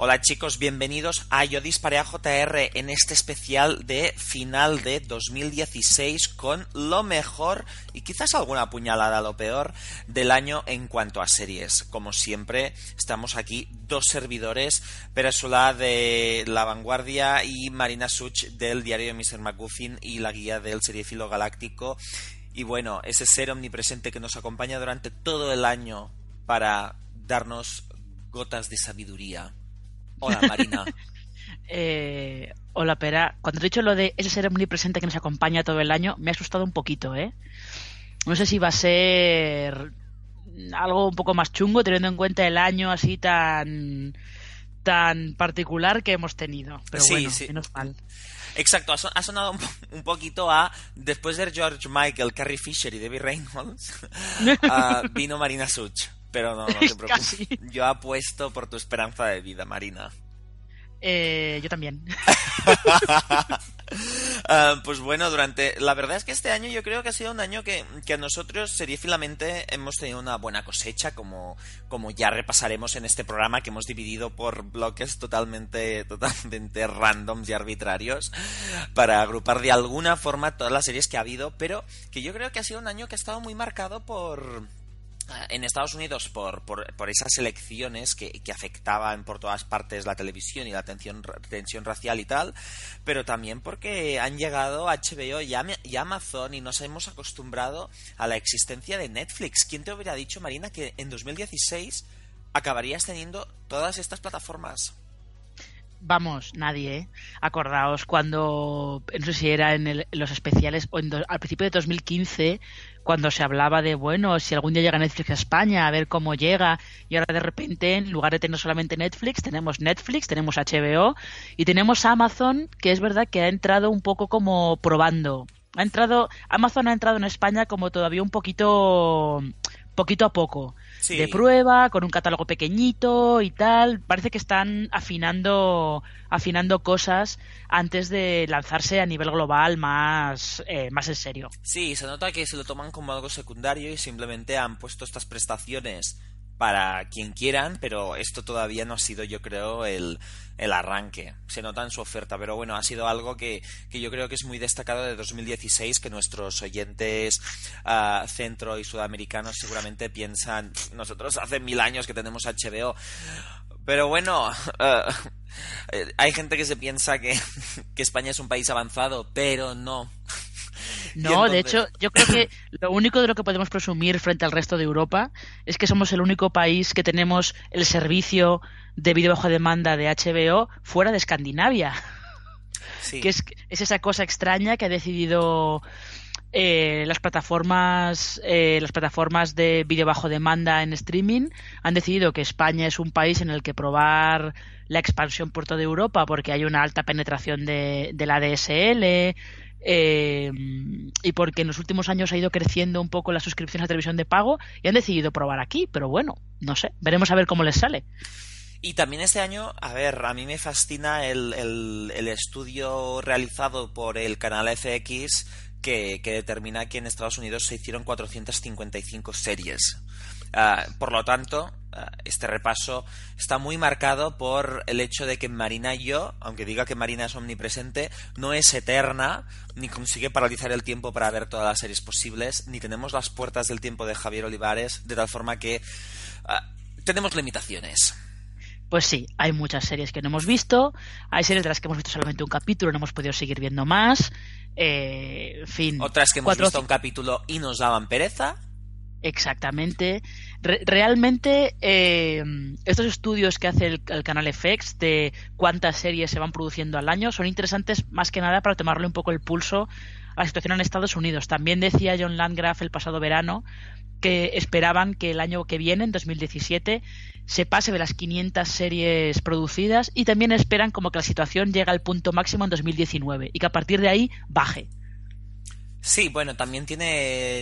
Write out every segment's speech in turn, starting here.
Hola chicos, bienvenidos a Yo Disparé a JR en este especial de final de 2016 con lo mejor y quizás alguna puñalada lo peor del año en cuanto a series. Como siempre, estamos aquí dos servidores, Pere Solá de La Vanguardia y Marina Such del diario de Mr. McGuffin y la guía del seriefilo galáctico. Y bueno, ese ser omnipresente que nos acompaña durante todo el año para darnos gotas de sabiduría. Hola, Marina. eh, hola, Pera. Cuando he dicho lo de ese ser omnipresente que nos acompaña todo el año, me ha asustado un poquito, ¿eh? No sé si va a ser algo un poco más chungo teniendo en cuenta el año así tan tan particular que hemos tenido. Pero Sí, bueno, sí. menos mal. Exacto, ha, son- ha sonado un poquito a, después de George Michael, Carrie Fisher y Debbie Reynolds, ah, vino Marina Such. Pero no, no te preocupes. Casi. Yo apuesto por tu esperanza de vida, Marina. Eh, yo también. Ah, pues bueno, durante. La verdad es que este año yo creo que ha sido un año que, que a nosotros seriefilamente hemos tenido una buena cosecha, como, como ya repasaremos en este programa que hemos dividido por bloques totalmente, totalmente randoms y arbitrarios para agrupar de alguna forma todas las series que ha habido, pero que yo creo que ha sido un año que ha estado muy marcado por en Estados Unidos por, por, por esas elecciones que, que afectaban por todas partes la televisión y la tensión, tensión racial y tal, pero también porque han llegado HBO y, y Amazon y nos hemos acostumbrado a la existencia de Netflix. ¿Quién te hubiera dicho, Marina, que en 2016 acabarías teniendo todas estas plataformas? Vamos, nadie, ¿eh? Acordaos cuando, no sé si era en, el- los especiales o en do- al principio de 2015, cuando se hablaba de, bueno, si algún día llega Netflix a España, a ver cómo llega, y ahora de repente, en lugar de tener solamente Netflix, tenemos Netflix, tenemos HBO y tenemos Amazon, que es verdad que ha entrado un poco como probando. Ha entrado, Amazon ha entrado en España como todavía un poquito, poquito a poco Sí. de prueba, con un catálogo pequeñito y tal. Parece que están afinando, afinando cosas antes de lanzarse a nivel global más, eh, más en serio. Sí, se nota que se lo toman como algo secundario y simplemente han puesto estas prestaciones para quien quieran, pero esto todavía no ha sido, yo creo, el, el arranque. Se nota en su oferta, pero bueno, ha sido algo que, que yo creo que es muy destacado de 2016, que nuestros oyentes ah, centro y sudamericanos seguramente piensan, nosotros hace mil años que tenemos HBO. Pero bueno, ah, eh, hay gente que se piensa que, que España es un país avanzado, pero no. No, de hecho, yo creo que lo único de lo que podemos presumir frente al resto de Europa es que somos el único país que tenemos el servicio de vídeo bajo demanda de HBO fuera de Escandinavia. Sí. que es, es esa cosa extraña que ha decidido eh, las plataformas eh, las plataformas de vídeo bajo demanda en streaming han decidido que España es un país en el que probar la expansión por toda Europa porque hay una alta penetración de, de la DSL eh, y porque en los últimos años ha ido creciendo un poco las suscripciones a televisión de pago y han decidido probar aquí, pero bueno, no sé, veremos a ver cómo les sale. Y también este año, a ver, a mí me fascina el, el- el estudio realizado por el canal FX que, que determina que en Estados Unidos se hicieron 455 series. Ah, por lo tanto, ah, este repaso está muy marcado por el hecho de que Marina y yo, aunque diga que Marina es omnipresente, no es eterna, ni consigue paralizar el tiempo para ver todas las series posibles, ni tenemos las puertas del tiempo de Javier Olivares, de tal forma que ah, tenemos limitaciones. Pues sí, hay muchas series que no hemos visto, hay series de las que hemos visto solamente un capítulo, no hemos podido seguir viendo más, eh, en fin. Otras que hemos cuatro visto un capítulo y nos daban pereza. Exactamente. Re- realmente, eh, estos estudios que hace el, canal FX de cuántas series se van produciendo al año son interesantes más que nada para tomarle un poco el pulso a la situación en Estados Unidos. También decía John Landgraf el pasado verano que esperaban que el año que viene, en 2017, se pase de las 500 series producidas y también esperan como que la situación llegue al punto máximo en 2019 y que a partir de ahí baje. Sí, bueno, también tiene.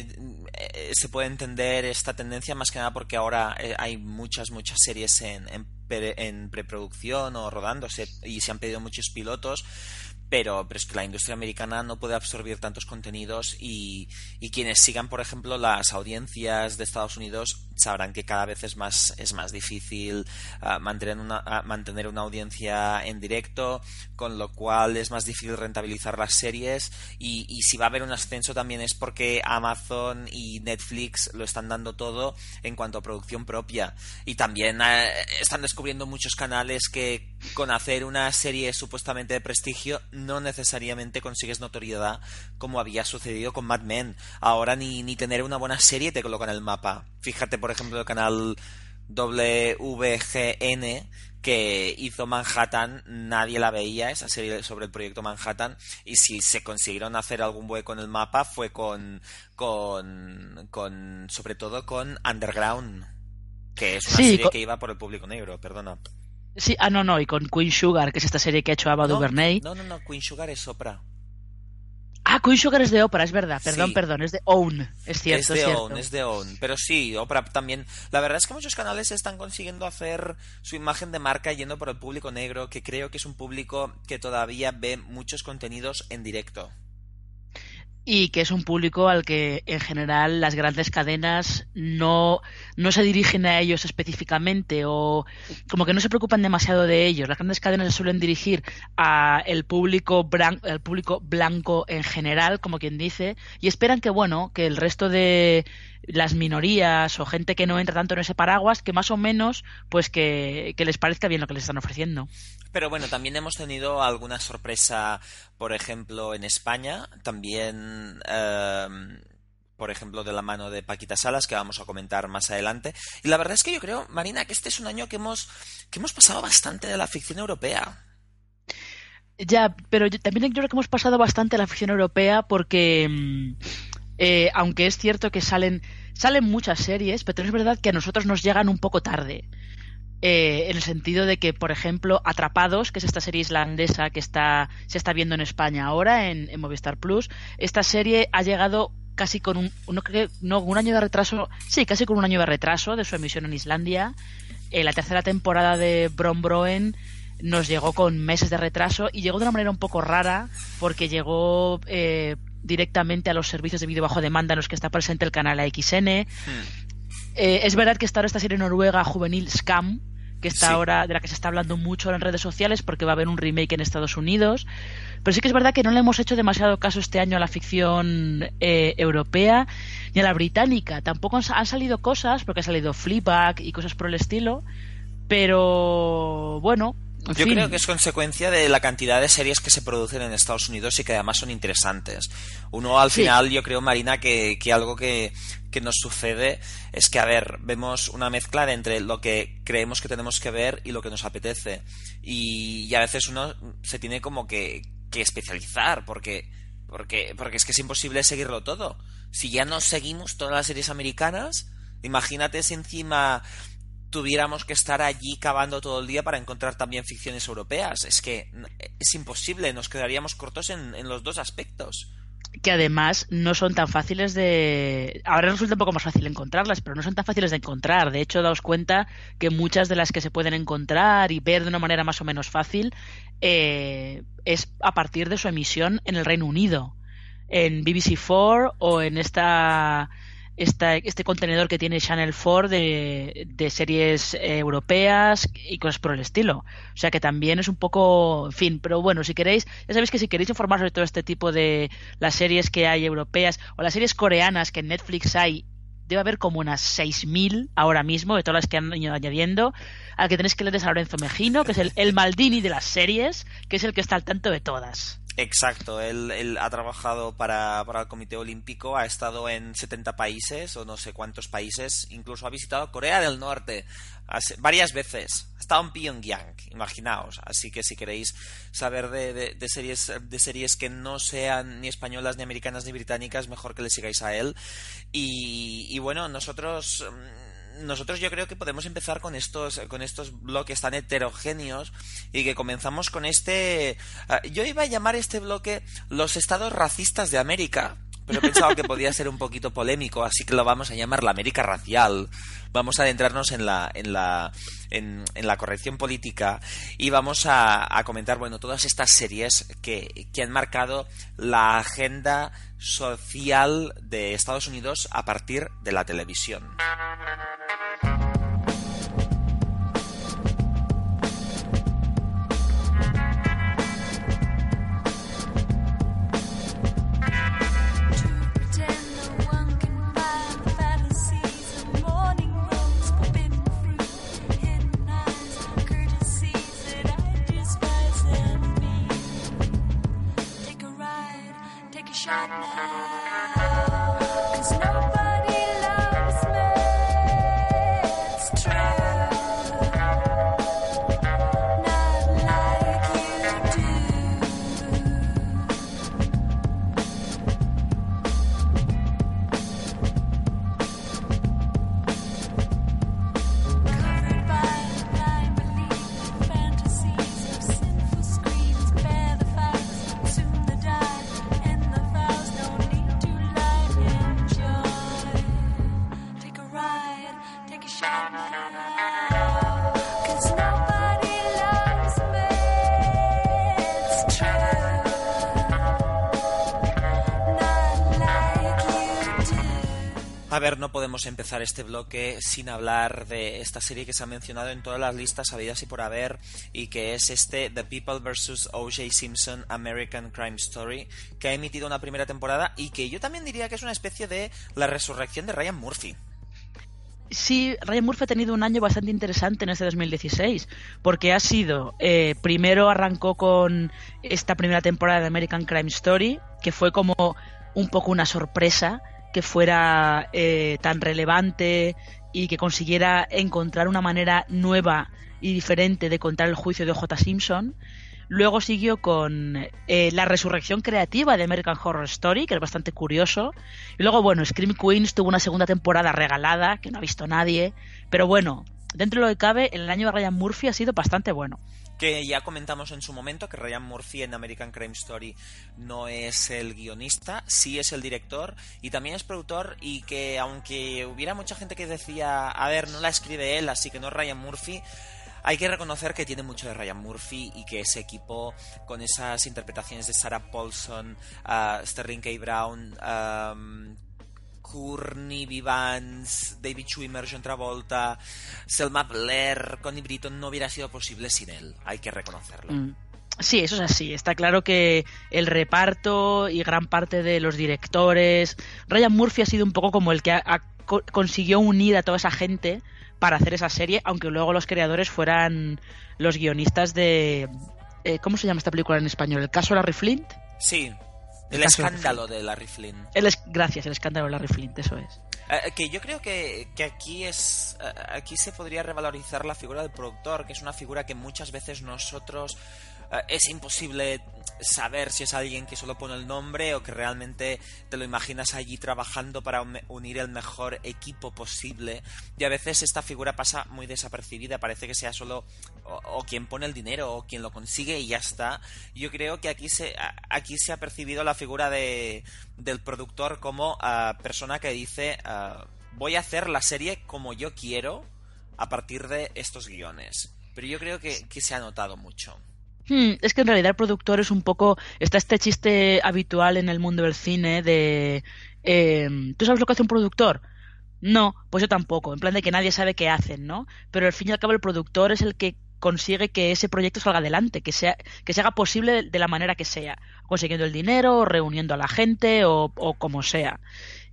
eh, se puede entender esta tendencia más que nada porque ahora eh, hay muchas, muchas series en, en, pre- en preproducción o rodándose y se han pedido muchos pilotos. pero, pero es que la industria americana no puede absorber tantos contenidos y, y quienes sigan, por ejemplo, las audiencias de Estados Unidos sabrán que cada vez es más, es más difícil uh, mantener, una, uh, mantener una audiencia en directo, con lo cual es más difícil rentabilizar las series y, y, si va a haber un ascenso también es porque Amazon y Netflix lo están dando todo en cuanto a producción propia y también uh, están descubriendo muchos canales que con hacer una serie supuestamente de prestigio no necesariamente consigues notoriedad como había sucedido con Mad Men. Ahora ni, ni tener una buena serie te colocan en el mapa. Fíjate, por ejemplo, el canal WGN que hizo Manhattan, nadie la veía, esa serie sobre el proyecto Manhattan, y si se consiguieron hacer algún hueco en el mapa fue con, con, con sobre todo con Underground, que es una sí, serie con... que iba por el público negro, perdona. Sí, ah, no, no, y con Queen Sugar, que es esta serie que ha hecho Ava no, DuVernay. No, no, no, Queen Sugar es Oprah. Ah, Queen Sugar es de Oprah, es verdad. Perdón, sí. perdón, es de Own, es cierto. Es de es cierto. Own, es de Own. Pero sí, Oprah también. La verdad es que muchos canales están consiguiendo hacer su imagen de marca yendo por el público negro, que creo que es un público que todavía ve muchos contenidos en directo y que es un público al que en general las grandes cadenas no, no se dirigen a ellos específicamente o como que no se preocupan demasiado de ellos. Las grandes cadenas se suelen dirigir a el público, blan el público blanco en general, como quien dice, y esperan que bueno, que el resto de las minorías o gente que no entra tanto en ese paraguas, que más o menos, pues que, que, les parezca bien lo que les están ofreciendo. Pero bueno, también hemos tenido alguna sorpresa, por ejemplo, en España, también. Eh, por ejemplo, de la mano de Paquita Salas, que vamos a comentar más adelante. Y la verdad es que yo creo, Marina, que este es un año que hemos, que hemos pasado bastante de la ficción europea. Ya, pero yo, también yo creo que hemos pasado bastante de la ficción europea porque eh, aunque es cierto que salen, salen muchas series, pero es verdad que a nosotros nos llegan un poco tarde. Eh, en el sentido de que, por ejemplo, Atrapados, que es esta serie islandesa que está, se está viendo en España ahora, en, en Movistar Plus, esta serie ha llegado casi con un, no, no, un año de retraso, sí, casi con un año de retraso de su emisión en Islandia. Eh, la tercera temporada de Bron Broen nos llegó con meses de retraso y llegó de una manera un poco rara porque llegó eh, directamente a los servicios de vídeo bajo demanda en los que está presente el canal AXN. Hmm. Eh, es verdad que está ahora esta serie noruega juvenil Scam, que está sí. ahora, de la que se está hablando mucho en redes sociales porque va a haber un remake en Estados Unidos. Pero sí que es verdad que no le hemos hecho demasiado caso este año a la ficción eh, europea ni a la británica. Tampoco han salido cosas, porque ha salido Fleabag y cosas por el estilo. Pero bueno, yo fin. creo que es consecuencia de la cantidad de series que se producen en Estados Unidos y que además son interesantes. Uno al sí. final, yo creo, Marina, que, que algo que, que, nos sucede es que, a ver, vemos una mezcla entre lo que creemos que tenemos que ver y lo que nos apetece. Y, y a veces uno se tiene como que, que especializar porque, porque, porque es que es imposible seguirlo todo. Si ya no seguimos todas las series americanas, imagínate si encima tuviéramos que estar allí cavando todo el día para encontrar también ficciones europeas. Es que es imposible, nos quedaríamos cortos en, en los dos aspectos que además no son tan fáciles de... Ahora resulta un poco más fácil encontrarlas, pero no son tan fáciles de encontrar. De hecho, daos cuenta que muchas de las que se pueden encontrar y ver de una manera más o menos fácil eh, es a partir de su emisión en el Reino Unido, en BBC4 o en esta esta, este contenedor que tiene Channel 4 de, series eh, europeas y cosas por el estilo. O sea que también es un poco, fin, pero bueno, si queréis, ya sabéis que si queréis informar sobre todo este tipo de las series que hay europeas o las series coreanas que en Netflix hay, debe haber como unas 6.000 ahora mismo de todas las que han ido añadiendo. Al que tenéis que leer es a Lorenzo Mejino, que es el, el Maldini de las series, que es el que está al tanto de todas. Exacto, él, él, ha trabajado para, para, el Comité Olímpico, ha estado en 70 países o no sé cuántos países, incluso ha visitado Corea del Norte varias veces, ha estado en Pyongyang, imaginaos. Así que si queréis saber de, de, de, series, de series que no sean ni españolas, ni americanas, ni británicas, mejor que le sigáis a él. Y, y bueno, nosotros nosotros yo creo que podemos empezar con estos con estos bloques tan heterogéneos y que comenzamos con este uh, yo iba a llamar este bloque los estados racistas de América pero he pensado que podía ser un poquito polémico, así que lo vamos a llamar la América racial. Vamos a adentrarnos en la, en la, en, la corrección política y vamos a, comentar, bueno, todas estas series que, que han marcado la agenda social de Estados Unidos a partir de la televisión. A no podemos empezar este bloque sin hablar de esta serie que se ha mencionado en todas las listas habidas y por haber y que es este The People vs. O.J. Simpson American Crime Story que ha emitido una primera temporada y que yo también diría que es una especie de la resurrección de Ryan Murphy. Sí, Ryan Murphy ha tenido un año bastante interesante en este 2016, porque ha sido, eh, primero arrancó con esta primera temporada de American Crime Story, que fue como un poco una sorpresa, que fuera eh, tan relevante y que consiguiera encontrar una manera nueva y diferente de contar el juicio de J. Simpson. Luego siguió con eh, la resurrección creativa de American Horror Story, que es bastante curioso. Y luego, bueno, Scream Queens tuvo una segunda temporada regalada, que no ha visto nadie. Pero bueno, dentro de lo que cabe, el año de Ryan Murphy ha sido bastante bueno que ya comentamos en su momento que Ryan Murphy en American Crime Story no es el guionista, sí es el director y también es productor y que aunque hubiera mucha gente que decía, a ver, no la escribe él, así que no es Ryan Murphy, hay que reconocer que tiene mucho de Ryan Murphy y que ese equipo con esas interpretaciones de Sarah Paulson, uh, Sterling K. Brown, um, Courtney Vivans, David Schwimmer, John Travolta, Selma Blair, Connie Britton no hubiera sido posible sin él, hay que reconocerlo. Mm. Sí, eso es así. Está claro que el reparto y gran parte de los directores. Ryan Murphy ha sido un poco como el que consiguió unir a toda esa gente para hacer esa serie, aunque luego los creadores fueran los guionistas de. Eh, ¿Cómo se llama esta película en español? ¿El caso Larry Flint? Sí, el, escándalo de Larry Flynn. El gracias, el escándalo de Larry Flynn, eso es. Eh, que yo creo que, que, aquí es eh, aquí se podría revalorizar la figura del productor, que es una figura que muchas veces nosotros eh, es imposible saber si es alguien que solo pone el nombre o que realmente te lo imaginas allí trabajando para unir el mejor equipo posible. Y a veces esta figura pasa muy desapercibida parece que sea solo o, quien pone el dinero o quien lo consigue y ya está. Yo creo que aquí se aquí se ha percibido la figura de, del productor como ah, persona que dice ah, voy a hacer la serie como yo quiero a partir de estos guiones pero yo creo que se ha notado mucho Hmm, es que en realidad el productor es un poco. Está este chiste habitual en el mundo del cine de. Em, ¿Tú sabes lo que hace un productor? No, pues yo tampoco. En plan de que nadie sabe qué hacen, ¿no? Pero al fin y al cabo el productor es el que consigue que ese proyecto salga adelante, que sea que se haga posible de la manera que sea, consiguiendo el dinero, reuniendo a la gente o, o como sea.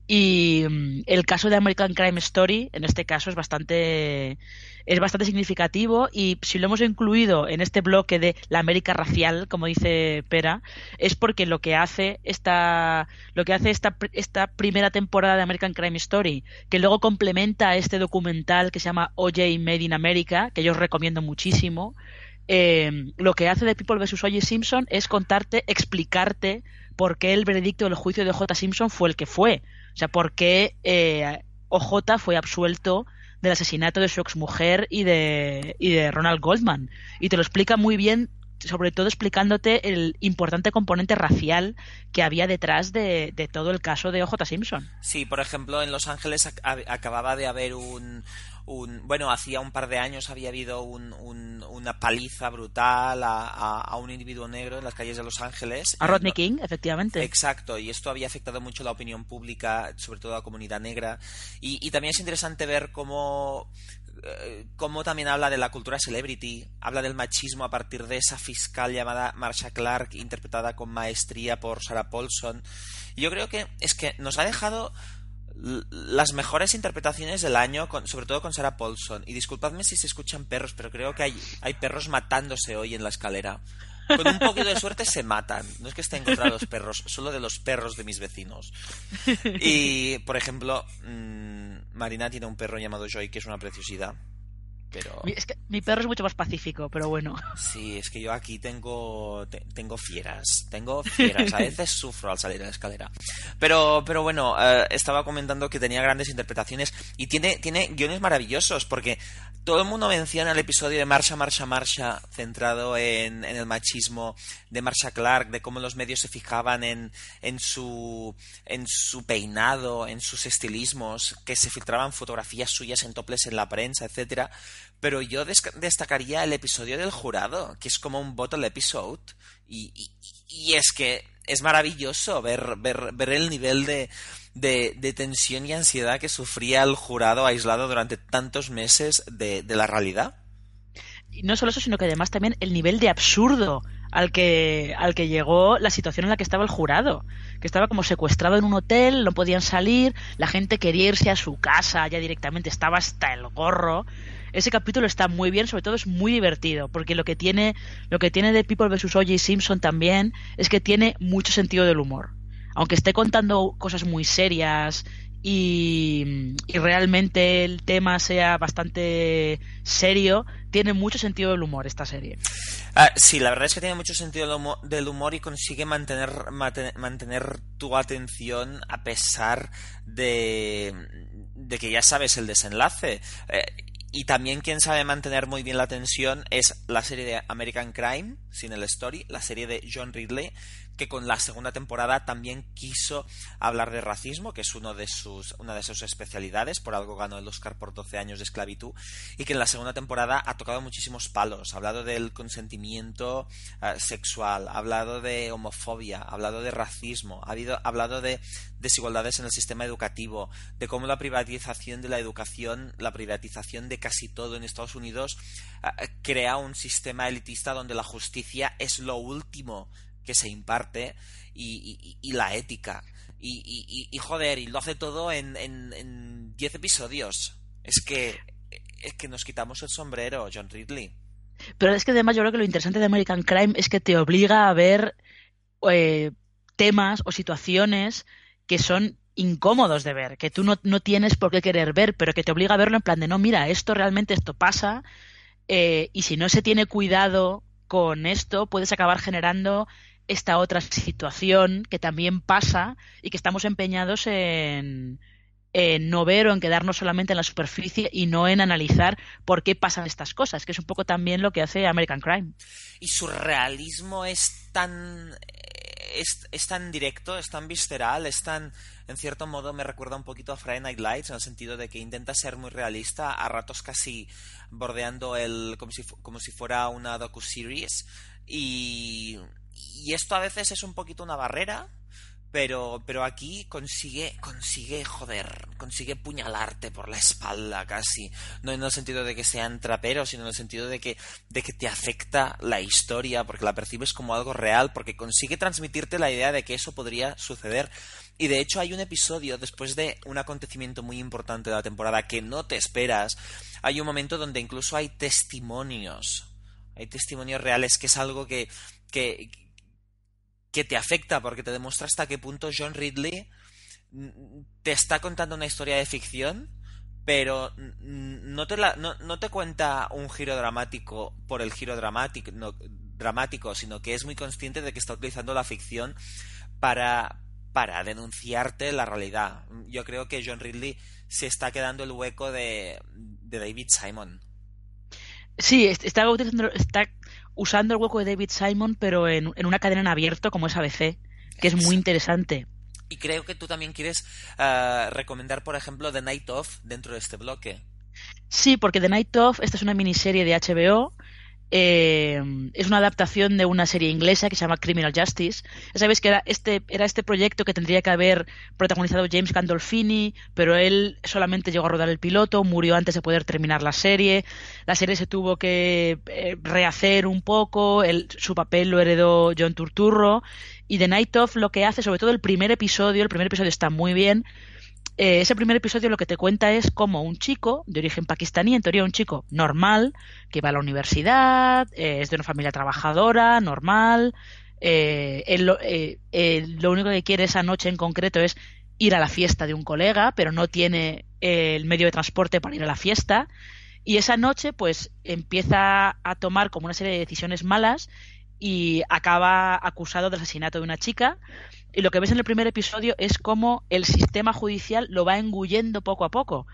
Y mm, el caso de American Crime Story, en este caso, es bastante, es bastante significativo y si lo hemos incluido en este bloque de la América racial, como dice Pera, es porque lo que hace esta, lo que hace esta, esta primera temporada de American Crime Story, que luego complementa este documental que se llama OJ Made in America, que yo os recomiendo muchísimo, eh, lo que hace de People vs. O.J. Simpson es contarte, explicarte por qué el veredicto del juicio de J. Simpson fue el que fue o sea, ¿por qué eh, OJ fue absuelto del asesinato de su exmujer y de, y de Ronald Goldman? Y te lo explica muy bien sobre todo explicándote el importante componente racial que había detrás de, todo el caso de OJ Simpson. Sí, por ejemplo, en Los Ángeles acababa de haber un, bueno, hacía un par de años había habido una paliza brutal a, un individuo negro en las calles de Los Ángeles. A Rodney King, efectivamente. Exacto, y esto había afectado mucho la opinión pública, sobre todo a la comunidad negra. Y, también es interesante ver cómo, eh, cómo también habla de la cultura celebrity, habla del machismo a partir de esa fiscal llamada Marsha Clark, interpretada con maestría por Sarah Paulson. Yo creo que es que nos ha dejado las mejores interpretaciones del año, sobre todo con Sarah Paulson. Y disculpadme si se escuchan perros, pero creo que hay, hay perros matándose hoy en la escalera. Con un poquito de suerte se matan. No es que estén contra los perros, solo de los perros de mis vecinos. Y, por ejemplo, mmm, Marina tiene un perro llamado Joy, que es una preciosidad. Es que mi perro es mucho más pacífico, pero bueno. Sí, es que yo aquí tengo, tengo fieras, tengo fieras. A veces sufro al salir de la escalera. Pero, pero bueno, eh, estaba comentando que tenía grandes interpretaciones y tiene, tiene guiones maravillosos porque todo el mundo menciona el episodio de Marcha, Marcha, Marcha, centrado en, en, el machismo de Marsha Clark, de cómo los medios se fijaban en, en, su, en su peinado, en sus estilismos, que se filtraban fotografías suyas en toples en la prensa, etcétera. Pero yo destacaría el episodio del jurado, que es como un bottle episode, y, y, es que es maravilloso ver, ver, ver el nivel de, de, tensión y ansiedad que sufría el jurado aislado durante tantos meses de, de la realidad. Y no solo eso, sino que además también el nivel de absurdo al que, al que llegó la situación en la que estaba el jurado, que estaba como secuestrado en un hotel, no podían salir, la gente quería irse a su casa ya directamente, estaba hasta el gorro. Ese capítulo está muy bien, sobre todo es muy divertido, porque lo que tiene, lo que tiene de People vs. O.J. Simpson también es que tiene mucho sentido del humor aunque esté contando cosas muy serias y, realmente el tema sea bastante serio, tiene mucho sentido del humor esta serie. Ah, sí, la verdad es que tiene mucho sentido del humor, y consigue mantener, mantener tu atención a pesar de, de que ya sabes el desenlace. Eh, y también quien sabe mantener muy bien la tensión es la serie de American Crime, sin el story, la serie de John Ridley, que con la segunda temporada también quiso hablar de racismo, que es uno de sus, una de sus especialidades, por algo ganó el Oscar por 12 años de esclavitud, y que en la segunda temporada ha tocado muchísimos palos, ha hablado del consentimiento eh, sexual, ha hablado de homofobia, ha hablado de racismo, ha, habido, ha hablado de desigualdades en el sistema educativo, de cómo la privatización de la educación, la privatización de casi todo en Estados Unidos, eh, crea un sistema elitista donde la justicia es lo último que se imparte y, la ética. Y, joder, y lo hace todo en 10 en, episodios. Es que, es que nos quitamos el sombrero, John Ridley. Pero es que además yo creo que lo interesante de American Crime es que te obliga a ver eh, temas o situaciones que son incómodos de ver, que tú no, no, tienes por qué querer ver, pero que te obliga a verlo en plan de no, mira, esto realmente esto pasa, eh, y si no se tiene cuidado con esto, puedes acabar generando esta otra situación que también pasa y que estamos empeñados en, no ver o en quedarnos solamente en la superficie y no en analizar por qué pasan estas cosas, que es un poco también lo que hace American Crime. Y su realismo es tan es, es, tan directo, es tan visceral, es tan, en cierto modo, me recuerda un poquito a Friday Night Lights, en el sentido de que intenta ser muy realista, a ratos casi bordeando el, como si, como si fuera una docu-series, y y esto a veces es un poquito una barrera, pero, pero aquí consigue, consigue, joder, consigue puñalarte por la espalda casi. No en el sentido de que sean traperos, sino en el sentido de que, de que te afecta la historia, porque la percibes como algo real, porque consigue transmitirte la idea de que eso podría suceder. Y de hecho hay un episodio, después de un acontecimiento muy importante de la temporada que no te esperas, hay un momento donde incluso hay testimonios. Hay testimonios reales, que es algo que, que, que te afecta porque te demuestra hasta qué punto John Ridley te está contando una historia de ficción, pero no te, no, te cuenta un giro dramático por el giro dramático, dramático, sino que es muy consciente de que está utilizando la ficción para, para denunciarte la realidad. Yo creo que John Ridley se está quedando el hueco de, de David Simon. Sí, está utilizando, está usando el hueco de David Simon, pero en, una cadena en abierto como es ABC, que es muy interesante. Y creo que tú también quieres uh, recomendar, por ejemplo, The Night Of dentro de este bloque. Sí, porque The Night Of, esta es una miniserie de HBO eh, es una adaptación de una serie inglesa que se llama Criminal Justice. Ya sabéis que era este, era este proyecto que tendría que haber protagonizado James Gandolfini, pero él solamente llegó a rodar el piloto, murió antes de poder terminar la serie. La serie se tuvo que eh, rehacer un poco, su papel lo heredó John Turturro. Y The Night Of lo que hace, sobre todo el primer episodio, el primer episodio está muy bien, eh, ese primer episodio lo que te cuenta es como un chico de origen pakistaní, en teoría un chico normal, que va a la universidad, eh, es de una familia trabajadora, normal, eh, él, lo único que quiere esa noche en concreto es ir a la fiesta de un colega, pero no tiene el medio de transporte para ir a la fiesta. Y esa noche, pues, empieza a tomar como una serie de decisiones malas y acaba acusado del asesinato de una chica y lo que ves en el primer episodio es cómo el sistema judicial lo va engullendo poco a poco.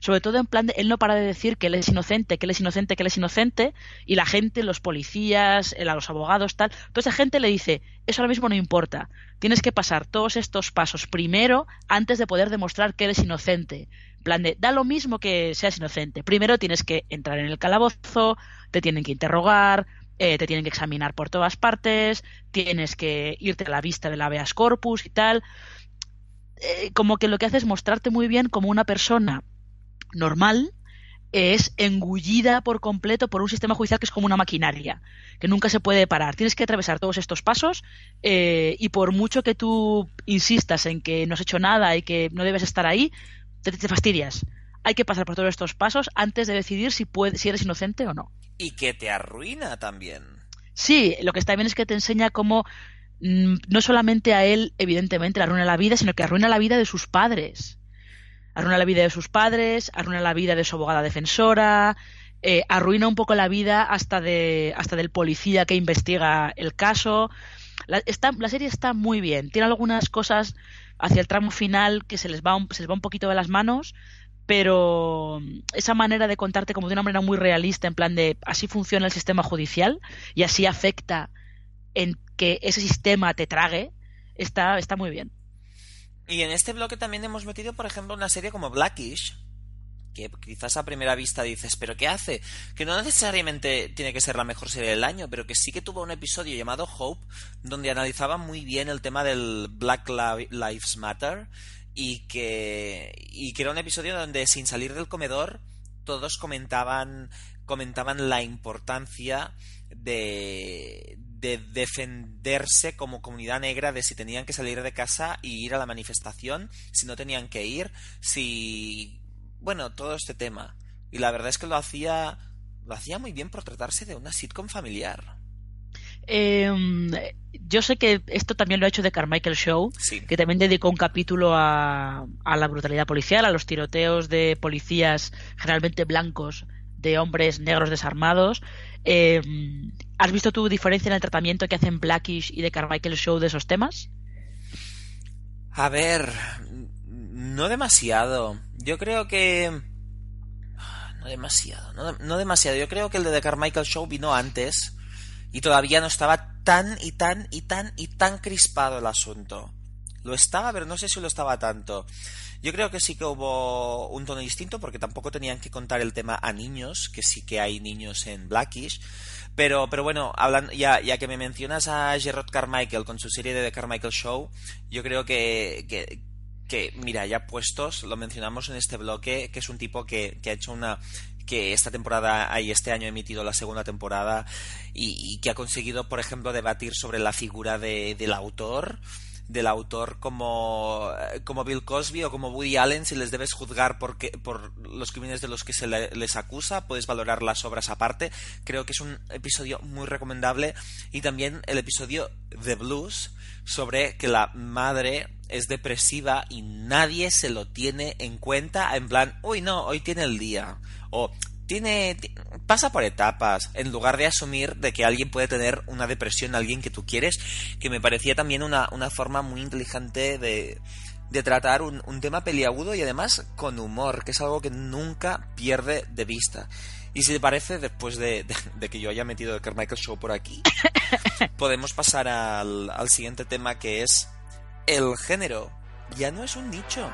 Sobre todo en plan de, él no para de decir que él es inocente, que él es inocente, que él es inocente, y la gente, los policías, los abogados, tal, toda esa gente le dice, eso ahora mismo no importa, tienes que pasar todos estos pasos primero antes de poder demostrar que él es inocente. En plan de, da lo mismo que seas inocente, primero tienes que entrar en el calabozo, te tienen que interrogar, eh, te tienen que examinar por todas partes, tienes que irte a la vista del habeas corpus y tal. Eh, como que lo que hace es mostrarte muy bien como una persona normal es engullida por completo por un sistema judicial que es como una maquinaria, que nunca se puede parar. Tienes que atravesar todos estos pasos eh, y por mucho que tú insistas en que no has hecho nada y que no debes estar ahí, te, te fastidias. Hay que pasar por todos estos pasos antes de decidir si, si eres inocente o no y que te arruina también. Sí, lo que está bien es que te enseña cómo mm, no solamente a él, evidentemente, le arruina la vida, sino que arruina la vida de sus padres. Arruina la vida de sus padres, arruina la vida de su abogada defensora, eh, arruina un poco la vida hasta, de, hasta del policía que investiga el caso. La, está, la serie está muy bien. Tiene algunas cosas hacia el tramo final que se les va se les va un poquito de las manos, pero esa manera de contarte como de una manera muy realista, en plan de así funciona el sistema judicial y así afecta en que ese sistema te trague, está, está muy bien. Y en este bloque también hemos metido, por ejemplo, una serie como Blackish, que quizás a primera vista dices, pero ¿qué hace? Que no necesariamente tiene que ser la mejor serie del año, pero que sí que tuvo un episodio llamado Hope, donde analizaba muy bien el tema del Black Lives Matter y que, y que era un episodio donde sin salir del comedor todos comentaban, comentaban la importancia de, de defenderse como comunidad negra de si tenían que salir de casa y ir a la manifestación, si no tenían que ir, si bueno, todo este tema. Y la verdad es que lo hacía lo hacía muy bien por tratarse de una sitcom familiar. Em, yo sé que esto también lo ha hecho The Carmichael Show, que también dedicó un capítulo a, la brutalidad policial, a los tiroteos de policías generalmente blancos de hombres negros desarmados. Em, ¿Has visto tu diferencia en el tratamiento que hacen Blackish y The Carmichael Show de esos temas? A ver, no demasiado. Yo creo que... No demasiado, no, no demasiado. Yo creo que el de The Carmichael Show vino antes y todavía no estaba tan y tan y tan y tan crispado el asunto. Lo estaba, pero no sé si lo estaba tanto. Yo creo que sí que hubo un tono distinto porque tampoco tenían que contar el tema a niños, que sí que hay niños en Blackish. Pero, pero bueno, hablando, ya, ya que me mencionas a Gerard Carmichael con su serie de The Carmichael Show, yo creo que, que, que, mira, ya puestos, lo mencionamos en este bloque, que es un tipo que, que ha hecho una que esta temporada y este año ha emitido la segunda temporada y, que ha conseguido, por ejemplo, debatir sobre la figura de, del autor del autor como, como Bill Cosby o como Woody Allen, si les debes juzgar por, por los crímenes de los que se les acusa, puedes valorar las obras aparte. Creo que es un episodio muy recomendable. Y también el episodio The Blues, sobre que la madre es depresiva y nadie se lo tiene en cuenta en plan, uy no, hoy tiene el día o tiene pasa por etapas en lugar de asumir de que alguien puede tener una depresión alguien que tú quieres que me parecía también una, una forma muy inteligente de de tratar un, tema peliagudo y además con humor, que es algo que nunca pierde de vista. Y si te parece, después de, que yo haya metido el Carmichael Show por aquí, podemos pasar al, al siguiente tema que es el género. Ya no es un nicho.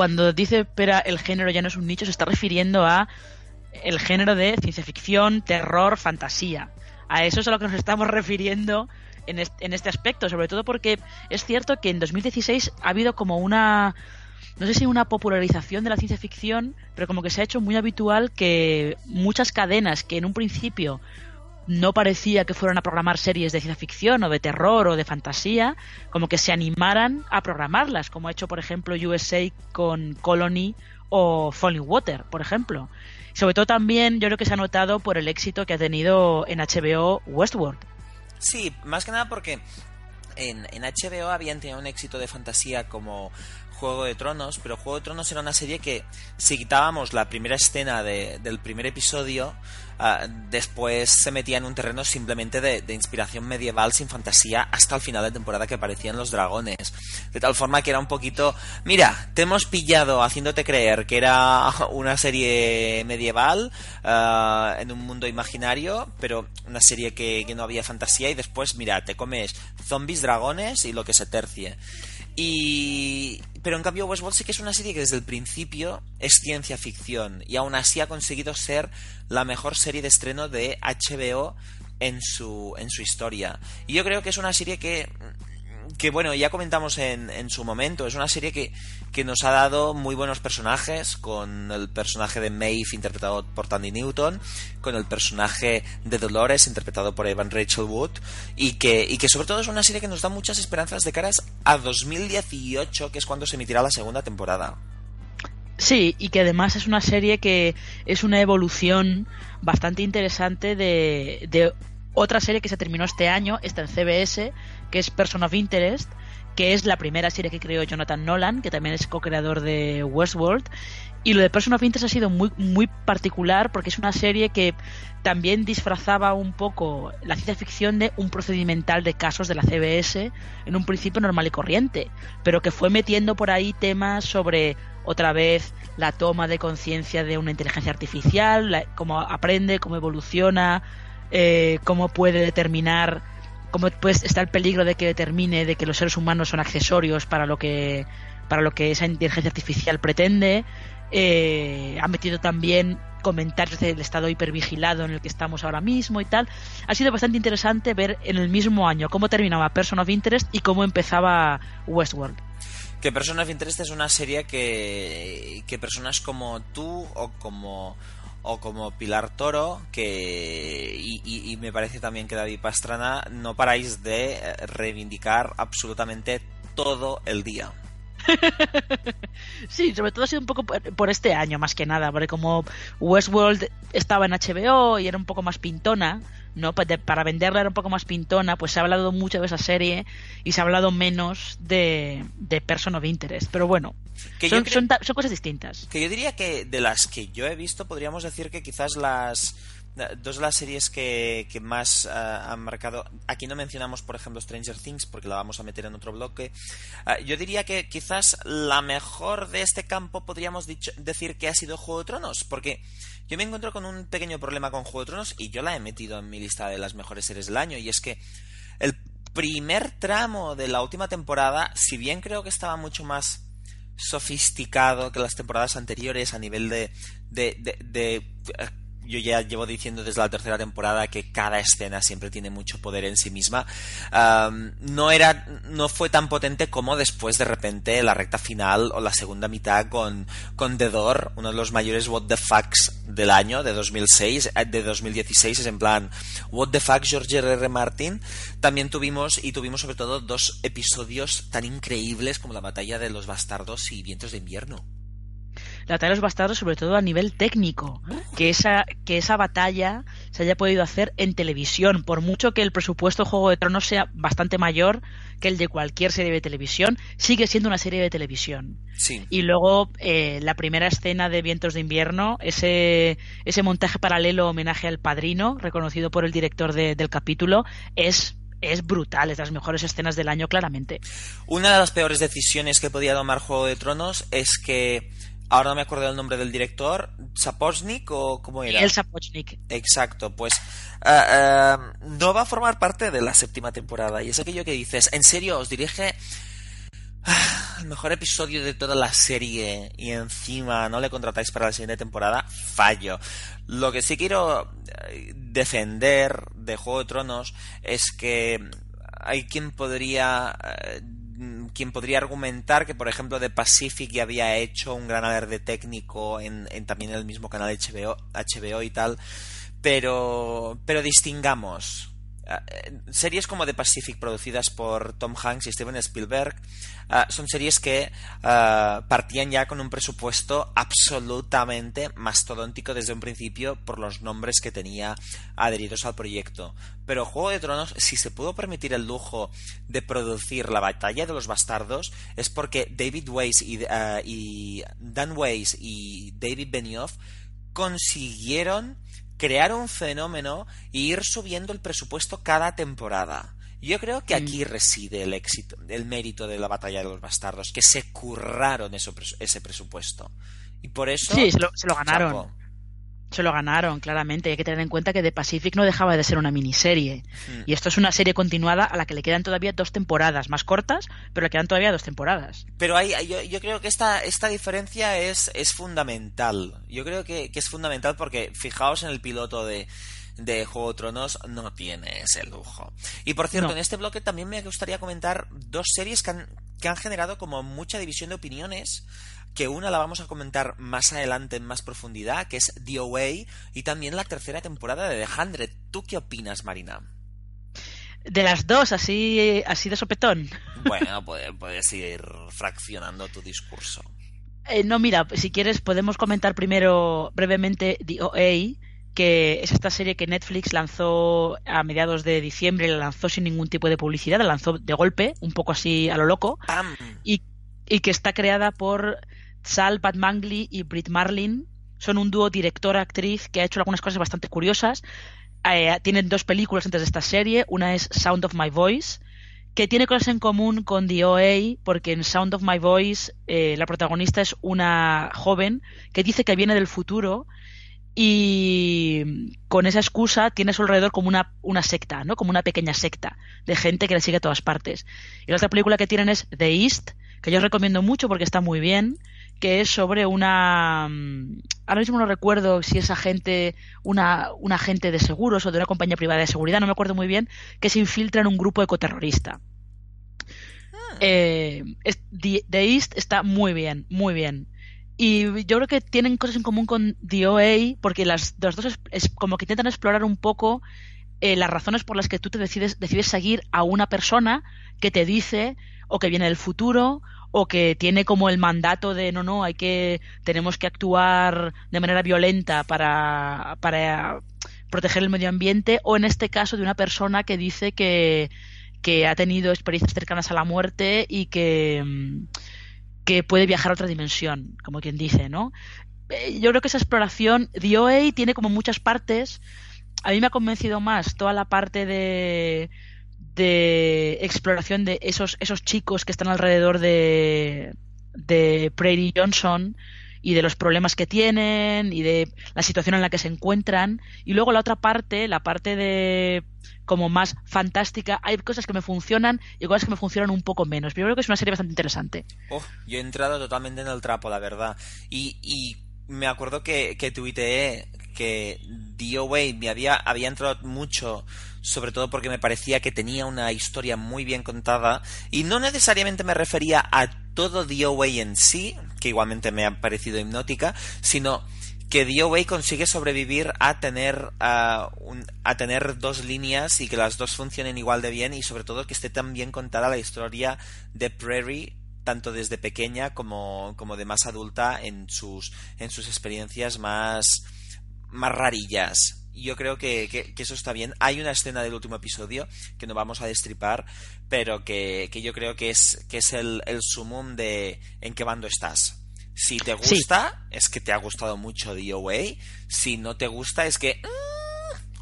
Cuando dice Pera el género ya no es un nicho, se está refiriendo a el género de ciencia ficción, terror, fantasía. A eso es a lo que nos estamos refiriendo en este, aspecto, sobre todo porque es cierto que en 2016 ha habido como una no sé si una popularización de la ciencia ficción, pero como que se ha hecho muy habitual que muchas cadenas que en un principio no parecía que fueran a programar series de ciencia ficción o de terror o de fantasía, como que se animaran a programarlas, como ha hecho, por ejemplo, USA con Colony o Falling Water, por ejemplo. Sobre todo también yo creo que se ha notado por el éxito que ha tenido en HBO Westworld. Sí, más que nada porque en, en HBO habían tenido un éxito de fantasía como Juego de Tronos, pero Juego de Tronos era una serie que si quitábamos la primera escena del primer episodio, ah, después se metía en un terreno simplemente de, inspiración medieval sin fantasía hasta el final de temporada que aparecían los dragones. De tal forma que era un poquito, mira, te hemos pillado haciéndote creer que era una serie medieval ah, en un mundo imaginario, pero una serie que, que no había fantasía y después, mira, te comes zombies, dragones y lo que se tercie. Y... Pero en cambio Westworld sí que es una serie que desde el principio es ciencia ficción y aún así ha conseguido ser la mejor serie de estreno de HBO en su, en su historia. Y yo creo que es una serie que que bueno, ya comentamos en, en su momento, es una serie que, que, nos ha dado muy buenos personajes, con el personaje de Maeve interpretado por Tandy Newton, con el personaje de Dolores interpretado por Evan Rachel Wood, y que, y que sobre todo es una serie que nos da muchas esperanzas de caras a 2018, que es cuando se emitirá la segunda temporada. Sí, y que además es una serie que es una evolución bastante interesante de, de otra serie que se terminó este año, está en CBS, que es Person of Interest, que es la primera serie que creó Jonathan Nolan, que también es co-creador de Westworld. Y lo de Person of Interest ha sido muy, muy particular porque es una serie que también disfrazaba un poco la ciencia ficción de un procedimental de casos de la CBS en un principio normal y corriente, pero que fue metiendo por ahí temas sobre otra vez la toma de conciencia de una inteligencia artificial, cómo aprende, cómo evoluciona, eh, cómo puede determinar, cómo pues, está el peligro de que determine de que los seres humanos son accesorios para lo que, para lo que esa inteligencia artificial pretende. Eh, ha metido también comentarios del estado hipervigilado en el que estamos ahora mismo y tal. Ha sido bastante interesante ver en el mismo año cómo terminaba Person of Interest y cómo empezaba Westworld. Que Person of Interest es una serie que, que personas como tú o como o como Pilar Toro, que y, me parece también que David Pastrana no paráis de reivindicar absolutamente todo el día. sí, sobre todo ha sido un poco por, este año, más que nada, porque como Westworld estaba en HBO y era un poco más pintona, ¿no? Para venderla era un poco más pintona, pues se ha hablado mucho de esa serie y se ha hablado menos de, de Person of Interest. Pero bueno, son, son, cosas distintas. Que yo diría que de las que yo he visto, podríamos decir que quizás las dos de las series que, más eh, han marcado. Aquí no mencionamos, por ejemplo, Stranger Things, porque la vamos a meter en otro bloque. Eh, yo diría que quizás la mejor de este campo podríamos decir que ha sido Juego de Tronos, porque yo me encuentro con un pequeño problema con Juego de Tronos y yo la he metido en mi lista de las mejores series del año, y es que el primer tramo de la última temporada, si bien creo que estaba mucho más sofisticado que las temporadas anteriores a nivel de, de, de yo ya llevo diciendo desde la tercera temporada que cada escena siempre tiene mucho poder en sí misma. no era, no fue tan potente como después de repente la recta final o la segunda mitad con, con The Door, uno de los mayores what the fucks del año, de 2006, eh, de 2016, es en plan, what the fuck George R. R. Martin. También tuvimos, y tuvimos sobre todo dos episodios tan increíbles como la batalla de los bastardos y vientos de invierno la batalla de los bastardos, sobre todo a nivel técnico, que esa, que esa batalla se haya podido hacer en televisión, por mucho que el presupuesto Juego de Tronos sea bastante mayor que el de cualquier serie de televisión, sigue siendo una serie de televisión. Sí. Y luego eh, la primera escena de Vientos de Invierno, ese, ese montaje paralelo homenaje al padrino, reconocido por el director del capítulo, es es brutal, es de las mejores escenas del año claramente. Una de las peores decisiones que podía tomar Juego de Tronos es que Ahora no me acuerdo del nombre del director, ¿Sapochnik o cómo era? El Sapochnik. Exacto, pues eh, eh, no va a formar parte de la séptima temporada. Y es aquello que dices, en serio, os dirige ah, el mejor episodio de toda la serie y encima no le contratáis para la siguiente temporada, fallo. Lo que sí quiero eh, defender de Juego de Tronos es que hay quien podría quien podría argumentar que, por ejemplo, The Pacific ya había hecho un gran alarde técnico en, en también el mismo canal HBO, HBO y tal, pero, pero distingamos eh, series como The Pacific producidas por Tom Hanks y Steven Spielberg eh, son series que eh, partían ya con un presupuesto absolutamente mastodóntico desde un principio por los nombres que tenía adheridos al proyecto. Pero Juego de Tronos, si se pudo permitir el lujo de producir la batalla de los bastardos, es porque David Weiss y, y Dan Weiss y David Benioff consiguieron crear un fenómeno e ir subiendo el presupuesto cada temporada. Yo creo que aquí reside el éxito, el mérito de la batalla de los bastardos, que se curraron ese presupuesto. Y por eso. Sí, se lo, ganaron. Se lo ganaron, claramente. Hay que tener en cuenta que The Pacific no dejaba de ser una miniserie. Hmm. Y esto es una serie continuada a la que le quedan todavía dos temporadas, más cortas, pero le quedan todavía dos temporadas. Pero hay, yo, creo que esta, esta diferencia es, es fundamental. Yo creo que, es fundamental porque fijaos en el piloto de, de Juego de Tronos no tiene ese lujo. Y por cierto, en este bloque también me gustaría comentar dos series que han, que han generado como mucha división de opiniones que una la vamos a comentar más adelante en más profundidad, que es The Away, y también la tercera temporada de The Hundred. ¿Tú qué opinas, Marina? De las dos, así, así de sopetón. Bueno, puedes, ir fraccionando tu discurso. Eh, no, mira, si quieres podemos comentar primero brevemente The OA, que es esta serie que Netflix lanzó a mediados de diciembre, la lanzó sin ningún tipo de publicidad, la lanzó de golpe, un poco así a lo loco, y, y, que está creada por Sal Pat Mangley y Britt Marlin son un dúo director-actriz que ha hecho algunas cosas bastante curiosas. Eh, tienen dos películas antes de esta serie. Una es Sound of My Voice, que tiene cosas en común con The OA, porque en Sound of My Voice eh, la protagonista es una joven que dice que viene del futuro y con esa excusa tiene a su alrededor como una, una secta, ¿no? Como una pequeña secta de gente que le sigue a todas partes. Y la otra película que tienen es The East, que yo recomiendo mucho porque está muy bien que es sobre una mm, ahora mismo no recuerdo si es agente una un agente de seguros o de una compañía privada de seguridad no me acuerdo muy bien que se infiltra en un grupo ecoterrorista ah. eh, The, East está muy bien muy bien y yo creo que tienen cosas en común con The OA porque las, dos es, como que intentan explorar un poco eh, las razones por las que tú te decides decides seguir a una persona que te dice o que viene del futuro o que tiene como el mandato de no, no, hay que, tenemos que actuar de manera violenta para, para proteger el medio ambiente, o en este caso de una persona que dice que, que ha tenido experiencias cercanas a la muerte y que, que puede viajar a otra dimensión, como quien dice, ¿no? Eh, yo creo que esa exploración, DOA tiene como muchas partes. A mí me ha convencido más toda la parte de, de exploración de esos, esos chicos que están alrededor de, de Prairie Johnson y de los problemas que tienen y de la situación en la que se encuentran. Y luego la otra parte, la parte de como más fantástica, hay cosas que me funcionan y cosas que me funcionan un poco menos. Pero yo creo que es una serie bastante interesante. Oh, yo he entrado totalmente en el trapo, la verdad. Y, y me acuerdo que, que tuiteé que DOA me había, había entrado mucho sobre todo porque me parecía que tenía una historia muy bien contada y no necesariamente me refería a todo DOA en sí, que igualmente me ha parecido hipnótica, sino que DOA consigue sobrevivir a tener a tener dos líneas y que las dos funcionen igual de bien y sobre todo que esté tan bien contada la historia de Prairie tanto desde pequeña como, como de más adulta en sus en sus experiencias más más rarillas yo creo que, eso está bien. Hay una escena del último episodio que no vamos a destripar, pero que, yo creo que es, que es el, el sumum de en qué bando estás. Si te gusta, es que te ha gustado mucho DOA. Si no te gusta, es que... Mm,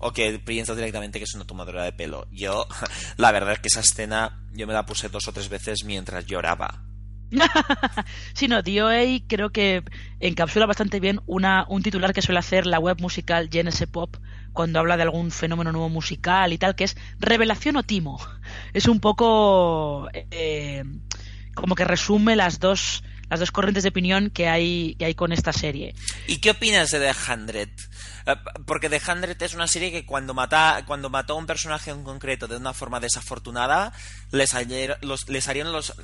o que piensas directamente que es una tomadora de pelo. Yo, la verdad es que esa escena yo me la puse dos o tres veces mientras lloraba. sí, no, DOA creo que encapsula bastante bien una, un titular que suele hacer la web musical Genesis Pop cuando habla de algún fenómeno nuevo musical y tal, que es revelación o timo. Es un poco eh, como que resume las dos las dos corrientes de opinión que hay, que hay con esta serie. ¿Y qué opinas de The Hundred? Eh, porque The Hundred es una serie que cuando, mata, cuando mató a un personaje en concreto de una forma desafortunada, le salieron los, le salieron los...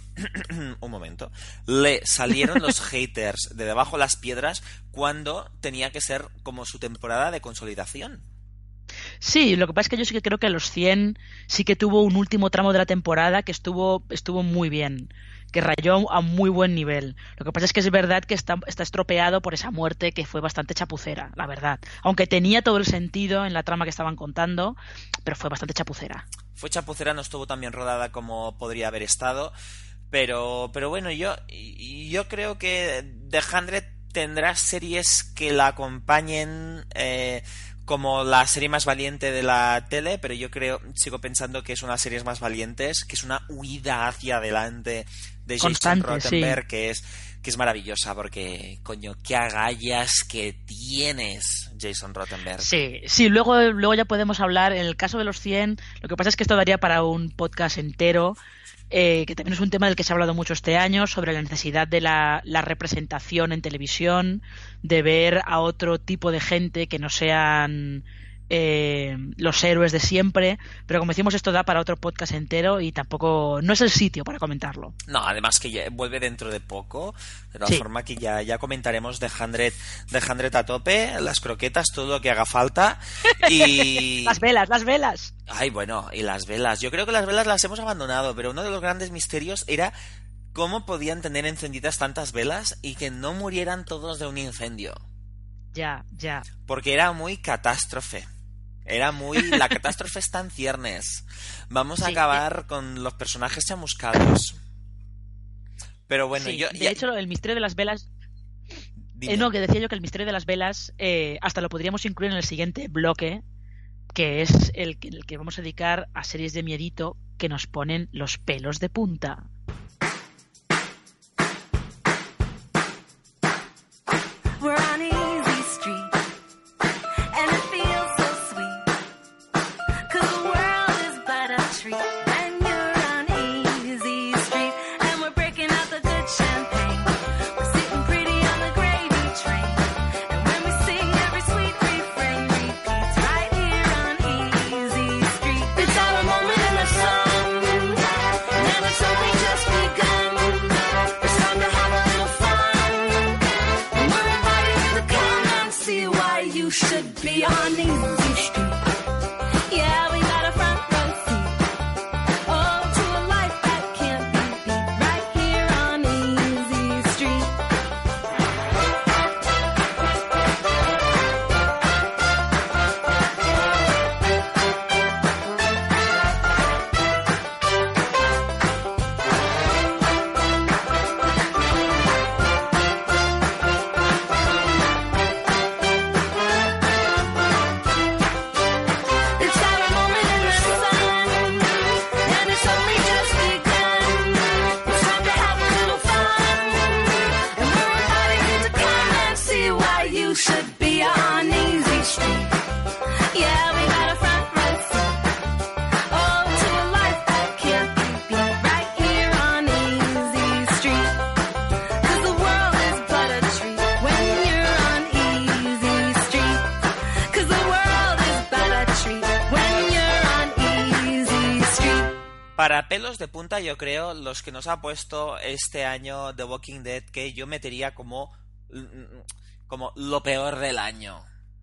un momento. Le salieron los haters de debajo de las piedras cuando tenía que ser como su temporada de consolidación. Sí, lo que pasa es que yo sí que creo que los 100 sí que tuvo un último tramo de la temporada que estuvo, estuvo muy bien que rayó a muy buen nivel. Lo que pasa es que es verdad que está, estropeado por esa muerte que fue bastante chapucera, la verdad. Aunque tenía todo el sentido en la trama que estaban contando, pero fue bastante chapucera. Fue chapucera, no estuvo tan bien rodada como podría haber estado. Pero, pero bueno, yo, yo creo que The Hundred tendrá series que la acompañen eh, como la serie más valiente de la tele, pero yo creo, sigo pensando que es una de las series más valientes, que es una huida hacia adelante de Jason Rottenberg, que es que es maravillosa porque, coño, qué agallas que tienes, Jason Rottenberg. Sí, sí, luego, luego ya podemos hablar, en el caso de los 100, lo que pasa es que esto daría para un podcast entero, eh, que también es un tema del que se ha hablado mucho este año, sobre la necesidad de la, la, representación en televisión, de ver a otro tipo de gente que no sean eh, los héroes de siempre, pero como decimos esto da para otro podcast entero y tampoco no es el sitio para comentarlo. No, además que ya vuelve dentro de poco, de todas forma que ya, ya comentaremos de Hundred, de a tope, las croquetas, todo lo que haga falta y... las velas, las velas. Ay, bueno, y las velas. Yo creo que las velas las hemos abandonado, pero uno de los grandes misterios era cómo podían tener encendidas tantas velas y que no murieran todos de un incendio. Ya, ya. Porque era muy catástrofe. Era muy. La catástrofe está en ciernes. Vamos a acabar eh. con los personajes chamuscados. Pero bueno, yo. De hecho, el misterio de las velas. Eh, no, que decía yo que el misterio de las velas eh, hasta lo podríamos incluir en el siguiente bloque, que es el, el que vamos a dedicar a series de miedito que nos ponen los pelos de punta. me on my. Punta, yo creo, los que nos ha puesto este año The Walking Dead, que yo metería como, como lo peor del año.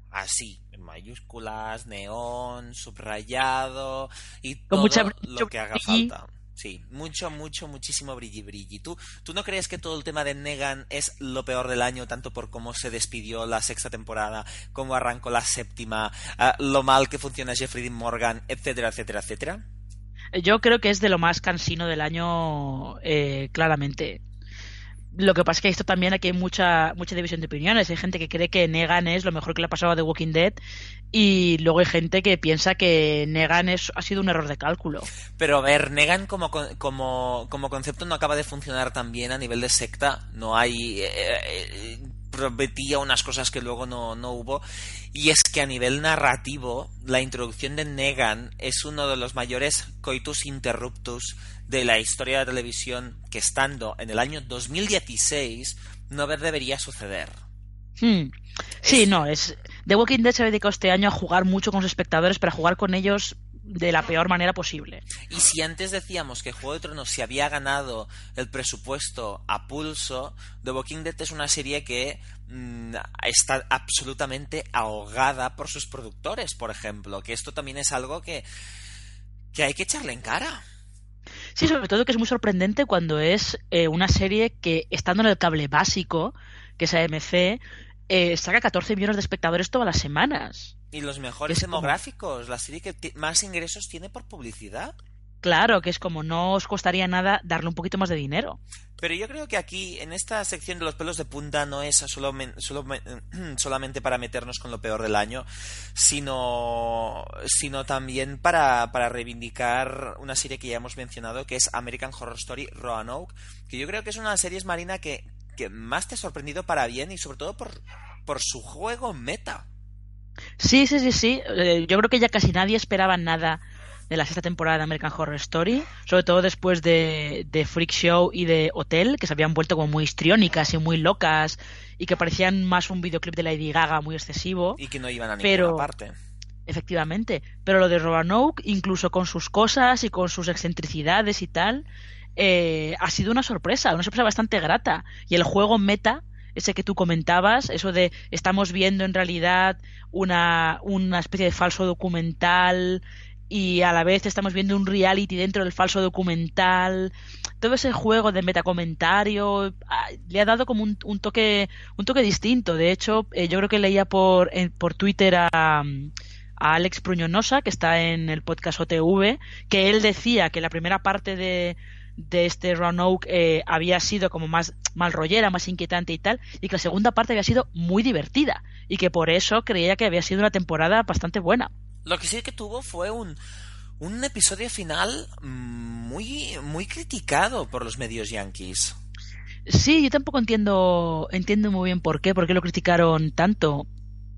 Así, en mayúsculas, neón, subrayado y todo lo que haga falta. Sí, mucho, mucho, muchísimo brilli brilli. ¿Tú, ¿Tú no crees que todo el tema de Negan es lo peor del año, tanto por cómo se despidió la sexta temporada, cómo arrancó la séptima, ah, lo mal que funciona Jeffrey Dean Morgan, etcétera, etcétera, etcétera? Yo creo que es de lo más cansino del año, eh, claramente. Lo que pasa es que esto también aquí hay mucha, mucha división de opiniones. Hay gente que cree que Negan es lo mejor que le ha pasado a The Walking Dead y luego hay gente que piensa que Negan es, ha sido un error de cálculo. Pero a ver, Negan como, como, como concepto no acaba de funcionar tan bien a nivel de secta. No hay... Eh, eh, prometía unas cosas que luego no, no, hubo. Y es que a nivel narrativo, la introducción de Negan es uno de los mayores coitus interruptus de la historia de la televisión que estando en el año 2016 no debería suceder. Hmm. Sí, no, es The Walking Dead se ha dedicado este año a jugar mucho con los espectadores para jugar con ellos de la peor manera posible. Y si antes decíamos que Juego de Tronos se había ganado el presupuesto a pulso, The Walking Dead es una serie que mm, está absolutamente ahogada por sus productores, por ejemplo, que esto también es algo que, que hay que echarle en cara. Sí, sobre todo que es muy sorprendente cuando es eh, una serie que, estando en el cable básico, que es AMC, eh, saca 14 millones de espectadores todas las semanas. Y los mejores demográficos, la serie que más ingresos tiene por publicidad. Claro, que es como no os costaría nada darle un poquito más de dinero. Pero yo creo que aquí, en esta sección de los pelos de punta, no es solo, solamente para meternos con lo peor del año, sino, sino también para, para reivindicar una serie que ya hemos mencionado, que es American Horror Story Roanoke, que yo creo que es una serie marina que, que más te ha sorprendido para bien y sobre todo por, por su juego meta. Sí, sí, sí, sí. Eh, yo creo que ya casi nadie esperaba nada de la sexta temporada de American Horror Story, sobre todo después de, Freak Show y de Hotel, que se habían vuelto como muy histriónicas y muy locas y que parecían más un videoclip de Lady Gaga muy excesivo. Y que no iban a ninguna parte. Efectivamente, pero lo de Roanoke, incluso con sus cosas y con sus excentricidades y tal, eh, ha sido una sorpresa, una sorpresa bastante grata. Y el juego meta ese que tú comentabas, eso de estamos viendo en realidad una, una especie de falso documental y a la vez estamos viendo un reality dentro del falso documental. Todo ese juego de metacomentario ah, le ha dado como un, toque un toque distinto. De hecho, eh, yo creo que leía por, por Twitter a, a Alex Pruñonosa, que está en el podcast OTV, que él decía que la primera parte de, de este Roanoke eh, había sido como más mal rollera, más inquietante y tal, y que la segunda parte había sido muy divertida y que por eso creía que había sido una temporada bastante buena. Lo que sí que tuvo fue un, un episodio final muy, muy criticado por los medios yankees. Sí, yo tampoco entiendo, entiendo muy bien por qué, por qué lo criticaron tanto.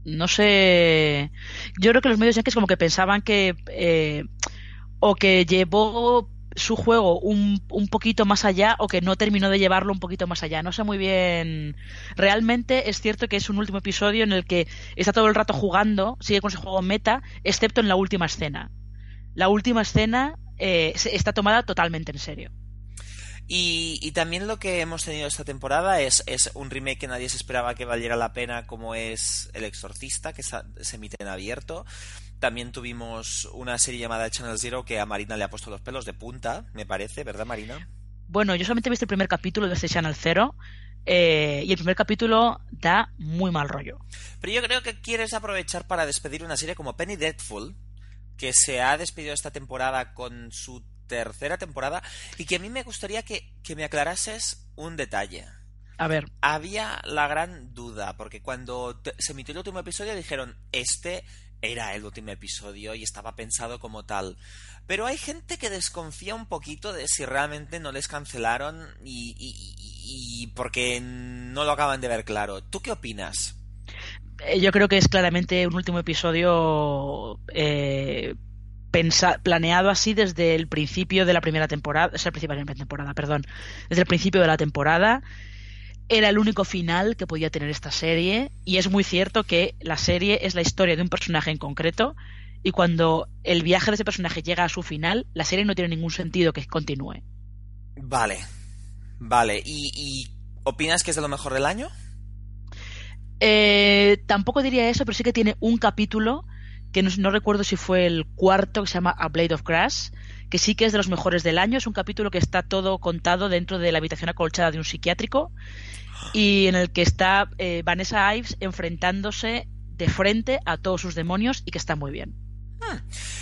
No sé. Yo creo que los medios yankees como que pensaban que eh, o que llevó su juego un, un, poquito más allá o que no terminó de llevarlo un poquito más allá. No sé muy bien. Realmente es cierto que es un último episodio en el que está todo el rato jugando, sigue con ese juego meta, excepto en la última escena. La última escena eh, está tomada totalmente en serio. Y, también lo que hemos tenido esta temporada es, es, un remake que nadie se esperaba que valiera la pena, como es El Exorcista, que se emite en abierto. También tuvimos una serie llamada Channel Zero que a Marina le ha puesto los pelos de punta, me parece, ¿verdad, Marina? Bueno, yo solamente he visto el primer capítulo de este Channel Zero. Eh, y el primer capítulo da muy mal rollo. Pero yo creo que quieres aprovechar para despedir una serie como Penny Dreadful, que se ha despedido esta temporada con su tercera temporada, y que a mí me gustaría que, que me aclarases un detalle. A ver. Había la gran duda, porque cuando se emitió el último episodio dijeron, este era el último episodio y estaba pensado como tal. Pero hay gente que desconfía un poquito de si realmente no les cancelaron y, y, porque no lo acaban de ver claro. ¿Tú qué opinas? Eh, yo creo que es claramente un último episodio eh, planeado así desde el principio de la primera temporada, es el principio de la temporada, perdón, desde el principio de la temporada era el único final que podía tener esta serie y es muy cierto que la serie es la historia de un personaje en concreto y cuando el viaje de ese personaje llega a su final, la serie no tiene ningún sentido que continúe. Vale, vale. ¿Y, y opinas que es de lo mejor del año? Eh, tampoco diría eso, pero sí que tiene un capítulo que no, no, recuerdo si fue el cuarto, que se llama A Blade of Grass, que sí que es de los mejores del año. Es un capítulo que está todo contado dentro de la habitación acolchada de un psiquiátrico y en el que está eh, Vanessa Ives enfrentándose de frente a todos sus demonios y que está muy bien. Hmm.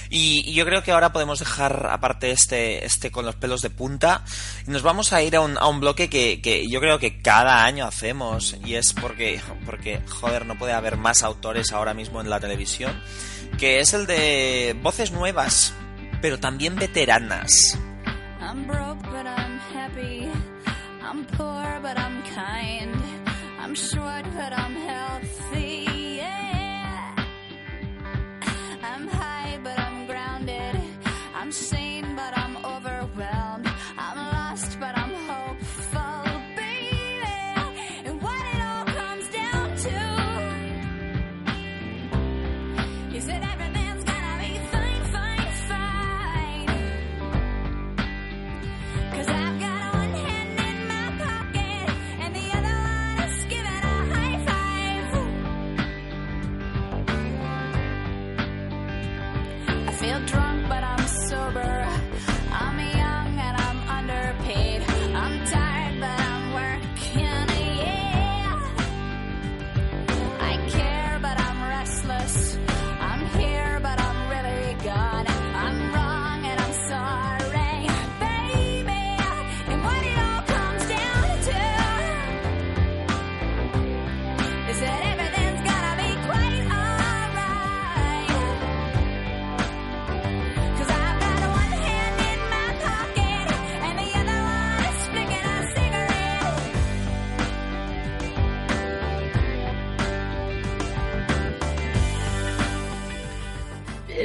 Y, y, yo creo que ahora podemos dejar aparte este, este con los pelos de punta y nos vamos a ir a un, a un bloque que, que, yo creo que cada año hacemos y es porque, porque, joder, no puede haber más autores ahora mismo en la televisión, que es el de voces nuevas, pero también veteranas. I'm broke, but I'm happy. I'm poor, but I'm kind. I'm short, but I'm healthy.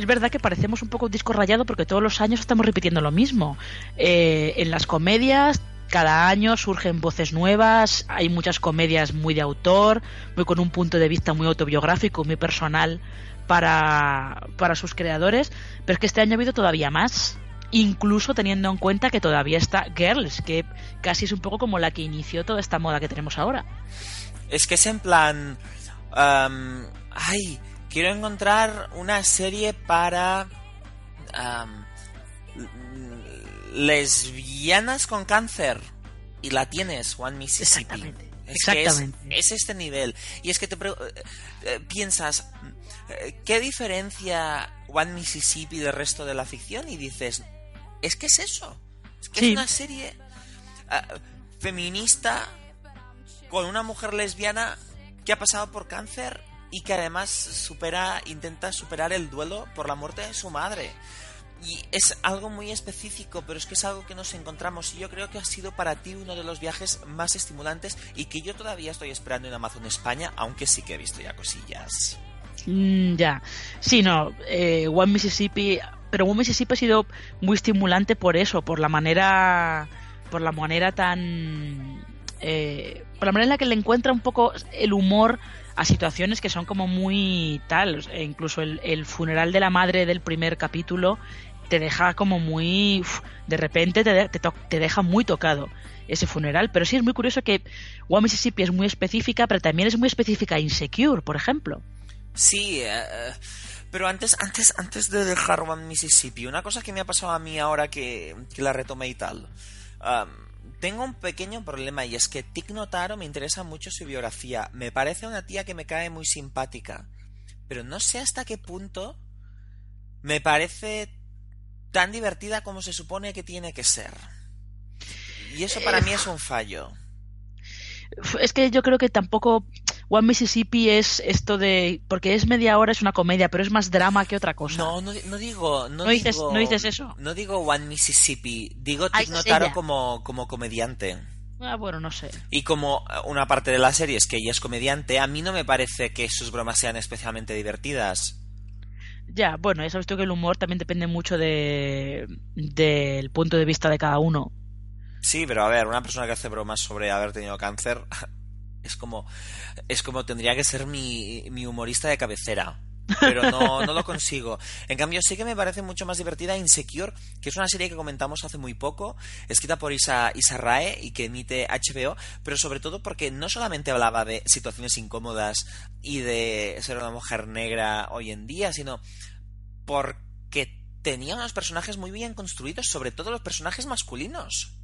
Es verdad que parecemos un poco un disco rayado porque todos los años estamos repitiendo lo mismo. Eh, en las comedias cada año surgen voces nuevas, hay muchas comedias muy de autor, muy con un punto de vista muy autobiográfico, muy personal para, para sus creadores, pero es que este año ha habido todavía más, incluso teniendo en cuenta que todavía está Girls, que casi es un poco como la que inició toda esta moda que tenemos ahora. Es que es en plan... ay, quiero encontrar una serie para... um, lesbianas con cáncer. Y la tienes, One Mississippi. Exactamente. Es, Exactamente. Que es, es, este nivel. Y es que te eh, piensas, ¿qué diferencia One Mississippi del resto de la ficción? Y dices, es que es eso. Es que Sí. es una serie uh, feminista con una mujer lesbiana que ha pasado por cáncer y que además supera, intenta superar el duelo por la muerte de su madre. Y es algo muy específico, pero es que es algo que nos encontramos y yo creo que ha sido para ti uno de los viajes más estimulantes y que yo todavía estoy esperando en Amazon España, aunque sí que he visto ya cosillas. Mm, ya. Sí, no. Eh, One Mississippi. Pero One Mississippi ha sido muy estimulante por eso, por la manera. Por la manera tan. Eh, por la manera en la que le encuentra un poco el humor a situaciones que son como muy tal. Incluso el, funeral de la madre del primer capítulo te deja como muy. de repente te, te, deja muy tocado ese funeral. Pero sí es muy curioso que One Mississippi es muy específica, pero también es muy específica Insecure, por ejemplo. Sí, uh, pero antes, antes, antes de dejar One Mississippi, una cosa que me ha pasado a mí ahora que, que la retomé y tal. Um, tengo un pequeño problema y es que Tic Notaro me interesa mucho su biografía. Me parece una tía que me cae muy simpática. Pero no sé hasta qué punto me parece tan divertida como se supone que tiene que ser. Y eso para mí es un fallo. Es que yo creo que tampoco One Mississippi es esto de. Porque es media hora, es una comedia, pero es más drama que otra cosa. No, no, no digo. No, no, dices, digo, no dices eso. No digo One Mississippi. Digo Tic Notaro como, como comediante. Ah, bueno, no sé. Y como una parte de la serie es que ella es comediante, a mí no me parece que sus bromas sean especialmente divertidas. Ya, bueno, ya sabes tú que el humor también depende mucho de del punto de vista de cada uno. Sí, pero a ver, una persona que hace bromas sobre haber tenido cáncer es como es como tendría que ser mi, mi humorista de cabecera. pero no, no lo consigo. En cambio, sí que me parece mucho más divertida Insecure, que es una serie que comentamos hace muy poco, escrita por Isa, Isa Rae y que emite HBO, pero sobre todo porque no solamente hablaba de situaciones incómodas y de ser una mujer negra hoy en día, sino porque tenía unos personajes muy bien construidos, sobre todo los personajes masculinos.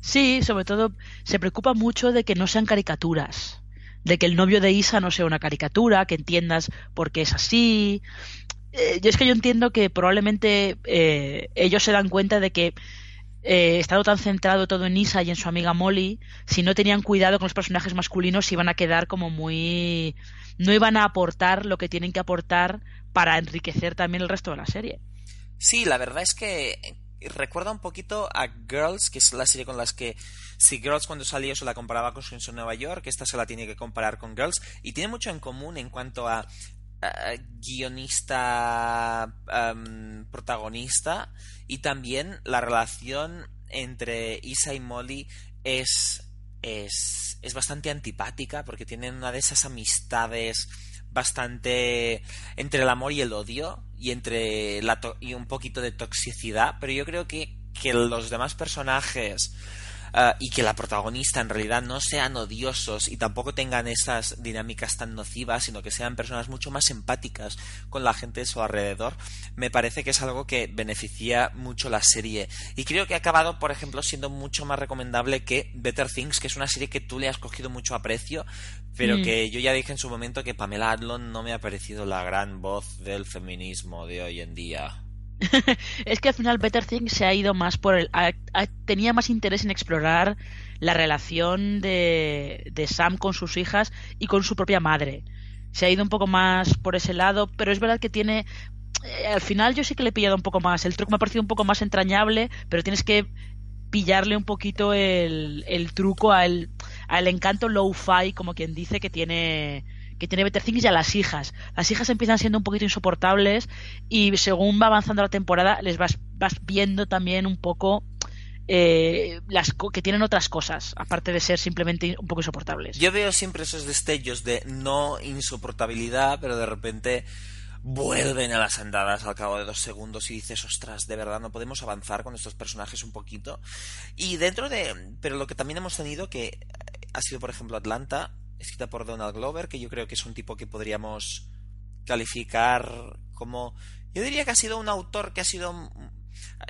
Sí, sobre todo se preocupa mucho de que no sean caricaturas de que el novio de Isa no sea una caricatura, que entiendas por qué es así. Eh, yo es que yo entiendo que probablemente eh, ellos se dan cuenta de que eh, estado tan centrado todo en Isa y en su amiga Molly, si no tenían cuidado con los personajes masculinos iban a quedar como muy... no iban a aportar lo que tienen que aportar para enriquecer también el resto de la serie. Sí, la verdad es que recuerda un poquito a Girls, que es la serie con las que si Girls cuando salió se la comparaba con Swings Nueva York, esta se la tiene que comparar con Girls y tiene mucho en común en cuanto a guionista protagonista y también la relación entre Isa y Molly es, es, es bastante antipática porque tienen una de esas amistades bastante entre el amor y el odio y entre la y un poquito de toxicidad, pero yo creo que, que los demás personajes eh, y que la protagonista en realidad no sean odiosos y tampoco tengan esas dinámicas tan nocivas, sino que sean personas mucho más empáticas con la gente de su alrededor, me parece que es algo que beneficia mucho la serie. Y creo que ha acabado, por ejemplo, siendo mucho más recomendable que Better Things, que es una serie que tú le has cogido mucho aprecio, pero mm. que yo ya dije en su momento que Pamela Adlon no me ha parecido la gran voz del feminismo de hoy en día. es que al final Better Things se ha ido más por el... tenía más interés en explorar la relación de, de Sam con sus hijas y con su propia madre. Se ha ido un poco más por ese lado, pero es verdad que tiene eh, al final yo sí que le he pillado un poco más. El truco me ha parecido un poco más entrañable, pero tienes que pillarle un poquito el, el truco al, al encanto low-fi, como quien dice, que tiene que tiene Better Things y a las hijas. Las hijas empiezan siendo un poquito insoportables y según va avanzando la temporada les vas, vas viendo también un poco eh, las que tienen otras cosas, aparte de ser simplemente un poco insoportables. Yo veo siempre esos destellos de no insoportabilidad, pero de repente vuelven a las andadas al cabo de dos segundos y dices, ostras, de verdad no podemos avanzar con estos personajes un poquito. Y dentro de... Pero lo que también hemos tenido que ha sido, por ejemplo, Atlanta, escrita por Donald Glover, que yo creo que es un tipo que podríamos calificar como... Yo diría que ha sido un autor que ha sido...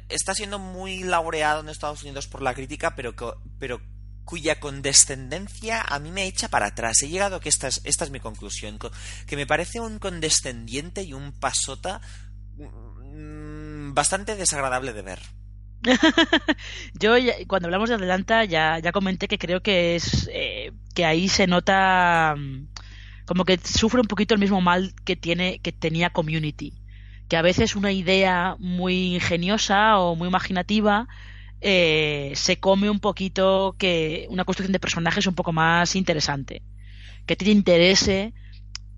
Está siendo muy laureado en Estados Unidos por la crítica, pero, pero cuya condescendencia a mí me echa para atrás. He llegado a que esta es, esta es mi conclusión, que me parece un condescendiente y un pasota mm, bastante desagradable de ver. Yo cuando hablamos de Atlanta ya, ya comenté que creo que es eh, que ahí se nota mm, como que sufre un poquito el mismo mal que tiene que tenía Community, que a veces una idea muy ingeniosa o muy imaginativa eh, se come un poquito que una construcción de personajes un poco más interesante, que te interese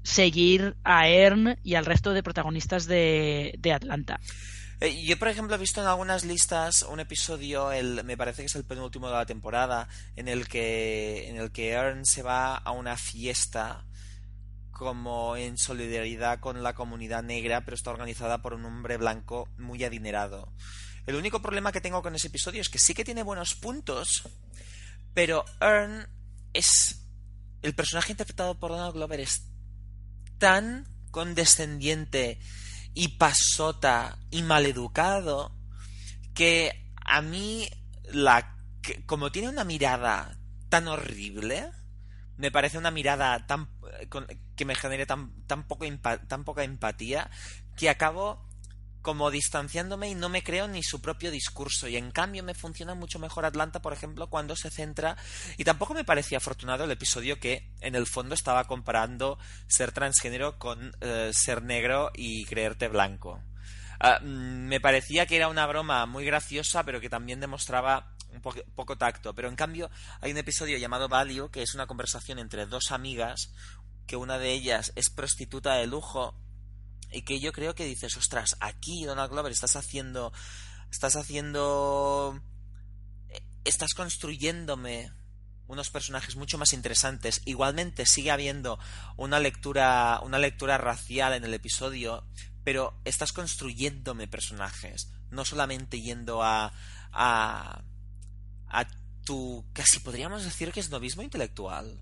seguir a Ern y al resto de protagonistas de, de Atlanta. Eh, yo, por ejemplo, he visto en algunas listas un episodio, el, me parece que es el penúltimo de la temporada, en el que, en el que Ern se va a una fiesta como en solidaridad con la comunidad negra, pero está organizada por un hombre blanco muy adinerado. El único problema que tengo con ese episodio es que sí que tiene buenos puntos, pero Ern es... El personaje interpretado por Donald Glover es tan condescendiente y pasota y maleducado que a mí la como tiene una mirada tan horrible me parece una mirada tan que me genere tan tan tan poca empatía que acabo como distanciándome y no me creo ni su propio discurso. Y en cambio me funciona mucho mejor Atlanta, por ejemplo, cuando se centra. Y tampoco me parecía afortunado el episodio que en el fondo estaba comparando ser transgénero con eh, ser negro y creerte blanco. Ah, mm, me parecía que era una broma muy graciosa, pero que también demostraba un poco tacto. Pero en cambio hay un episodio llamado Value, que es una conversación entre dos amigas, que una de ellas es prostituta de lujo y que yo creo que dices, ostras, aquí Donald Glover estás haciendo, estás haciendo, estás construyéndome unos personajes mucho más interesantes. Igualmente sigue habiendo una lectura, una lectura racial en el episodio, pero estás construyéndome personajes, no solamente yendo a, a, a tu, casi podríamos decir que es novismo intelectual.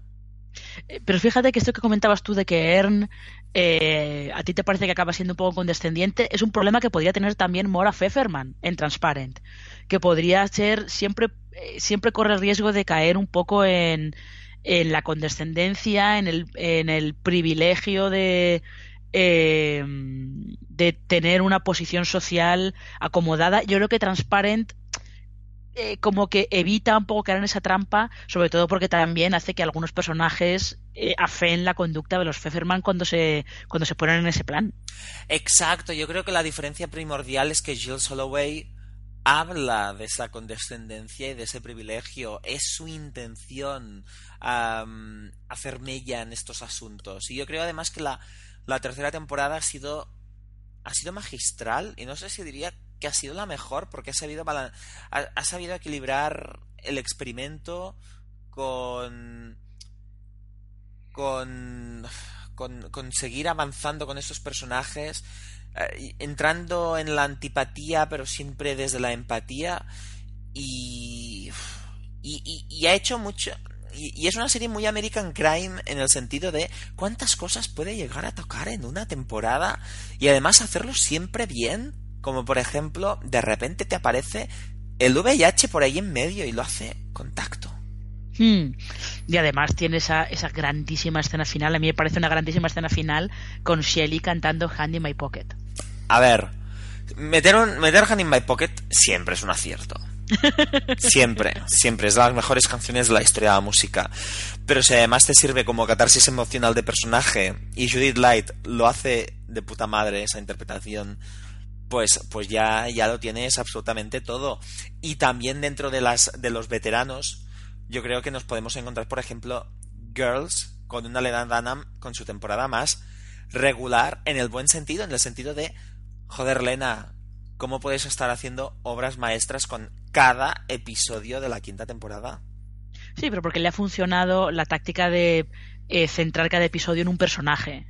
Eh, pero fíjate que esto que comentabas tú de que Ern eh, a ti te parece que acaba siendo un poco condescendiente, es un problema que podría tener también Mora Pfefferman en Transparent, que podría ser siempre, eh, siempre corre el riesgo de caer un poco en, en la condescendencia, en el, en el privilegio de, de tener una posición social acomodada. Yo creo que Transparent eh, como que evita un poco caer en esa trampa, sobre todo porque también hace que algunos personajes eh, afeen la conducta de los Pfefferman cuando se, cuando se ponen en ese plan. Exacto, yo creo que la diferencia primordial es que Jill Soloway habla de esa condescendencia y de ese privilegio. Es su intención hacer mella en estos asuntos. Y yo creo además que la, la tercera temporada ha sido, ha sido magistral y no sé si diría que ha sido la mejor porque ha sabido, ha, sabido equilibrar el experimento con, con, con, seguir avanzando con esos personajes, eh, entrando en la antipatía pero siempre desde la empatía y, y ha hecho mucho, y, es una serie muy American Crime en el sentido de cuántas cosas puede llegar a tocar en una temporada y además hacerlo siempre bien. Como por ejemplo, de repente te aparece el VIH por ahí en medio y lo hace contacto. Hmm. Y además tiene esa, esa grandísima escena final. A mí me parece una grandísima escena final con Shelly cantando Hand in My Pocket. A ver, meter, un, meter Hand in My Pocket siempre es un acierto. Siempre, siempre. Es de las mejores canciones de la historia de la música. Pero si además te sirve como catarsis emocional de personaje y Judith Light lo hace de puta madre esa interpretación, pues, pues ya, ya lo tienes absolutamente todo. Y también dentro de, las, de los veteranos, yo creo que nos podemos encontrar, por ejemplo, Girls con una Lena Dunham con su temporada más regular en el buen sentido, en el sentido de, joder, Lena, ¿cómo puedes estar haciendo obras maestras con cada episodio de la quinta temporada? Sí, pero porque le ha funcionado la táctica de eh, centrar cada episodio en un personaje.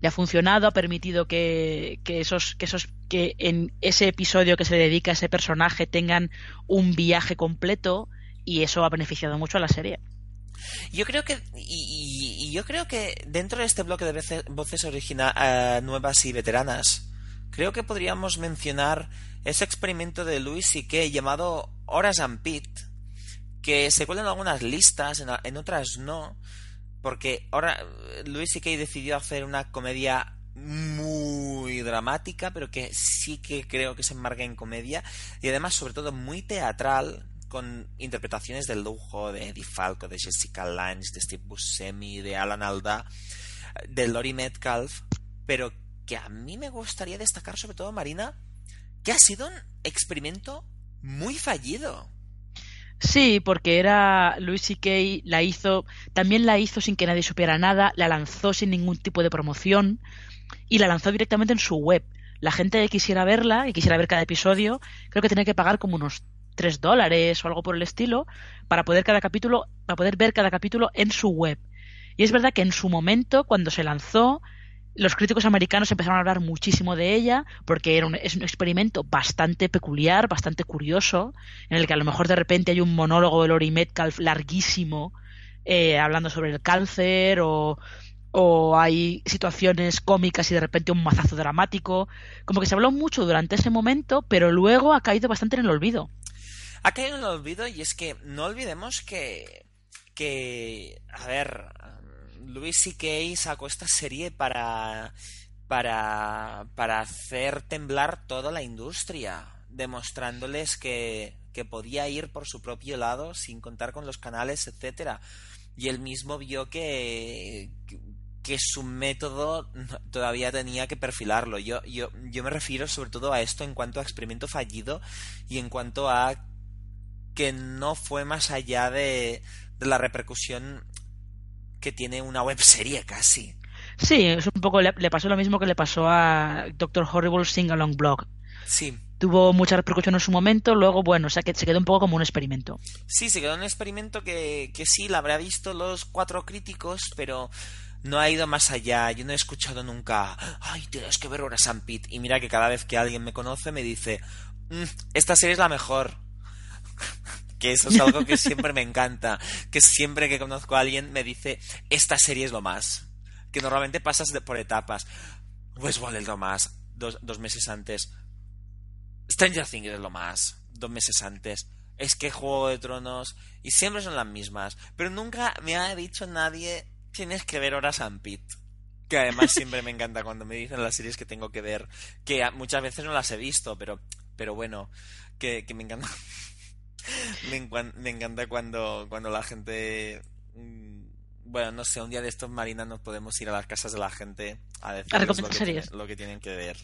Le ha funcionado, ha permitido que, que, esos, que esos, que en ese episodio que se dedica a ese personaje tengan un viaje completo y eso ha beneficiado mucho a la serie. Yo creo que y, yo creo que dentro de este bloque de voces originales eh, nuevas y veteranas creo que podríamos mencionar ese experimento de Louis C.K. llamado Horas and Pit, que se cuela en algunas listas, en, otras no, porque ahora Louis C.K. decidió hacer una comedia muy dramática, pero que sí que creo que se enmarca en comedia, y además sobre todo muy teatral, con interpretaciones de lujo de Eddie Falco, de Jessica Lange, de Steve Buscemi, de Alan Alda, de Lori Metcalf, pero que a mí me gustaría destacar sobre todo, Marina, que ha sido un experimento muy fallido. Sí, porque era Louis C.K. la hizo, también la hizo sin que nadie supiera nada, la lanzó sin ningún tipo de promoción y la lanzó directamente en su web. La gente que quisiera verla y quisiera ver cada episodio, creo que tenía que pagar como unos 3 dólares o algo por el estilo para poder cada capítulo, para poder ver cada capítulo en su web. Y es verdad que en su momento, cuando se lanzó, los críticos americanos empezaron a hablar muchísimo de ella porque era un, es un experimento bastante peculiar, bastante curioso, en el que a lo mejor de repente hay un monólogo de Lori Metcalf larguísimo eh, hablando sobre el cáncer o, o hay situaciones cómicas y de repente un mazazo dramático. Como que se habló mucho durante ese momento, pero luego ha caído bastante en el olvido. Ha caído en el olvido y es que no olvidemos que, que a ver, Louis C.K. sacó esta serie para, para, para hacer temblar toda la industria, demostrándoles que, que podía ir por su propio lado sin contar con los canales, etcétera. Y él mismo vio que, que su método todavía tenía que perfilarlo. Yo, yo, yo me refiero sobre todo a esto en cuanto a experimento fallido y en cuanto a que no fue más allá de, de la repercusión que tiene una web serie casi. Sí, es un poco le, pasó lo mismo que le pasó a Doctor Horrible Sing Along Blog. Sí. tuvo mucha repercusión en su momento, luego, bueno, o sea que se quedó un poco como un experimento. Sí, se quedó un experimento que, que sí, la habrá visto los cuatro críticos, pero no ha ido más allá. Yo no he escuchado nunca, ay, tienes que ver ahora San Pete. Y mira que cada vez que alguien me conoce me dice, mm, esta serie es la mejor. Que eso es algo que siempre me encanta. Que siempre que conozco a alguien me dice, esta serie es lo más. Que normalmente pasas por etapas. Westworld es lo más. Dos, dos meses antes. Stranger Things es lo más. Dos meses antes. Es que Juego de Tronos. Y siempre son las mismas. Pero nunca me ha dicho nadie tienes que ver Horas and Pit. Que además siempre me encanta cuando me dicen las series que tengo que ver, que muchas veces no las he visto, pero, pero bueno, que, me encanta. Me, encanta cuando, cuando la gente mm, bueno, no sé, un día de estos, Marina, nos podemos ir a las casas de la gente a decir lo, lo que tienen que ver.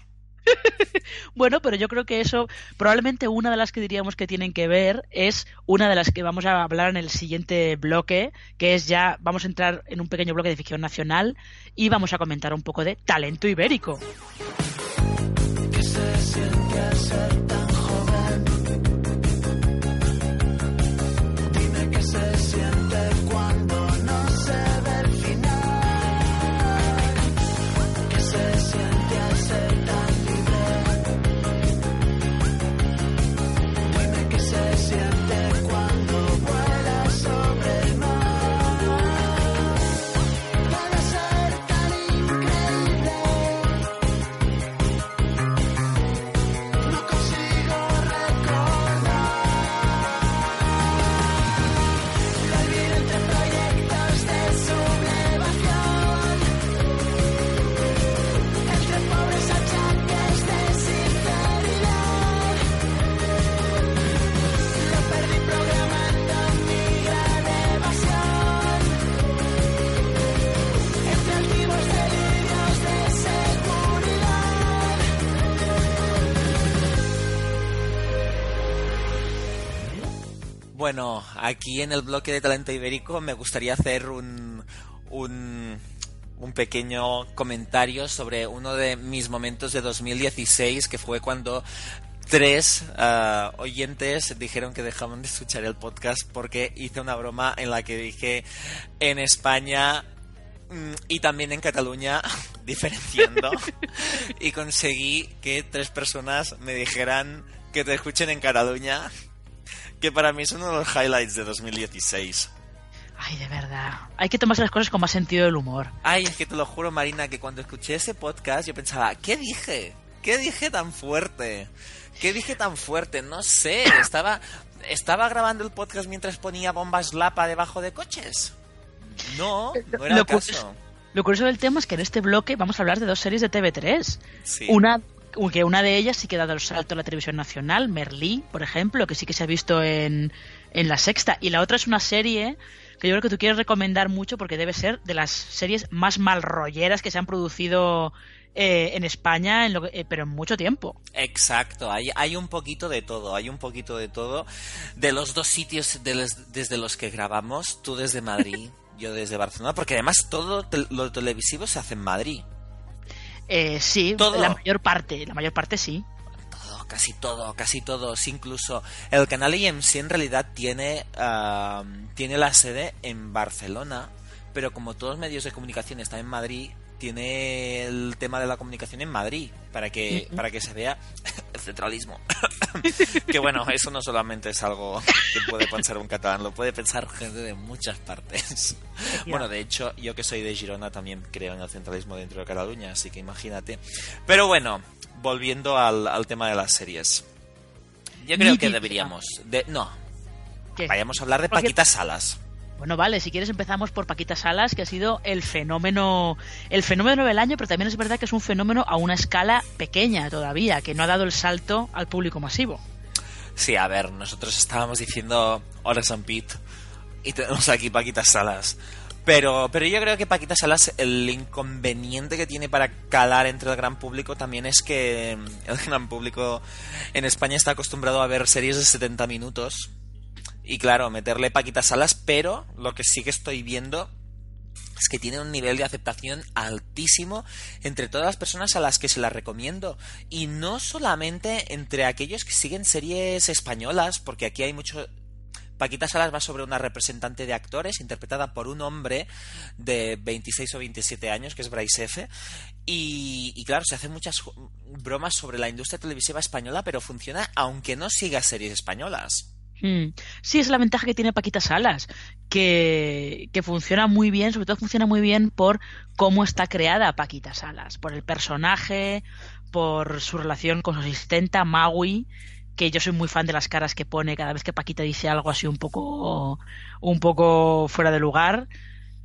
bueno, pero yo creo que eso, probablemente una de las que diríamos que tienen que ver es una de las que vamos a hablar en el siguiente bloque, que es ya, vamos a entrar en un pequeño bloque de ficción nacional y vamos a comentar un poco de talento ibérico. Bueno, aquí en el bloque de talento ibérico me gustaría hacer un, un, pequeño comentario sobre uno de mis momentos de 2016, que fue cuando tres ah, oyentes dijeron que dejaban de escuchar el podcast porque hice una broma en la que dije en España mm, y también en Cataluña, diferenciando, y conseguí que tres personas me dijeran que te escuchen en Cataluña que para mí son uno de los highlights de 2016. Ay, de verdad. Hay que tomarse las cosas con más sentido del humor. Ay, es que te lo juro, Marina, que cuando escuché ese podcast yo pensaba, ¿qué dije? ¿Qué dije tan fuerte? ¿Qué dije tan fuerte? No sé, estaba estaba grabando el podcast mientras ponía bombas lapa debajo de coches. No, no era el caso. Lo curioso del tema es que en este bloque vamos a hablar de dos series de TV3. Una que una de ellas sí que ha dado el salto a la televisión nacional, Merlí, por ejemplo, que sí que se ha visto en, en la sexta. Y la otra es una serie que yo creo que tú quieres recomendar mucho porque debe ser de las series más malrolleras que se han producido eh, en España, en eh, pero en mucho tiempo. Exacto, hay, hay un poquito de todo, hay un poquito de todo. De los dos sitios desde los que grabamos, tú desde Madrid, yo desde Barcelona, porque además todo lo televisivo se hace en Madrid. Eh, sí, la mayor parte, la mayor parte sí. Todo, casi todo, casi todos. Incluso el canal IMC en realidad tiene, tiene la sede en Barcelona, pero como todos los medios de comunicación están en Madrid, tiene el tema de la comunicación en Madrid para que para que se vea el centralismo. Que bueno eso no solamente es algo que puede pensar un catalán lo puede pensar gente de muchas partes. Bueno de hecho yo que soy de Girona también creo en el centralismo dentro de Cataluña así que imagínate. Pero bueno volviendo al, tema de las series. Yo creo que deberíamos de no. Vayamos a hablar de Paquita Salas bueno, vale, si quieres empezamos por Paquita Salas, que ha sido el fenómeno, el fenómeno del año, pero también es verdad que es un fenómeno a una escala pequeña todavía, que no ha dado el salto al público masivo. Sí, a ver, nosotros estábamos diciendo Horas and Pete y tenemos aquí Paquita Salas. Pero, pero yo creo que Paquita Salas, el inconveniente que tiene para calar entre el gran público también es que el gran público en España está acostumbrado a ver series de 70 minutos y claro, meterle Paquita Salas, pero lo que sí que estoy viendo es que tiene un nivel de aceptación altísimo entre todas las personas a las que se la recomiendo. Y no solamente entre aquellos que siguen series españolas, porque aquí hay mucho... Paquita Salas va sobre una representante de actores interpretada por un hombre de 26 o 27 años, que es Bryce F. Y, y claro, se hacen muchas bromas sobre la industria televisiva española, pero funciona aunque no siga series españolas. Mm. Sí, es la ventaja que tiene Paquita Salas, que, que, funciona muy bien, sobre todo funciona muy bien por cómo está creada Paquita Salas, por el personaje, por su relación con su asistenta, Maui, que yo soy muy fan de las caras que pone cada vez que Paquita dice algo así un poco, un poco fuera de lugar.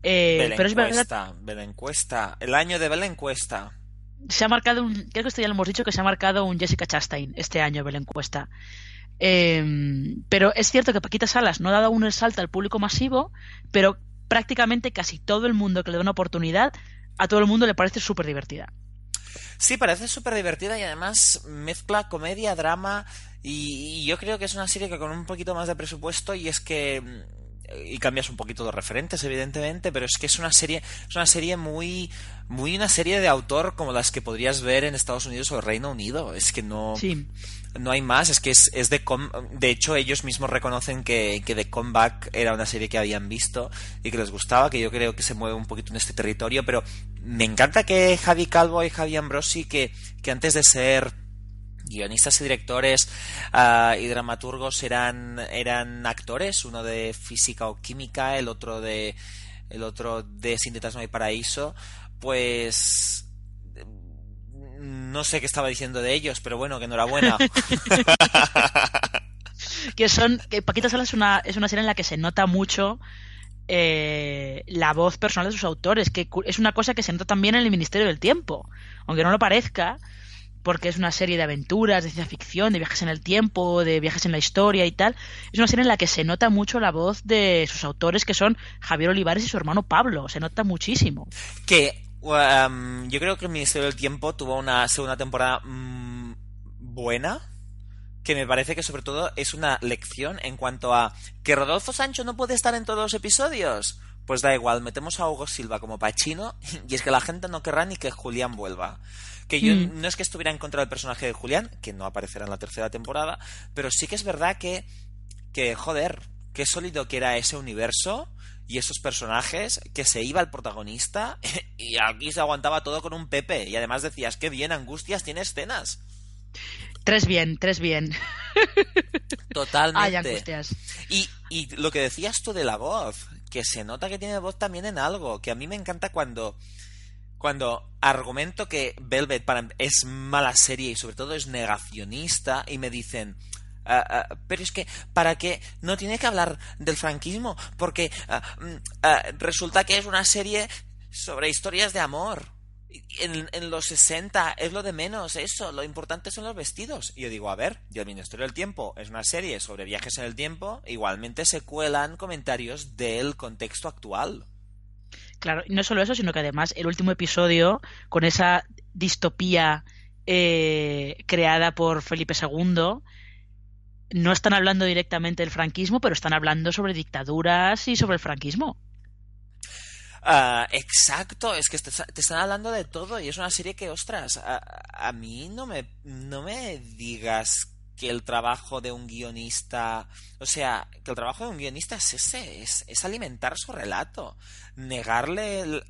Eh, pero es verdad. encuesta, el año de encuesta. Se ha marcado un, creo que esto ya lo hemos dicho, que se ha marcado un Jessica Chastain este año encuesta eh, pero es cierto que Paquita Salas no ha dado aún el salto al público masivo, pero prácticamente casi todo el mundo que le da una oportunidad, a todo el mundo le parece súper divertida. Sí, parece súper divertida y además mezcla comedia, drama y, yo creo que es una serie que con un poquito más de presupuesto y es que y cambias un poquito los referentes evidentemente pero es que es una serie es una serie muy muy una serie de autor como las que podrías ver en Estados Unidos o el Reino Unido. Es que no sí. no hay más, es que es, es de... de hecho, ellos mismos reconocen que, que The Comeback era una serie que habían visto y que les gustaba, que yo creo que se mueve un poquito en este territorio, pero me encanta que Javi Calvo y Javi Ambrosi, que, que antes de ser guionistas y directores uh, y dramaturgos eran, eran actores, uno de física o química, el otro de el otro de Sintetasmo y Paraíso, pues no sé qué estaba diciendo de ellos, pero bueno, que enhorabuena. que son. Que Paquita Salas es una, es una serie en la que se nota mucho eh, la voz personal de sus autores, que es una cosa que se nota también en el Ministerio del Tiempo. Aunque no lo parezca, porque es una serie de aventuras, de ciencia ficción, de viajes en el tiempo, de viajes en la historia y tal. Es una serie en la que se nota mucho la voz de sus autores, que son Javier Olivares y su hermano Pablo. Se nota muchísimo. Que Um, yo creo que el Ministerio del Tiempo tuvo una segunda temporada mm, buena. Que me parece que sobre todo es una lección en cuanto a que Rodolfo Sancho no puede estar en todos los episodios. Pues da igual, metemos a Hugo Silva como Pachino y es que la gente no querrá ni que Julián vuelva. Que yo mm. no es que estuviera en contra del personaje de Julián, que no aparecerá en la tercera temporada, pero sí que es verdad que, que joder, qué sólido que era ese universo y esos personajes que se iba el protagonista y aquí se aguantaba todo con un Pepe y además decías que bien Angustias tiene escenas tres bien tres bien totalmente angustias. Y, y lo que decías tú de la voz que se nota que tiene voz también en algo que a mí me encanta cuando cuando argumento que Velvet es mala serie y sobre todo es negacionista y me dicen ah, pero es que, ¿para qué? No tiene que hablar del franquismo, porque ah, mm, resulta que es una serie sobre historias de amor. En, los 60 es lo de menos eso, lo importante son los vestidos. Y yo digo, a ver, y el Ministerio del Tiempo es una serie sobre viajes en el tiempo, igualmente se cuelan comentarios del contexto actual. Claro, y no solo eso, sino que además el último episodio, con esa distopía eh, creada por Felipe II, no están hablando directamente del franquismo, pero están hablando sobre dictaduras y sobre el franquismo. Uh, exacto, es que te, están hablando de todo y es una serie que, ostras, a, mí no me, no me digas que el trabajo de un guionista, o sea, que el trabajo de un guionista es ese, es, es alimentar su relato, negarle,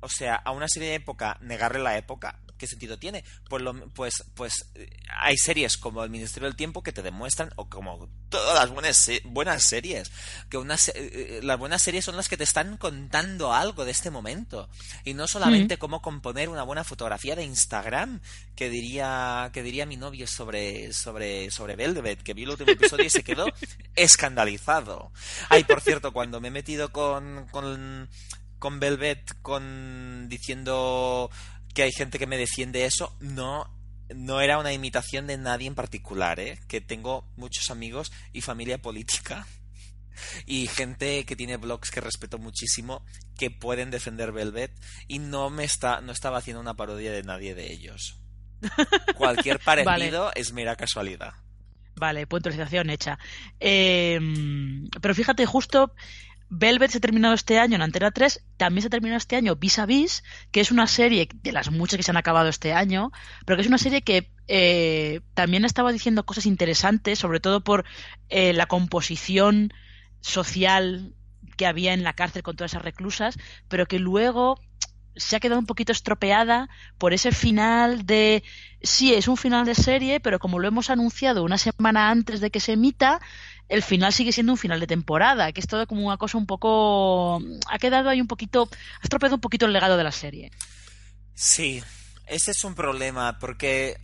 o sea, a una serie de época, negarle la época, ¿qué sentido tiene? Pues, pues, pues eh, hay series como El Ministerio del Tiempo que te demuestran, o como todas las buenas, buenas series, que unas, eh, eh, las buenas series son las que te están contando algo de este momento. Y no solamente cómo componer una buena fotografía de Instagram, que diría, que diría mi novio sobre, sobre, sobre Velvet, que vio el último episodio y se quedó escandalizado. Ay, por cierto, cuando me he metido con, con con Velvet con diciendo que hay gente que me defiende eso, no no era una imitación de nadie en particular, ¿eh? que tengo muchos amigos y familia política y gente que tiene blogs que respeto muchísimo que pueden defender Velvet y no me está no estaba haciendo una parodia de nadie de ellos. Cualquier parecido es mera casualidad. Vale, puntualización hecha. Em, pero fíjate, justo Velvet se ha terminado este año en Antena 3, también se ha terminado este año Vis a Vis, que es una serie de las muchas que se han acabado este año, pero que es una serie que eh, también estaba diciendo cosas interesantes, sobre todo por eh, la composición social que había en la cárcel con todas esas reclusas, pero que luego se ha quedado un poquito estropeada por ese final de sí es un final de serie pero como lo hemos anunciado una semana antes de que se emita el final sigue siendo un final de temporada que es todo como una cosa un poco ha quedado ahí un poquito ha estropeado un poquito el legado de la serie. Sí ese es un problema porque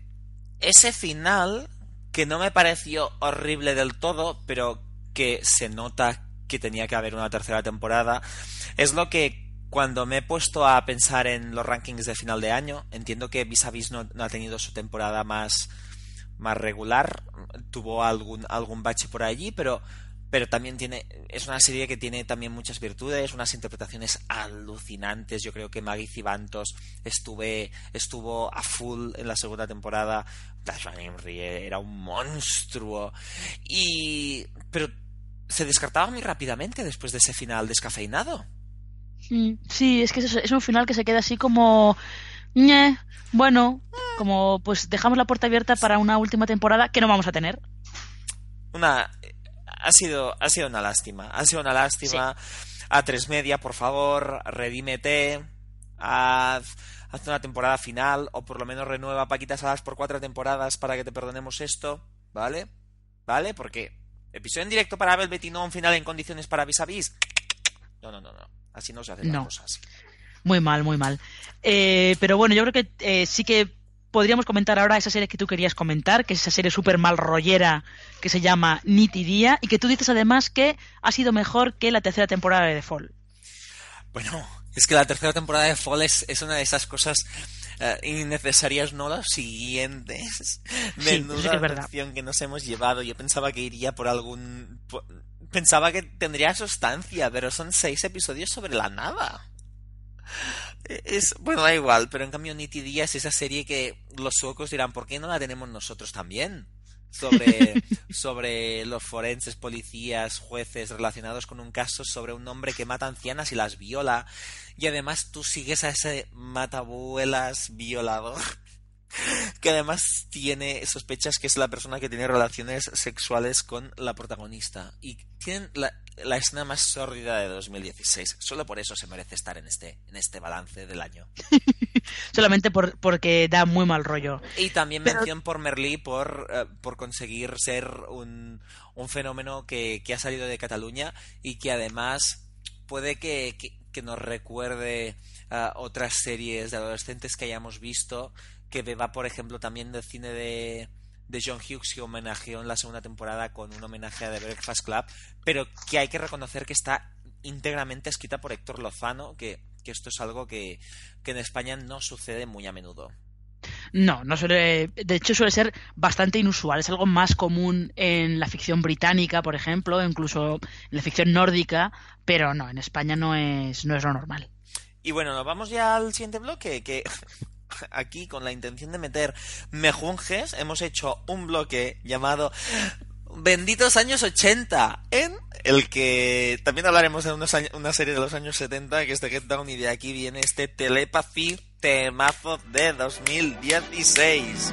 ese final que no me pareció horrible del todo pero que se nota que tenía que haber una tercera temporada es lo que cuando me he puesto a pensar en los rankings de final de año, entiendo que Vis a Vis no, ha tenido su temporada más, más regular, tuvo algún, algún bache por allí, pero, pero también tiene, es una serie que tiene también muchas virtudes, unas interpretaciones alucinantes. Yo creo que Maggie Cibantos estuve, estuvo a full en la segunda temporada. Henry era un monstruo. Y, pero se descartaba muy rápidamente después de ese final descafeinado. Sí, es que es, un final que se queda así como... bueno, como pues dejamos la puerta abierta para una última temporada que no vamos a tener. Una... Ha sido, ha sido una lástima. Ha sido una lástima. A tres media, por favor, redímete. Haz, haz una temporada final o por lo menos renueva Paquitas Salas por cuatro temporadas para que te perdonemos esto. ¿Vale? ¿Vale? Porque episodio en directo para Velvet y no un final en condiciones para vis a vis. No, no, no, no. Así no se hacen las cosas. Muy mal, muy mal. Eh, pero bueno, yo creo que eh, sí que podríamos comentar ahora esa serie que tú querías comentar, que es esa serie súper mal rollera que se llama Nitidía y que tú dices además que ha sido mejor que la tercera temporada de The Fall. Bueno, es que la tercera temporada de Fall es, una de esas cosas eh, innecesarias, no las siguientes. Menuda sí, que nos hemos llevado. Yo pensaba que iría por algún pensaba que tendría sustancia, pero son seis episodios sobre la nada. Es, bueno, da igual, pero en cambio Nitty es esa serie que los suecos dirán, ¿por qué no la tenemos nosotros también? Sobre, sobre los forenses, policías, jueces relacionados con un caso sobre un hombre que mata ancianas y las viola. Y además tú sigues a ese matabuelas violador que además tiene sospechas que es la persona que tiene relaciones sexuales con la protagonista. Y tienen la, escena más sórdida de 2016. Solo por eso se merece estar en este, en este balance del año. Solamente por, porque da muy mal rollo. Y también mención por Merlí por, eh, por conseguir ser un, un fenómeno que, que, ha salido de Cataluña y que además puede que, que, nos recuerde a otras series de adolescentes que hayamos visto que beba, por ejemplo, también del cine de, de John Hughes que homenajeó en la segunda temporada con un homenaje a The Breakfast Club, pero que hay que reconocer que está íntegramente escrita por Héctor Lozano, que, esto es algo que, en España no sucede muy a menudo. No, no suele, de hecho suele ser bastante inusual, es algo más común en la ficción británica, por ejemplo, incluso en la ficción nórdica, pero no, en España no es, no es lo normal. Y bueno, nos vamos ya al siguiente bloque, que aquí con la intención de meter mejunjes, hemos hecho un bloque llamado Benditos años 80, en el que también hablaremos de una serie de los años 70, que es de Get Down, y de aquí viene este Telepathy temazo de 2016.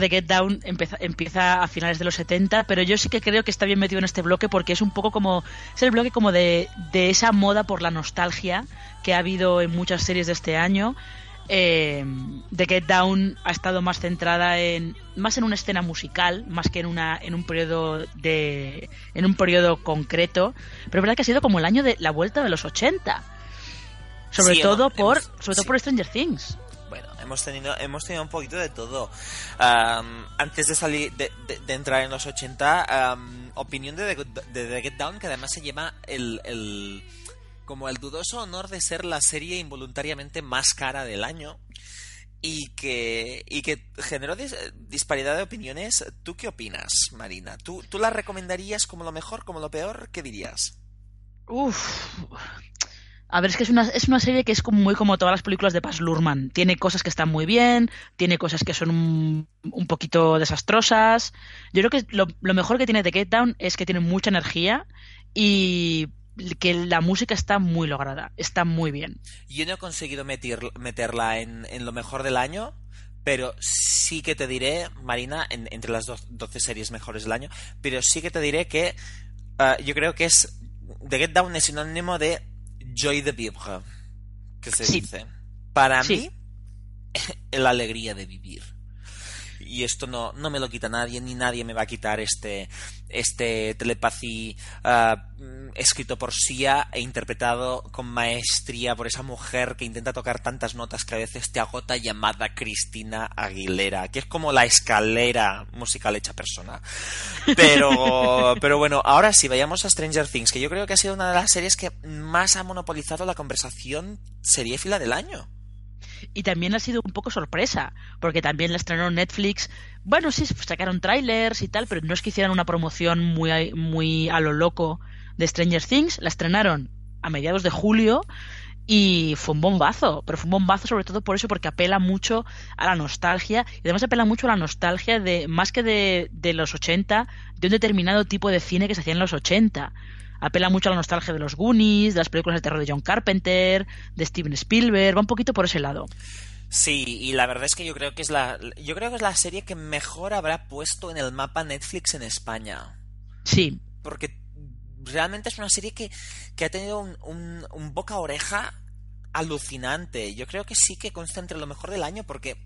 que The Get Down empieza, a finales de los 70, pero yo sí que creo que está bien metido en este bloque porque es un poco como. Es el bloque como de, esa moda por la nostalgia que ha habido en muchas series de este año. Eh, The Get Down ha estado más centrada en más en una escena musical más que en una en un periodo de en un periodo concreto pero es verdad que ha sido como el año de la vuelta de los 80 sobre todo por sobre todo por Stranger Things hemos tenido, hemos tenido un poquito de todo. antes de salir, de, entrar en los 80, opinión de, The Get Down, que además se lleva el, como el dudoso honor de ser la serie involuntariamente más cara del año y que, y que generó disparidad de opiniones. ¿Tú qué opinas, Marina? ¿Tú, ¿Tú la recomendarías como lo mejor, como lo peor? ¿Qué dirías? Uf, a ver, es que es una, es una serie que es como, muy como todas las películas de Paz Lurman. Tiene cosas que están muy bien, tiene cosas que son un, poquito desastrosas. Yo creo que lo, mejor que tiene The Get Down es que tiene mucha energía y que la música está muy lograda, está muy bien. Yo no he conseguido meter, meterla en, en lo mejor del año, pero sí que te diré, Marina, entre las 12 series mejores del año, pero sí que te diré que uh, yo creo que es The Get Down es sinónimo de joy de vivre, que se dice. Para mí, la alegría de vivir. Y esto no, no me lo quita nadie, ni nadie me va a quitar este, este telepathy ah, escrito por Sia e interpretado con maestría por esa mujer que intenta tocar tantas notas que a veces te agota llamada Cristina Aguilera, que es como la escalera musical hecha persona. Pero, pero bueno, ahora sí, vayamos a Stranger Things, que yo creo que ha sido una de las series que más ha monopolizado la conversación seriéfila del año y también ha sido un poco sorpresa, porque también la estrenó Netflix. Bueno, sí, sacaron trailers y tal, pero no es que hicieran una promoción muy, muy a lo loco de Stranger Things. La estrenaron a mediados de julio y fue un bombazo, pero fue un bombazo sobre todo por eso, porque apela mucho a la nostalgia y además apela mucho a la nostalgia de, más que de, de los 80, de un determinado tipo de cine que se hacía en los 80 apela mucho a la nostalgia de los Goonies, de las películas de terror de John Carpenter, de Steven Spielberg, va un poquito por ese lado. Sí, y la verdad es que yo creo que es la yo creo que es la serie que mejor habrá puesto en el mapa Netflix en España. Sí. Porque realmente es una serie que, que ha tenido un, un, boca oreja alucinante. Yo creo que sí que consta entre lo mejor del año porque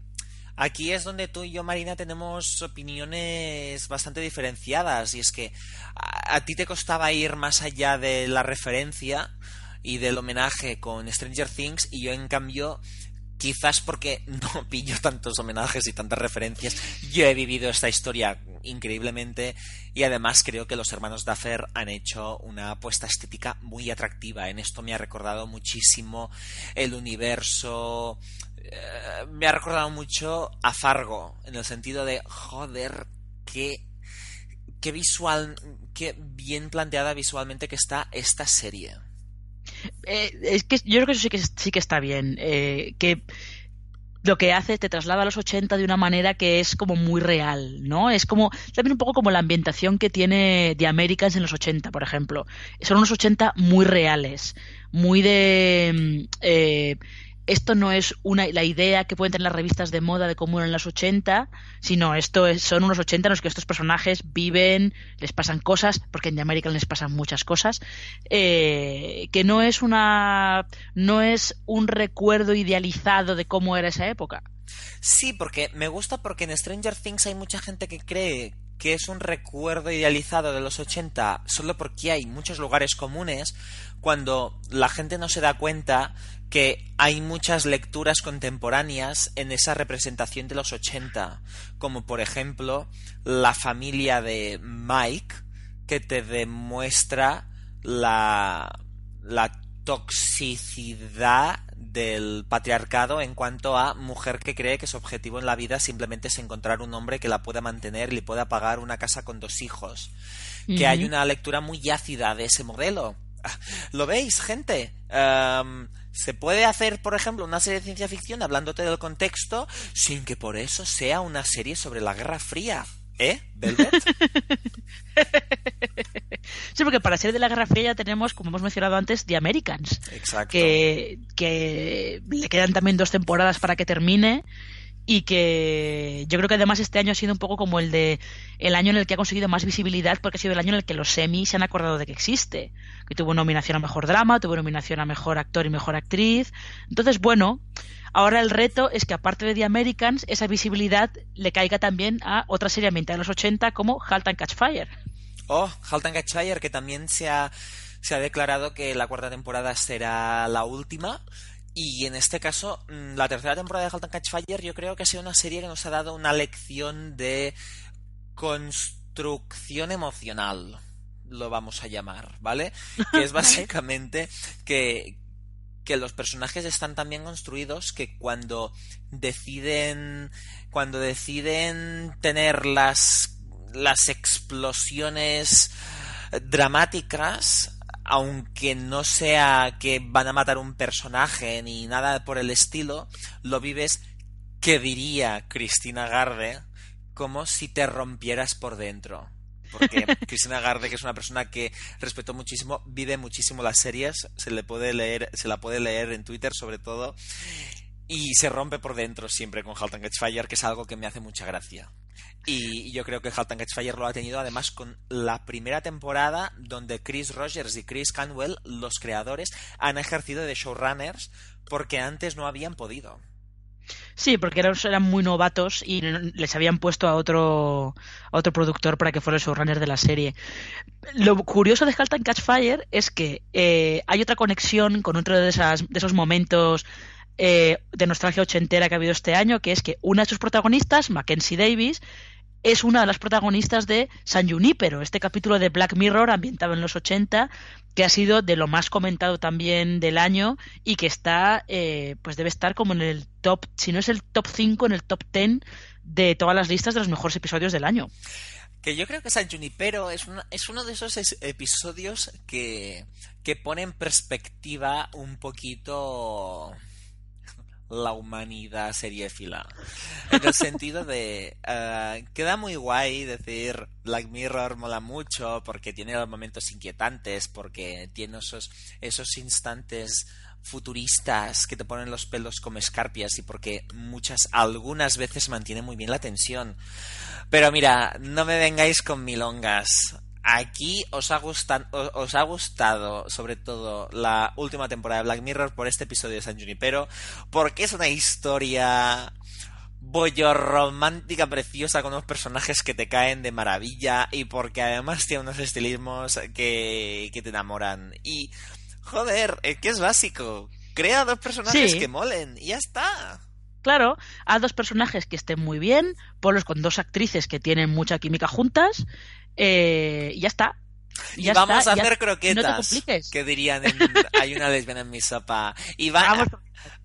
Aquí es donde tú y yo, Marina, tenemos opiniones bastante diferenciadas. Y es que a, ti te costaba ir más allá de la referencia y del homenaje con Stranger Things y yo en cambio quizás porque no pillo tantos homenajes y tantas referencias, yo he vivido esta historia increíblemente y además creo que los hermanos Duffer han hecho una apuesta estética muy atractiva. En esto me ha recordado muchísimo el universo eh, me ha recordado mucho a Fargo, en el sentido de, joder, qué, qué visual, qué bien planteada visualmente que está esta serie. Eh, es que yo creo que eso sí que, sí que está bien. Eh, que lo que hace te traslada a los 80 de una manera que es como muy real, ¿no? Es como también un poco como la ambientación que tiene The Americans en los 80, por ejemplo. Son unos 80 muy reales, muy de mm, esto no es una, la idea que pueden tener las revistas de moda de cómo eran las 80, sino esto es, son unos 80 en los que estos personajes viven, les pasan cosas, porque en The American les pasan muchas cosas, eh, que no es una no es un recuerdo idealizado de cómo era esa época. Sí, porque me gusta porque en Stranger Things hay mucha gente que cree que es un recuerdo idealizado de los 80 solo porque hay muchos lugares comunes, cuando la gente no se da cuenta que hay muchas lecturas contemporáneas en esa representación de los 80, como por ejemplo la familia de Mike, que te demuestra la, la toxicidad del patriarcado en cuanto a mujer que cree que su objetivo en la vida simplemente es encontrar un hombre que la pueda mantener y le pueda pagar una casa con dos hijos. Que hay una lectura muy ácida de ese modelo. ¿Lo veis, gente? Se puede hacer, por ejemplo, una serie de ciencia ficción hablándote del contexto sin que por eso sea una serie sobre la Guerra Fría. ¿Eh? ¿Velvet? sí, porque para ser de la Guerra Fría ya tenemos, como hemos mencionado antes, The Americans. Exacto. Que, que le quedan también dos temporadas para que termine y que yo creo que además este año ha sido un poco como el de el año en el que ha conseguido más visibilidad porque ha sido el año en el que los semis se han acordado de que existe que tuvo nominación a mejor drama tuvo nominación a mejor actor y mejor actriz. Entonces bueno ahora el reto es que aparte de The Americans esa visibilidad le caiga también a otra serie ambientada de los 80 como Halt and Catch Fire. Oh Halt and Catch Fire que también se ha se ha declarado que la cuarta temporada será la última y en este caso, mm, la tercera temporada de Halt and Catch Fire yo creo que ha sido una serie que nos ha dado una lección de construcción emocional, lo vamos a llamar, ¿vale? Que es básicamente que, que los personajes están tan bien construidos que cuando deciden cuando deciden tener las las explosiones dramáticas aunque no sea que van a matar un personaje ni nada por el estilo, lo vives que diría Cristina Garde como si te rompieras por dentro. Porque Cristina Garde, que es una persona que respeto muchísimo, vive muchísimo las series, se le puede leer, se la puede leer en Twitter sobre todo, y se rompe por dentro siempre con Halt and Catch Fire, que es algo que me hace mucha gracia. Y yo creo que Halt and Catch Fire lo ha tenido además con la primera temporada donde Chris Rogers y Chris Canwell, los creadores, han ejercido de showrunners porque antes no habían podido. Sí, porque eran, muy novatos y les habían puesto a otro, a otro productor para que fuera el showrunner de la serie. Lo curioso de Halt and Catch Fire es que eh, hay otra conexión con otro de, esas, de esos momentos eh, de nostalgia ochentera que ha habido este año, que es que una de sus protagonistas, Mackenzie Davis, es una de las protagonistas de San Junipero, este capítulo de Black Mirror ambientado en los 80, que ha sido de lo más comentado también del año y que está, eh, pues debe estar como en el top, si no es el top 5, en el top 10 de todas las listas de los mejores episodios del año. Que yo creo que San Junipero es, es uno de esos episodios que, que pone en perspectiva un poquito la humanidad seriéfila. En el sentido de, uh, queda muy guay decir Black Mirror mola mucho porque tiene los momentos inquietantes, porque tiene esos, esos instantes futuristas que te ponen los pelos como escarpias y porque muchas, algunas veces mantiene muy bien la tensión. Pero mira, no me vengáis con milongas aquí os ha, gustado, os ha gustado sobre todo la última temporada de Black Mirror por este episodio de San Junipero, porque es una historia bollo romántica preciosa con unos personajes que te caen de maravilla y porque además tiene unos estilismos que, que te enamoran. Y, joder, es que es básico. Crea dos personajes que molen y ya está. Claro, a dos personajes que estén muy bien, ponlos con dos actrices que tienen mucha química juntas eh, y ya está. y vamos a hacer croquetas. que dirían hay una lesbiana en mi sopa. Y va,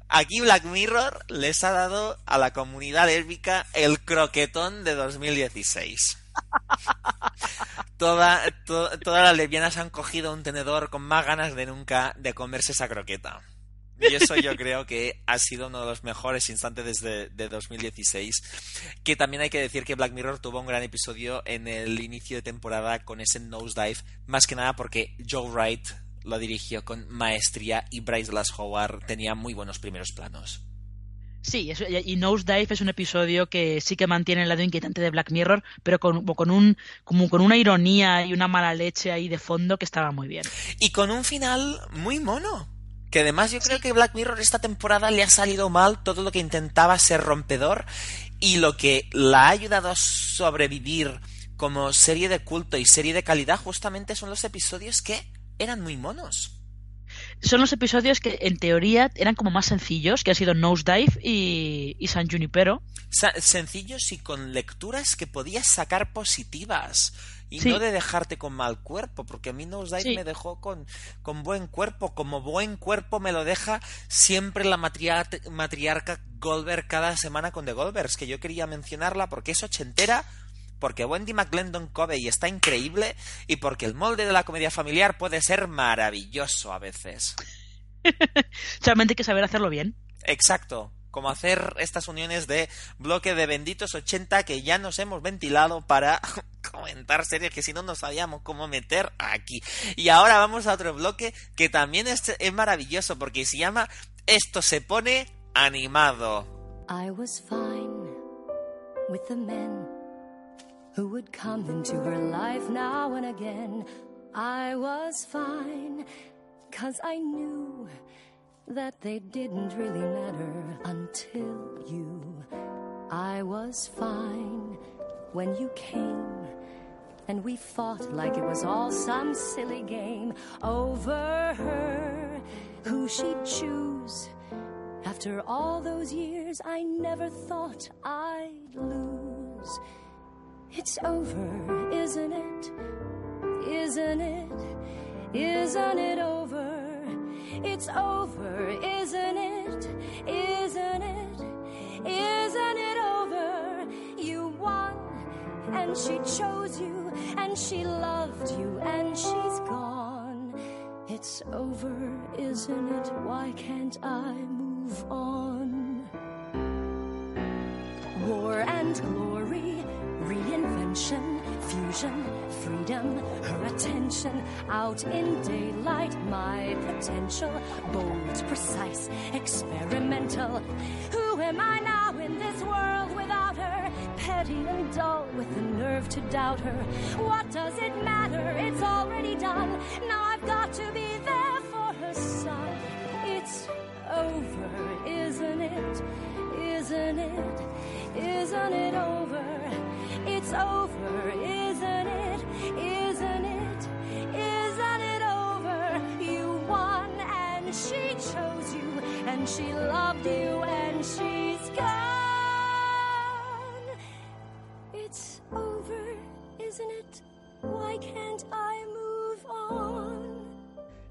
aquí Black Mirror les ha dado a la comunidad lésbica el croquetón de 2016. todas las lesbianas han cogido un tenedor con más ganas de nunca de comerse esa croqueta. Y eso yo creo que ha sido uno de los mejores instantes desde de 2016. Que también hay que decir que Black Mirror tuvo un gran episodio en el inicio de temporada con ese nosedive, más que nada porque Joe Wright lo dirigió con maestría y Bryce Dallas Howard tenía muy buenos primeros planos. Sí, y Nosedive es un episodio que sí que mantiene el lado inquietante de Black Mirror, pero con, con, un, como con una ironía y una mala leche ahí de fondo que estaba muy bien. Y con un final muy mono. Que además yo creo que Black Mirror esta temporada le ha salido mal todo lo que intentaba ser rompedor y lo que la ha ayudado a sobrevivir como serie de culto y serie de calidad justamente son los episodios que eran muy monos. son los episodios que en teoría eran como más sencillos, que han sido Nosedive y, y San Junipero. sencillos y con lecturas que podías sacar positivas y no de dejarte con mal cuerpo, porque a mí Nosedive me dejó con, con buen cuerpo, como buen cuerpo me lo deja siempre la matriarca Goldberg cada semana con The Goldbergs, que yo quería mencionarla porque es ochentera, porque Wendy McGlendon Covey está increíble y porque el molde de la comedia familiar puede ser maravilloso a veces. Solamente hay que saber hacerlo bien. Exacto como hacer estas uniones de bloque de benditos 80 que ya nos hemos ventilado para comentar series que si no no sabíamos cómo meter aquí. Y ahora vamos a otro bloque que también es, es maravilloso porque se llama Esto se pone animado. I was fine with the men who would come into her life now and again. I was fine cause I knew that they didn't really matter until you. I was fine when you came, and we fought like it was all some silly game over her, who she'd choose. After all those years, I never thought I'd lose. It's over, isn't it? Isn't it? Isn't it over? It's over, isn't it? Isn't it? Isn't it over? You won, and she chose you, and she loved you, and she's gone. It's over, isn't it? Why can't I move on? War and glory, reinvention fusion, freedom, her attention out in daylight, my potential, bold, precise, experimental. Who am I now in this world without her? Petty and dull, with the nerve to doubt her. What does it matter? It's already done. Now I've got to be there for her son. It's over, isn't it? Isn't it? Isn't it over? It's over, isn't it? Isn't it? Isn't it over? You won and she chose you and she loved you and she's gone. It's over, isn't it? Why can't I move on?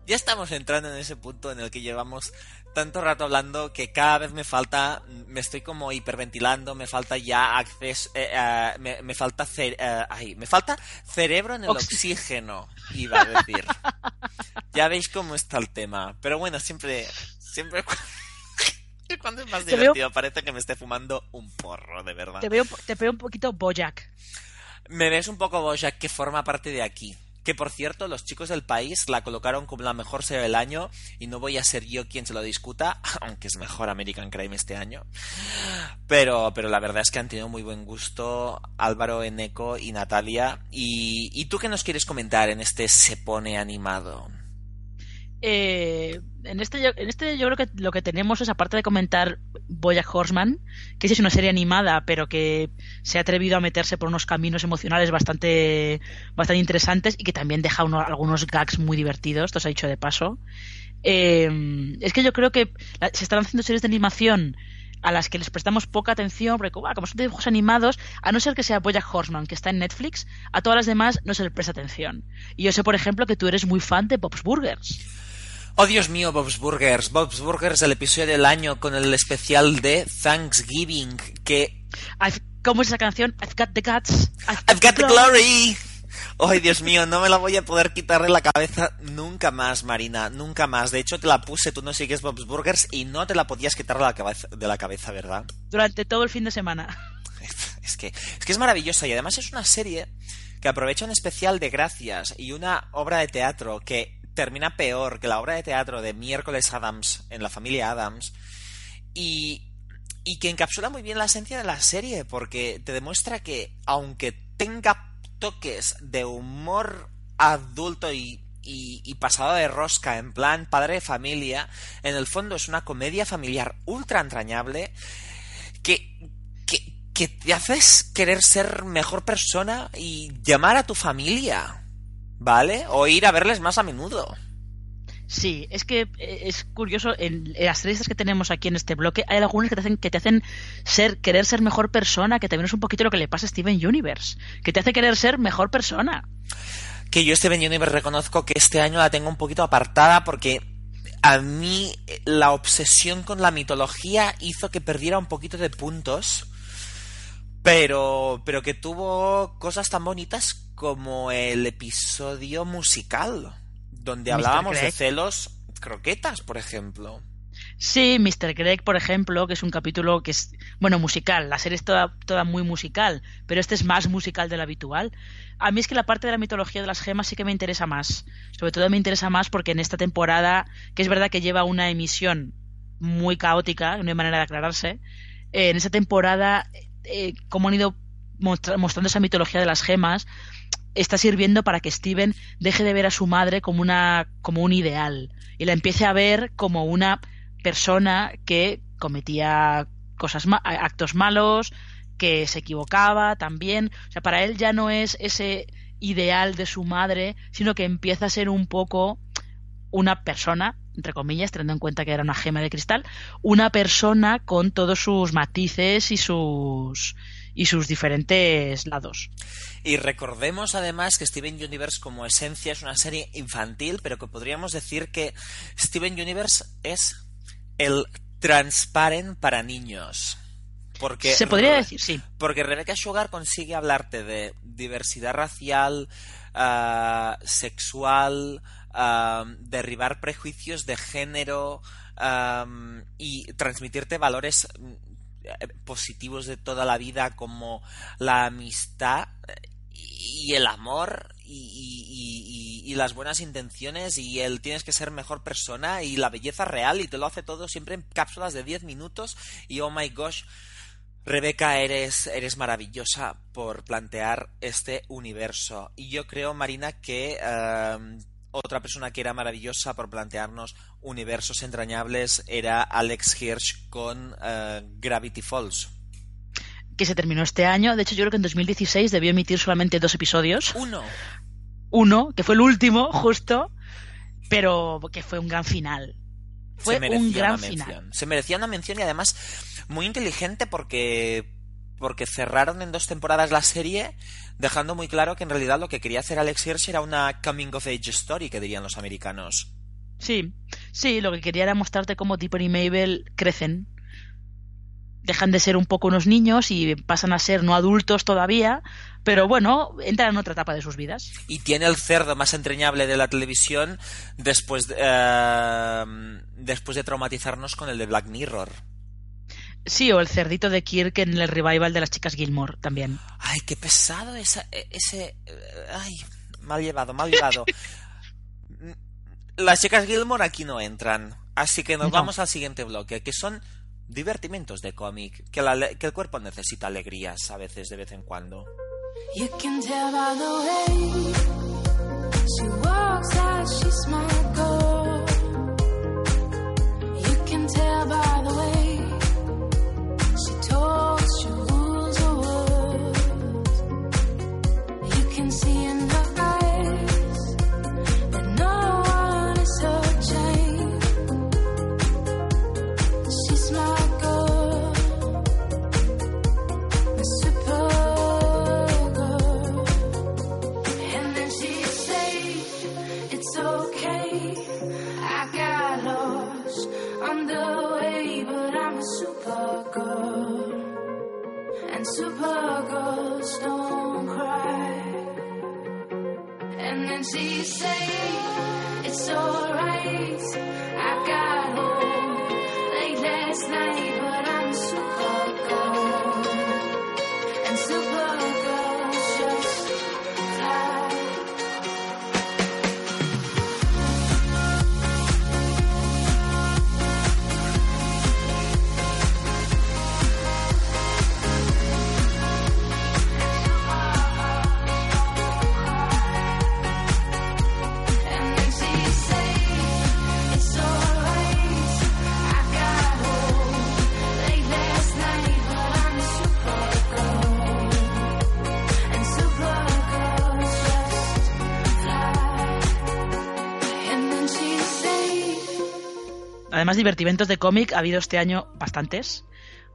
Ya estamos entrando en ese punto en el que llevamos tanto rato hablando que cada vez me falta, me estoy como hiperventilando, me falta ya acceso, eh, eh, me, falta eh, me falta cerebro en el oxígeno, iba a decir. ya veis cómo está el tema. Pero bueno, siempre, siempre cuando es más divertido parece que me esté fumando un porro, de verdad. Te veo, te veo un poquito Bojack. Me ves un poco Bojack que forma parte de aquí que por cierto los chicos del país la colocaron como la mejor serie del año y no voy a ser yo quien se lo discuta, aunque es mejor American Crime este año. Pero, pero la verdad es que han tenido muy buen gusto Álvaro, Eneco y Natalia. ¿Y, y tú qué nos quieres comentar en este Se pone animado? Eh, en, este, en este yo creo que lo que tenemos es, aparte de comentar Boyack Horseman, que es una serie animada, pero que se ha atrevido a meterse por unos caminos emocionales bastante, bastante interesantes y que también deja algunos gags muy divertidos, esto se ha dicho de paso. Eh, es que yo creo que se están haciendo series de animación a las que les prestamos poca atención, porque como son dibujos animados, a no ser que sea Bojack Horseman, que está en Netflix, a todas las demás no se les presta atención. Y yo sé, por ejemplo, que tú eres muy fan de Bob's Burgers. Oh Dios mío, Bob's Burgers. Bob's Burgers, el episodio del año con el especial de Thanksgiving. Que. ¿Cómo es esa canción? I've got the guts. I've, got, the glory. Ay, Dios mío, no me la voy a poder quitar de la cabeza nunca más, Marina, nunca más. De hecho, te la puse, tú no sigues Bob's Burgers y no te la podías quitar de la cabeza, de la cabeza ¿verdad? Durante todo el fin de semana. Es que, es que es maravillosa y además es una serie que aprovecha un especial de gracias y una obra de teatro que termina peor que la obra de teatro de Miércoles Adams en la familia Adams y, y que encapsula muy bien la esencia de la serie porque te demuestra que aunque tenga toques de humor adulto y, y, pasado de rosca en plan padre de familia, en el fondo es una comedia familiar ultra entrañable que, que, que te haces querer ser mejor persona y llamar a tu familia. ¿Vale? O ir a verles más a menudo. Sí, es que eh, es curioso, en las series que tenemos aquí en este bloque, hay algunas que te hacen, que te hacen ser, querer ser mejor persona, que también es un poquito lo que le pasa a Steven Universe, que te hace querer ser mejor persona. Que yo Steven Universe reconozco que este año la tengo un poquito apartada porque a mí la obsesión con la mitología hizo que perdiera un poquito de puntos, pero, pero que tuvo cosas tan bonitas como el episodio musical donde hablábamos de celos croquetas, por ejemplo. Sí, Mr. Greg, por ejemplo, que es un capítulo que es, bueno, musical. La serie es toda, toda muy musical, pero este es más musical de lo habitual. A mí es que la parte de la mitología de las gemas sí que me interesa más. Sobre todo me interesa más porque en esta temporada, que es verdad que lleva una emisión muy caótica, no hay manera de aclararse, eh, en esa temporada, eh, como han ido mostrando esa mitología de las gemas, está sirviendo para que Steven deje de ver a su madre como una como un ideal y la empiece a ver como una persona que cometía cosas actos malos, que se equivocaba también, o sea, para él ya no es ese ideal de su madre, sino que empieza a ser un poco una persona, entre comillas, teniendo en cuenta que era una gema de cristal, una persona con todos sus matices y sus y sus diferentes lados. Y recordemos además que Steven Universe como esencia es una serie infantil, pero que podríamos decir que Steven Universe es el transparent para niños. Porque Se podría decir, sí. Porque Rebecca Sugar consigue hablarte de diversidad racial, ah, sexual, ah, derribar prejuicios de género ah, y transmitirte valores positivos de toda la vida como la amistad y el amor y, las buenas intenciones y el tienes que ser mejor persona y la belleza real y te lo hace todo siempre en cápsulas de 10 minutos y oh my gosh Rebeca, eres, eres maravillosa por plantear este universo. Y yo creo, Marina, que eh, otra persona que era maravillosa por plantearnos universos entrañables era Alex Hirsch con eh, Gravity Falls. Que se terminó este año. De hecho, yo creo que en 2016 debió emitir solamente dos episodios. Uno. Uno, que fue el último, justo, pero que fue un gran final. Fue un gran final. Se merecía una mención y además muy inteligente porque porque cerraron en dos temporadas la serie dejando muy claro que en realidad lo que quería hacer Alex Hirsch era una coming of age story, que dirían los americanos. Sí, sí, lo que quería era mostrarte cómo Dipper y Mabel crecen. Dejan de ser un poco unos niños y pasan a ser no adultos todavía, pero bueno, entran en otra etapa de sus vidas. Y tiene el cerdo más entrañable de la televisión después, eh, después de traumatizarnos con el de Black Mirror. Sí, o el cerdito de Kirk en el revival de las chicas Gilmore también. Ay, qué pesado esa, e, ese... Eh, ay, mal llevado, mal llevado. las chicas Gilmore aquí no entran. Así que nos vamos al siguiente bloque, que son divertimentos de cómic, que, que, el cuerpo necesita alegrías a veces, de vez en cuando. You can tell by the way she walks as she You can tell by the way además divertimentos de cómic ha habido este año bastantes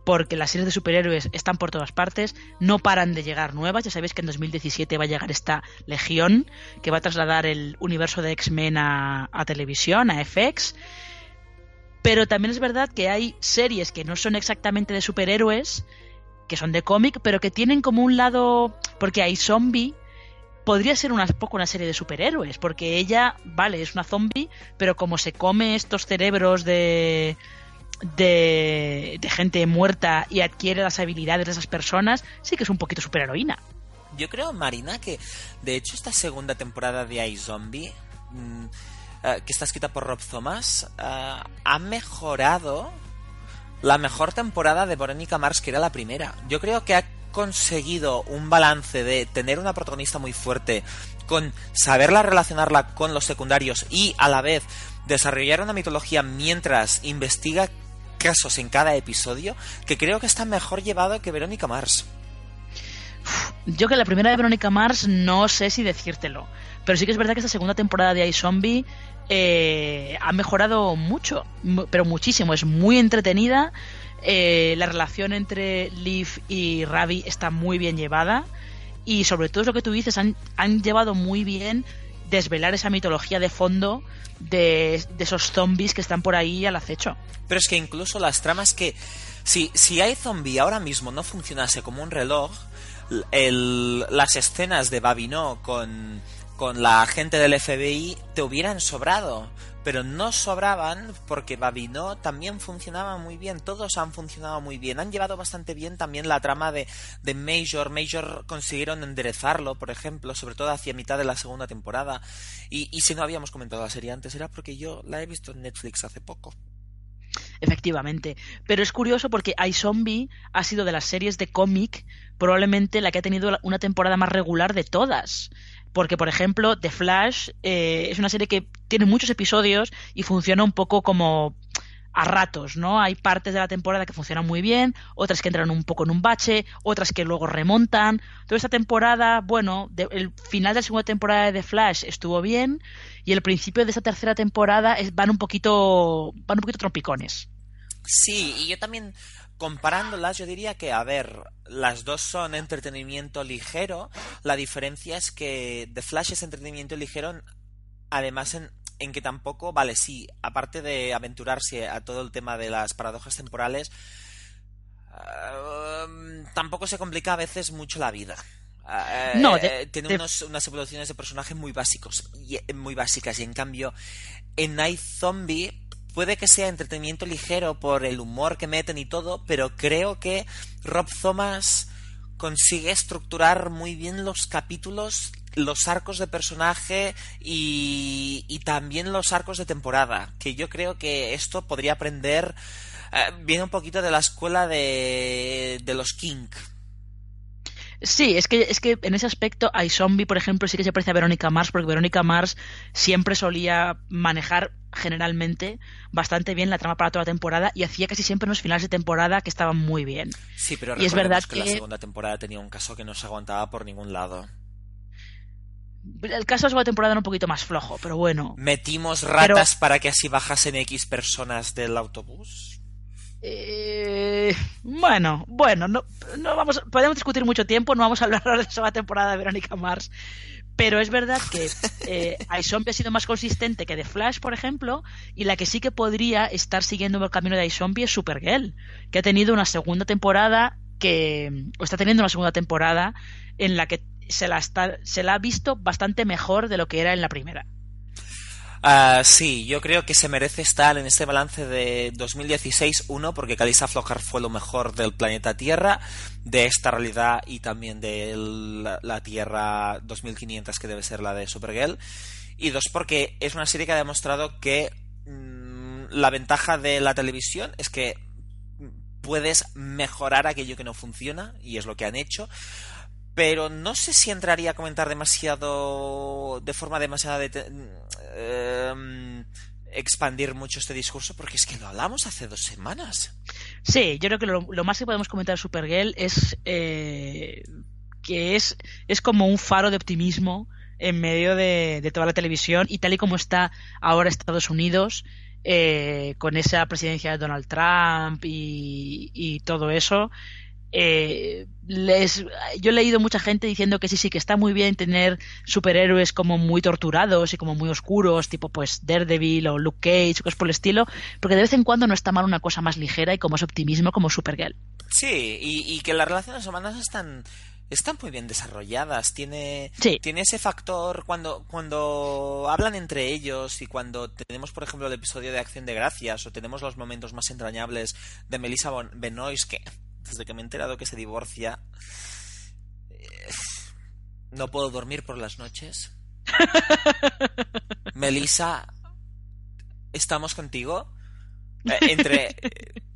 porque las series de superhéroes están por todas partes, no paran de llegar nuevas. Ya sabéis que en 2017 va a llegar esta Legión, que va a trasladar el universo de X-Men a, televisión, a FX. Pero también es verdad que hay series que no son exactamente de superhéroes, que son de cómic, pero que tienen como un lado. Porque hay zombie. Podría ser un poco una serie de superhéroes, porque ella, vale, es una zombie, pero como se come estos cerebros de, de, gente muerta y adquiere las habilidades de esas personas, sí que es un poquito superheroína. Yo creo, Marina, que de hecho esta segunda temporada de iZombie, mm, eh, que está escrita por Rob Thomas, eh, ha mejorado la mejor temporada de Veronica Mars, que era la primera. Yo creo que ha conseguido un balance de tener una protagonista muy fuerte, con saberla relacionarla con los secundarios y a la vez desarrollar una mitología mientras investiga casos en cada episodio que creo que está mejor llevado que Verónica Mars. Yo que la primera de Verónica Mars no sé si decírtelo, pero sí que es verdad que esta segunda temporada de iZombie eh, ha mejorado mucho, pero muchísimo, es muy entretenida, eh, la relación entre Liv y Ravi está muy bien llevada y sobre todo es lo que tú dices, han, han llevado muy bien desvelar esa mitología de fondo de, esos zombies que están por ahí al acecho. Pero es que incluso las tramas que... Si, si hay zombie ahora mismo no funcionase como un reloj, las escenas de Babino con, con la gente del FBI te hubieran sobrado pero no sobraban porque Babino también funcionaba muy bien, todos han funcionado muy bien, han llevado bastante bien también la trama de, Major, Major consiguieron enderezarlo, por ejemplo, sobre todo hacia mitad de la segunda temporada, y, y si no habíamos comentado la serie antes era porque yo la he visto en Netflix hace poco. Efectivamente. Pero es curioso porque iZombie ha sido de las series de cómic probablemente la que ha tenido una temporada más regular de todas. Porque, por ejemplo, The Flash eh, es una serie que tiene muchos episodios y funciona un poco como a ratos, ¿no? Hay partes de la temporada que funcionan muy bien, otras que entran un poco en un bache, otras que luego remontan. Toda esta temporada, bueno, el final de la segunda temporada de The Flash estuvo bien y el principio de esta tercera temporada van un poquito van un poquito trompicones. Sí, y yo también comparándolas, yo diría que, a ver, las dos son entretenimiento ligero. La diferencia es que The Flash es entretenimiento ligero, además en, en que tampoco, vale, sí, aparte de aventurarse a todo el tema de las paradojas temporales, um, tampoco se complica a veces mucho la vida. Uh, no, tiene unas evoluciones de personaje muy básicos, y, muy básicas, y en cambio, en Night Zombie puede que sea entretenimiento ligero por el humor que meten y todo, pero creo que Rob Thomas consigue estructurar muy bien los capítulos, los arcos de personaje y, también los arcos de temporada, que yo creo que esto podría aprender, eh, viene un poquito de la escuela de, de los King, Sí, es que, es que en ese aspecto hay Zombie, por ejemplo, sí que se parece a Verónica Mars, porque Verónica Mars siempre solía manejar generalmente bastante bien la trama para toda la temporada y hacía casi siempre unos finales de temporada que estaban muy bien. Sí, pero y es verdad que, la segunda temporada tenía un caso que no se aguantaba por ningún lado. El caso de la segunda temporada era un poquito más flojo, pero bueno. Metimos ratas para que así bajasen X personas del autobús. Eh, bueno, bueno, no, no vamos, podemos discutir mucho tiempo, no vamos a hablar ahora de esa temporada de Verónica Mars, pero es verdad que eh, iZombie ha sido más consistente que The Flash, por ejemplo, y la que sí que podría estar siguiendo el camino de iZombie es Supergirl, que ha tenido una segunda temporada que o está teniendo una segunda temporada en la que se la, está, se la ha visto bastante mejor de lo que era en la primera. Uh, sí, yo creo que se merece estar en este balance de 2016, uno, porque Kalisa Flojar fue lo mejor del planeta Tierra, de esta realidad y también de la, Tierra 2500, que debe ser la de Supergirl, y dos, porque es una serie que ha demostrado que mm, la ventaja de la televisión es que puedes mejorar aquello que no funciona, y es lo que han hecho pero no sé si entraría a comentar demasiado de forma demasiado em, expandir mucho este discurso porque es que lo hablamos hace dos semanas. Sí, yo creo que lo, más que podemos comentar de Supergirl es eh, que es, es como un faro de optimismo en medio de, toda la televisión y tal y como está ahora Estados Unidos, eh, con esa presidencia de Donald Trump y, todo eso. Eh, les, yo he leído mucha gente diciendo que sí, sí, que está muy bien tener superhéroes como muy torturados y como muy oscuros, tipo pues Daredevil o Luke Cage o cosas por el estilo, porque de vez en cuando no está mal una cosa más ligera y como es optimismo como Supergirl. Sí, y, y que las relaciones humanas están están muy bien desarrolladas. Tiene, tiene ese factor cuando, cuando hablan entre ellos y cuando tenemos, por ejemplo, el episodio de Acción de Gracias o tenemos los momentos más entrañables de Melissa Benoist, que desde que me he enterado que se divorcia, eh, no puedo dormir por las noches. Melissa, ¿estamos contigo? Eh, entre,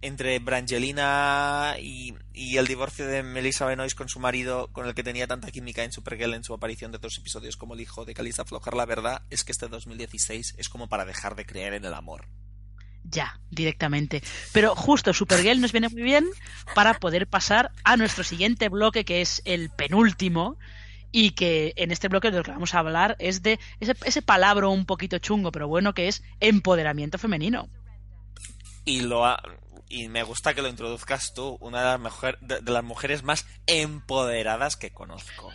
entre Brangelina y, el divorcio de Melissa Benoist con su marido, con el que tenía tanta química en Supergirl en su aparición de dos episodios como el hijo de Calista Flojar, la verdad es que este 2016 es como para dejar de creer en el amor. Ya, directamente. Pero justo Supergirl nos viene muy bien para poder pasar a nuestro siguiente bloque, que es el penúltimo, y que en este bloque de lo que vamos a hablar es de ese, ese palabra un poquito chungo, pero bueno, que es empoderamiento femenino y lo y me gusta que lo introduzcas tú, una de las, mujer, de, de las mujeres más empoderadas que conozco.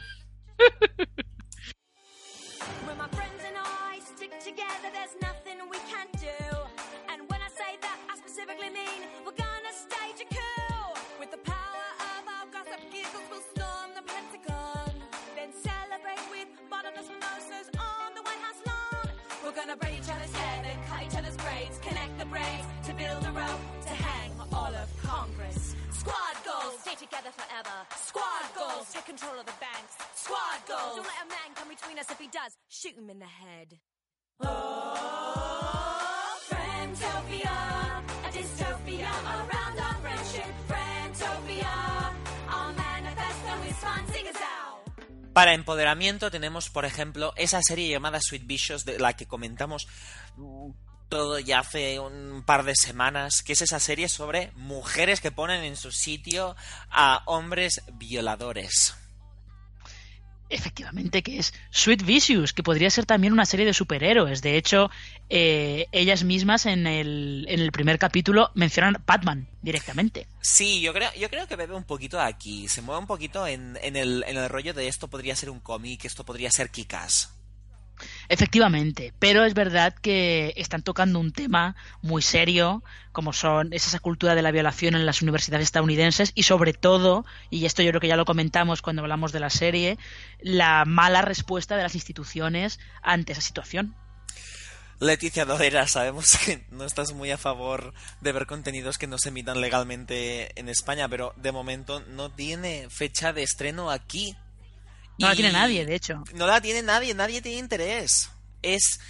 perfectly mean. We're gonna stage a coup with the power of our gossip giggles. We'll storm the Pentagon, then celebrate with bottomless mimosas on the White House lawn. We're gonna braid each other's hair, then cut each other's braids, connect the braids to build a rope to hang all of Congress. Squad goals, stay together forever. Squad goals, take control of the banks. Squad goals, don't let a man come between us. If he does, shoot him in the head. Oh, Friendtopia. Para empoderamiento tenemos, por ejemplo, esa serie llamada Sweet Vicious de la que comentamos todo ya hace un par de semanas, que es esa serie sobre mujeres que ponen en su sitio a hombres violadores. Efectivamente, que es Sweet Vicious, que podría ser también una serie de superhéroes. De hecho, eh, ellas mismas en el, en el primer capítulo mencionan Batman directamente. Sí, yo creo, yo creo que bebe un poquito aquí. Se mueve un poquito en, en, el, en el rollo de esto podría ser un cómic, esto podría ser Kikas. Efectivamente, pero es verdad que están tocando un tema muy serio, como son es esa cultura de la violación en las universidades estadounidenses y sobre todo, y esto yo creo que ya lo comentamos cuando hablamos de la serie, la mala respuesta de las instituciones ante esa situación. Leticia Dodera, sabemos que no estás muy a favor de ver contenidos que no se emitan legalmente en España, pero de momento no tiene fecha de estreno aquí. No la tiene nadie, de hecho. No la tiene nadie, nadie tiene interés. Es.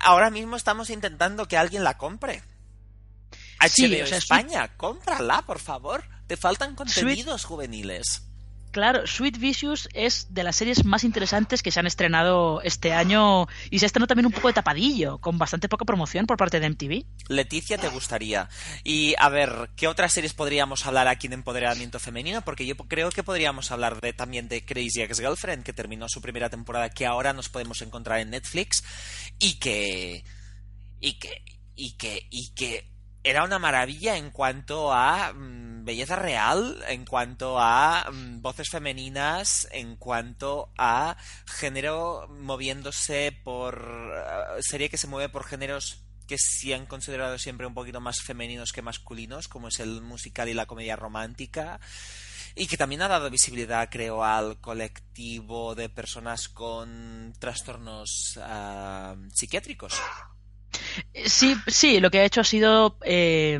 Ahora mismo estamos intentando que alguien la compre. HBO España, cómprala, por favor. Te faltan contenidos juveniles. Claro, Sweet Vicious es de las series más interesantes que se han estrenado este año y se ha estrenado también un poco de tapadillo, con bastante poca promoción por parte de MTV. Leticia, te gustaría. Y a ver, ¿qué otras series podríamos hablar aquí de empoderamiento femenino? Porque yo creo que podríamos hablar de, también de Crazy Ex-Girlfriend, que terminó su primera temporada, que ahora nos podemos encontrar en Netflix y que. y que. y que. y que era una maravilla en cuanto a mm, belleza real, en cuanto a mm, voces femeninas, en cuanto a género moviéndose por... Eh, serie que se mueve por géneros que se han considerado siempre un poquito más femeninos que masculinos, como es el musical y la comedia romántica, y que también ha dado visibilidad, creo, al colectivo de personas con trastornos ah, psiquiátricos. Sí, sí, lo que ha hecho ha sido eh,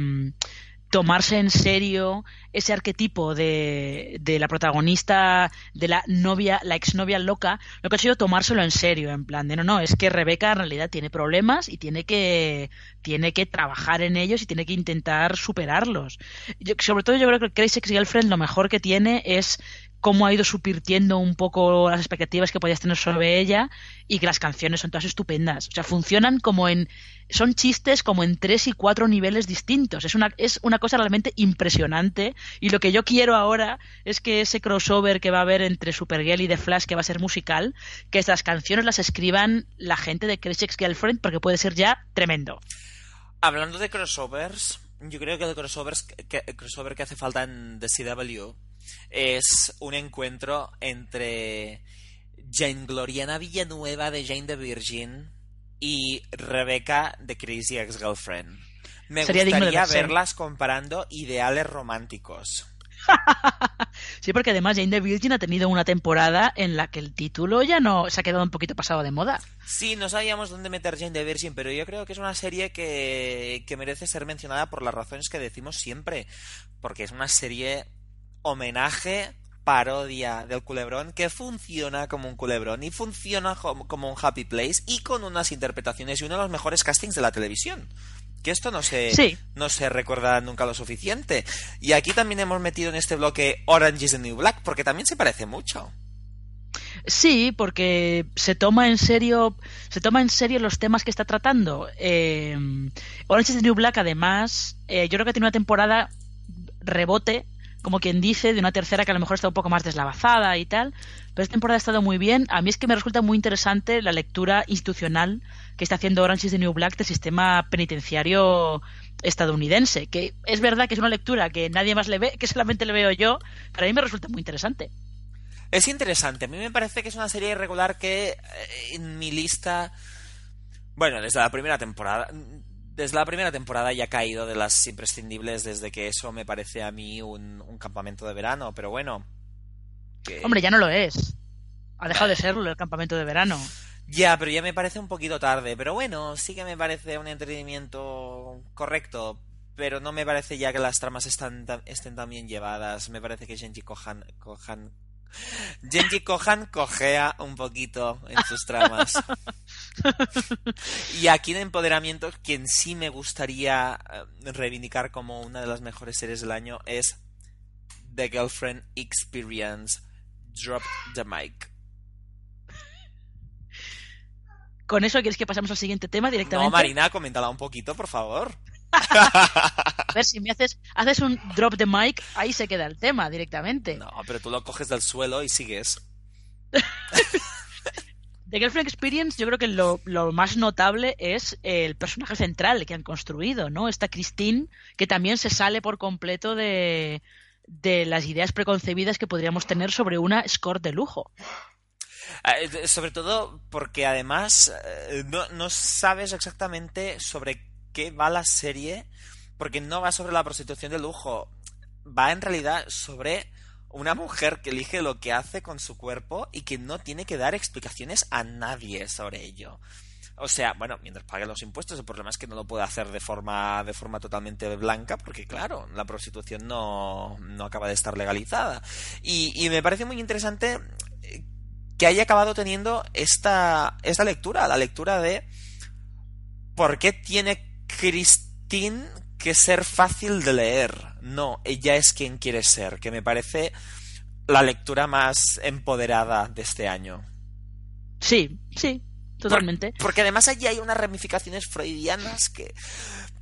tomarse en serio ese arquetipo de, de, la protagonista, de la novia, la exnovia loca, lo que ha sido tomárselo en serio, en plan de no, no, es que Rebeca en realidad tiene problemas y tiene que, tiene que trabajar en ellos y tiene que intentar superarlos. sobre todo yo creo que Crazy Ex Girlfriend lo mejor que tiene es cómo ha ido subvirtiendo un poco las expectativas que podías tener sobre ella y que las canciones son todas estupendas. O sea, funcionan como en... Son chistes como en tres y cuatro niveles distintos. Es una, es una cosa realmente impresionante y lo que yo quiero ahora es que ese crossover que va a haber entre Supergirl y The Flash, que va a ser musical, que estas canciones las escriban la gente de Crazy Girlfriend porque puede ser ya tremendo. Hablando de crossovers, yo creo que el crossovers que, el crossover que hace falta en The CW es un encuentro entre Jane Gloriana Villanueva de Jane the Virgin y Rebecca de Crazy Ex-Girlfriend. Me gustaría verlas comparando ideales románticos. sí, porque además Jane the Virgin ha tenido una temporada en la que el título ya no se ha quedado un poquito pasado de moda. Sí, no sabíamos dónde meter Jane the Virgin, pero yo creo que es una serie que, que merece ser mencionada por las razones que decimos siempre. Porque es una serie homenaje parodia del culebrón que funciona como un culebrón y funciona como un happy place y con unas interpretaciones y uno de los mejores castings de la televisión que esto no se, no se recuerda nunca lo suficiente. Y aquí también hemos metido en este bloque Orange is the New Black, porque también se parece mucho. Sí, porque se toma en serio, se toma en serio los temas que está tratando. Eh, Orange is the New Black, además, eh, yo creo que tiene una temporada rebote como quien dice, de una tercera que a lo mejor está un poco más deslavazada y tal. Pero esta temporada ha estado muy bien. A mí es que me resulta muy interesante la lectura institucional que está haciendo Orange is the New Black del sistema penitenciario estadounidense. Que es verdad que es una lectura que nadie más le ve, que solamente le veo yo, pero a mí me resulta muy interesante. Es interesante. A mí me parece que es una serie irregular que eh, en mi lista. Bueno, desde la primera temporada desde la primera temporada ya ha caído de las imprescindibles desde que eso me parece a mí un, campamento de verano, pero bueno. Hombre, ya no lo es. Ha dejado de serlo el campamento de verano. Ya, pero ya me parece un poquito tarde. Pero bueno, sí que me parece un entretenimiento correcto. Pero no me parece ya que las tramas están, estén tan bien llevadas. Me parece que Genji Kohan, Kohan Genji Kohan cojea un poquito en sus tramas. y aquí en Empoderamiento, quien sí me gustaría eh, reivindicar como una de las mejores series del año es The Girlfriend Experience. Drop the mic. ¿Con eso quieres que pasemos al siguiente tema directamente? No, Marina, coméntala un poquito, por favor. A ver, si me haces, haces un drop the mic, ahí se queda el tema directamente. No, pero tú lo coges del suelo y sigues. The Girlfriend Experience, yo creo que lo, más notable es el personaje central que han construido, ¿no? Esta Christine, que también se sale por completo de, de las ideas preconcebidas que podríamos tener sobre una score de lujo. Eh, sobre todo porque además eh, no, no sabes exactamente sobre qué va la serie, porque no va sobre la prostitución de lujo, va en realidad sobre una mujer que elige lo que hace con su cuerpo y que no tiene que dar explicaciones a nadie sobre ello. O sea, bueno, mientras pague los impuestos, el problema es que no lo puede hacer de forma, de forma totalmente blanca, porque claro, la prostitución no, no acaba de estar legalizada. Y, y me parece muy interesante que haya acabado teniendo esta, esta lectura, la lectura de por qué tiene Christine que ser fácil de leer. No, ella es quien quiere ser, que me parece la lectura más empoderada de este año. Sí, sí, totalmente. porque además allí hay unas ramificaciones freudianas que,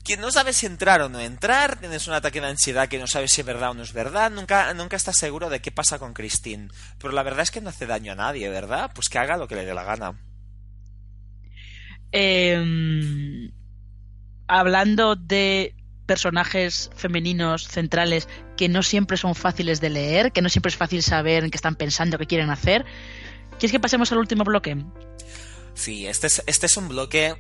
que no sabes si entrar o no entrar, tienes un ataque de ansiedad que no sabes si es verdad o no es verdad, nunca, nunca estás seguro de qué pasa con Christine. Pero la verdad es que no hace daño a nadie, ¿verdad? Pues que haga lo que le dé la gana. Eh, hablando de personajes femeninos centrales que no siempre son fáciles de leer, que no siempre es fácil saber en qué están pensando, qué quieren hacer. ¿Quieres que pasemos al último bloque? Sí, este es, este es un bloque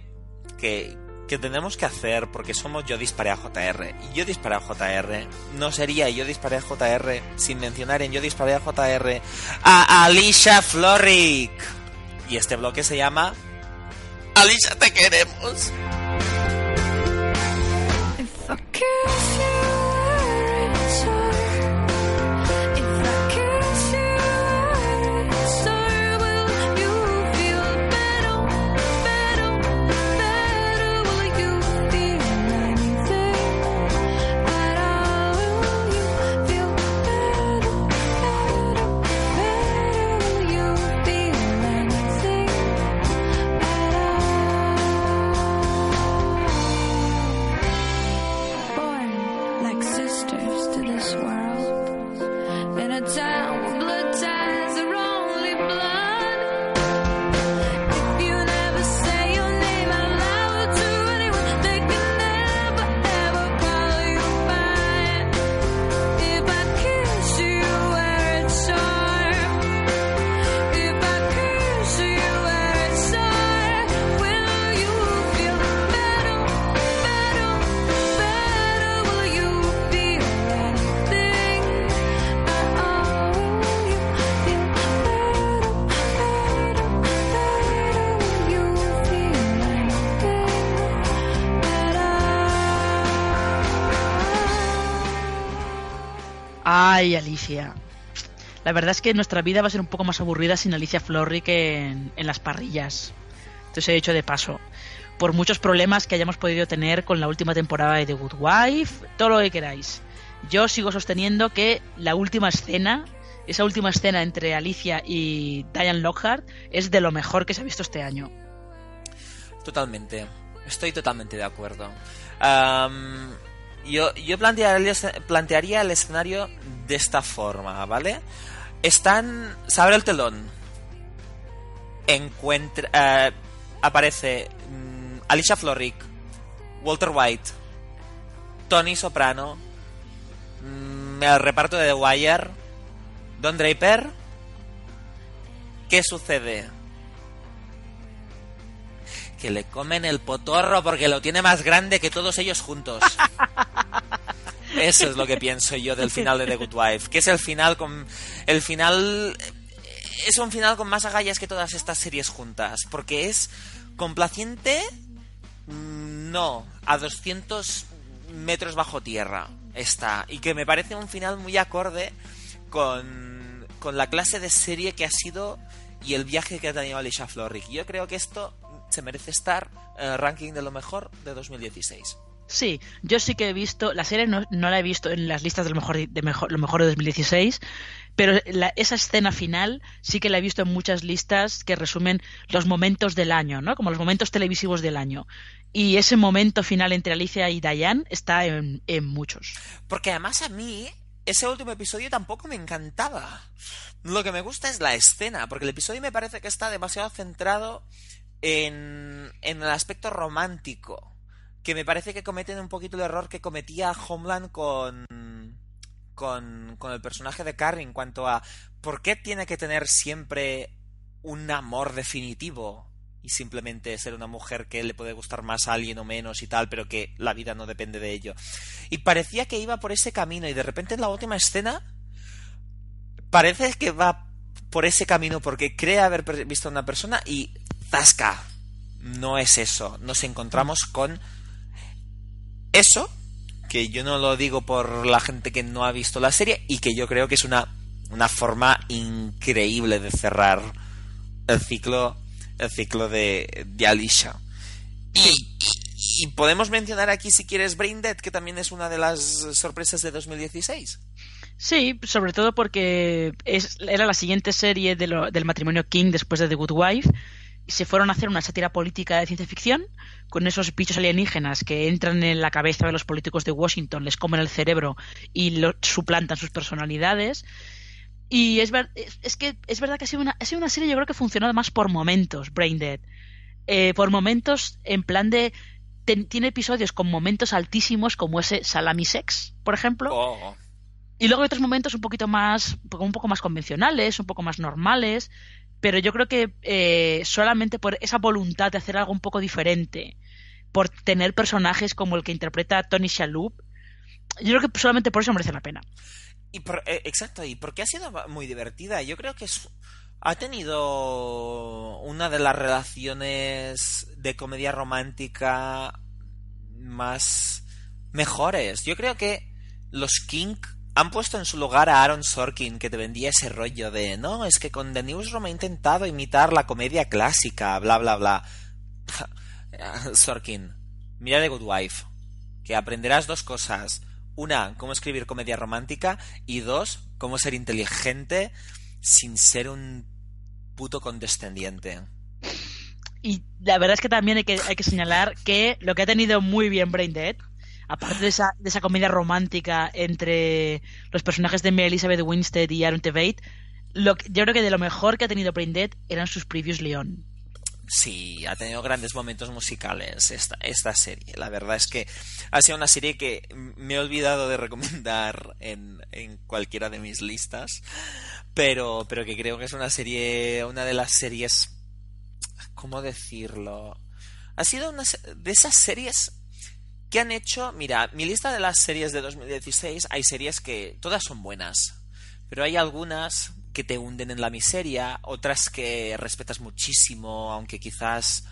que, que tenemos que hacer porque somos Yo Disparé a JR. Y Yo Disparé a JR no sería Yo Disparé a JR sin mencionar en Yo Disparé a JR a Alicia Florrick. Y este bloque se llama Alicia, te queremos. Kiss you La verdad es que nuestra vida va a ser un poco más aburrida sin Alicia Florrick en, en las parrillas. Entonces he dicho de paso. Por muchos problemas que hayamos podido tener con la última temporada de The Good Wife, todo lo que queráis. Yo sigo sosteniendo que la última escena, esa última escena entre Alicia y Diane Lockhart, es de lo mejor que se ha visto este año. Totalmente. Estoy totalmente de acuerdo. Yo yo plantearía, el escenario de esta forma, ¿vale? Están. Se abre el telón. Encuentra. Uh, aparece um, Alicia Florrick, Walter White, Tony Soprano, um, el reparto de The Wire, Don Draper. ¿Qué sucede? Que le comen el potorro porque lo tiene más grande que todos ellos juntos. Eso es lo que pienso yo del final de The Good Wife, que es el final con el final es un final con más agallas que todas estas series juntas, porque es complaciente mm, no, a 200 metros bajo tierra está y que me parece un final muy acorde con con la clase de serie que ha sido y el viaje que ha tenido Alicia Florrick. Yo creo que esto se merece estar en el ranking de lo mejor de 2016. Sí, yo sí que he visto, la serie no, no la he visto en las listas de lo mejor de, mejor, lo mejor de 2016, pero la, esa escena final sí que la he visto en muchas listas que resumen los momentos del año, ¿no? Como los momentos televisivos del año. Y ese momento final entre Alicia y Diane está en, en muchos. Porque además a mí ese último episodio tampoco me encantaba. Lo que me gusta es la escena, porque el episodio me parece que está demasiado centrado en, en el aspecto romántico, que me parece que cometen un poquito el error que cometía Homeland con, con, con el personaje de Carrie en cuanto a por qué tiene que tener siempre un amor definitivo y simplemente ser una mujer que le puede gustar más a alguien o menos y tal, pero que la vida no depende de ello. Y parecía que iba por ese camino y de repente en la última escena parece que va por ese camino porque cree haber visto a una persona y zasca. No es eso. Nos encontramos con eso, que yo no lo digo por la gente que no ha visto la serie y que yo creo que es una, una forma increíble de cerrar el ciclo, el ciclo de, de Alicia. Y, y, podemos mencionar aquí, si quieres, Brain Dead, que también es una de las sorpresas de 2016. Sí, sobre todo porque es, era la siguiente serie de lo, del matrimonio King después de The Good Wife se fueron a hacer una sátira política de ciencia ficción con esos bichos alienígenas que entran en la cabeza de los políticos de Washington, les comen el cerebro y lo, suplantan sus personalidades. Y es, es, que es verdad que ha sido, una, ha sido una serie yo creo que ha funcionado más por momentos, Brain Dead. Eh, por momentos en plan de... tiene episodios con momentos altísimos como ese Salami Sex, por ejemplo. Oh. Y luego hay otros momentos un poquito más, un poco más convencionales, un poco más normales pero yo creo que eh, solamente por esa voluntad de hacer algo un poco diferente, por tener personajes como el que interpreta Tony Shalhoub, yo creo que solamente por eso merece la pena. Y por, eh, exacto, y porque ha sido muy divertida. Yo creo que es, ha tenido una de las relaciones de comedia romántica más mejores. Yo creo que los King han puesto en su lugar a Aaron Sorkin, que te vendía ese rollo de, no, es que con The Newsroom he intentado imitar la comedia clásica, bla, bla, bla. Sorkin, mira The Good Wife, que aprenderás dos cosas. Una, cómo escribir comedia romántica y dos, cómo ser inteligente sin ser un puto condescendiente. Y la verdad es que también hay que, hay que señalar que lo que ha tenido muy bien Brain Dead aparte de esa, de esa comedia romántica entre los personajes de Mary Elizabeth Winstead y Aaron Tveit, yo creo que de lo mejor que ha tenido Brain eran sus previews León. Sí, ha tenido grandes momentos musicales esta, esta serie. La verdad es que ha sido una serie que me he olvidado de recomendar en, en cualquiera de mis listas, pero, pero que creo que es una serie, una de las series, ¿cómo decirlo? Ha sido una de esas series ¿Qué han hecho? Mira, mi lista de las series de 2016 hay series que todas son buenas, pero hay algunas que te hunden en la miseria, otras que respetas muchísimo, aunque quizás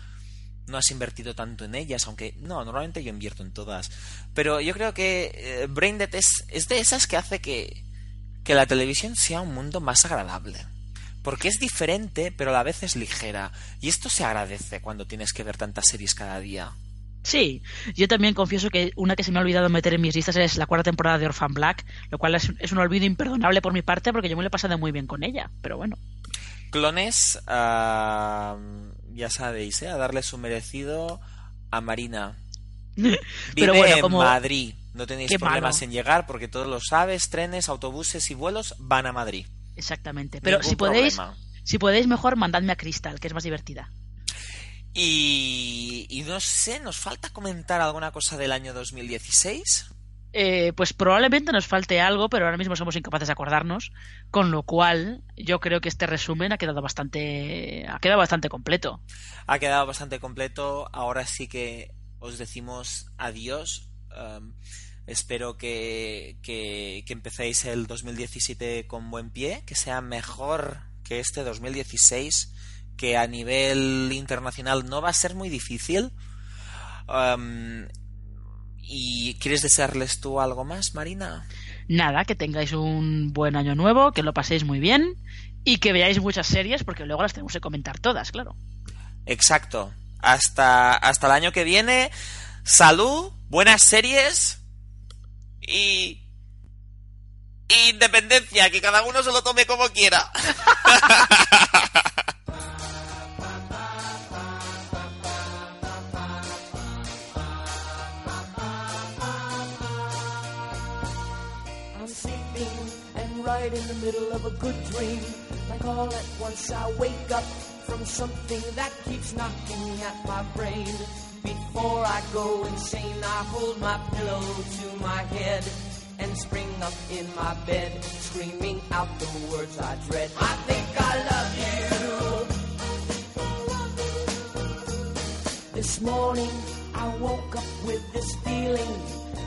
no has invertido tanto en ellas, aunque no, normalmente yo invierto en todas. Pero yo creo que eh, es, es de esas que hace que, que la televisión sea un mundo más agradable. Porque es diferente, pero a la vez es ligera. Y esto se agradece cuando tienes que ver tantas series cada día. Sí, yo también confieso que una que se me ha olvidado meter en mis listas es la cuarta temporada de Orphan Black, lo cual es, un olvido imperdonable por mi parte porque yo me lo he pasado muy bien con ella, pero bueno. Clones, ya sabéis, ¿eh? a darle su merecido a Marina. Vive pero bueno, en Madrid, no tenéis problemas en llegar porque todos lo sabes, trenes, autobuses y vuelos van a Madrid. Exactamente, pero si podéis, si podéis mejor mandadme a Crystal, que es más divertida. Y, no sé, ¿nos falta comentar alguna cosa del año 2016? Eh, pues probablemente nos falte algo, pero ahora mismo somos incapaces de acordarnos, con lo cual yo creo que este resumen ha quedado bastante, ha quedado bastante completo. Ha quedado bastante completo. Ahora sí que os decimos adiós. Um, espero que, que, que empecéis el 2017 con buen pie, que sea mejor que este 2016 que a nivel internacional no va a ser muy difícil. ¿Y quieres desearles tú algo más, Marina? Nada, que tengáis un buen año nuevo, que lo paséis muy bien y que veáis muchas series porque luego las tenemos que comentar todas, claro. Exacto. Hasta, hasta el año que viene. Salud, buenas series y independencia, que cada uno se lo tome como quiera. in the middle of a good dream. Like all at once I wake up from something that keeps knocking at my brain. Before I go insane, I hold my pillow to my head and spring up in my bed, screaming out the words I dread. I think I love you. This morning I woke up with this feeling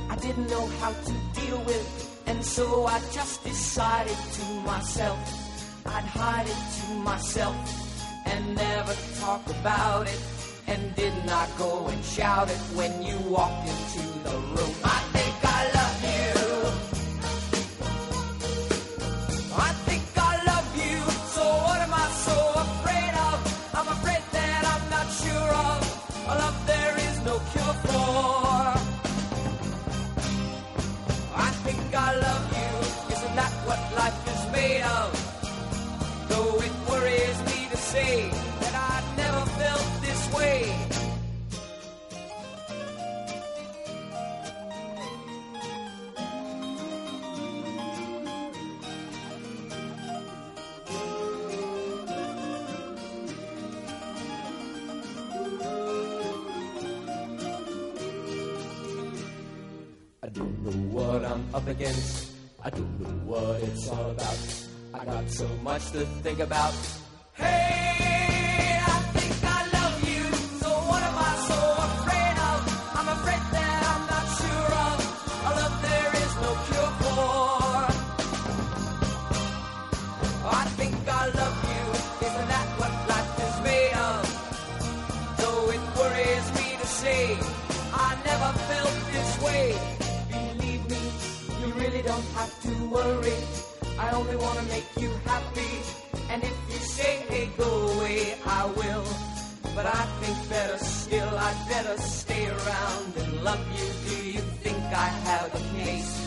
I didn't know how to deal with. And so I just decided to myself, I'd hide it to myself and never talk about it. And did not go and shout it when you walked into the room. I think I love don't know what I'm up against. I don't know what it's all about. I got so much to think about. Hey, only want to make you happy. And if you say, hey, go away, I will. But I think better still, I'd better stay around and love you. Do you think I have a case?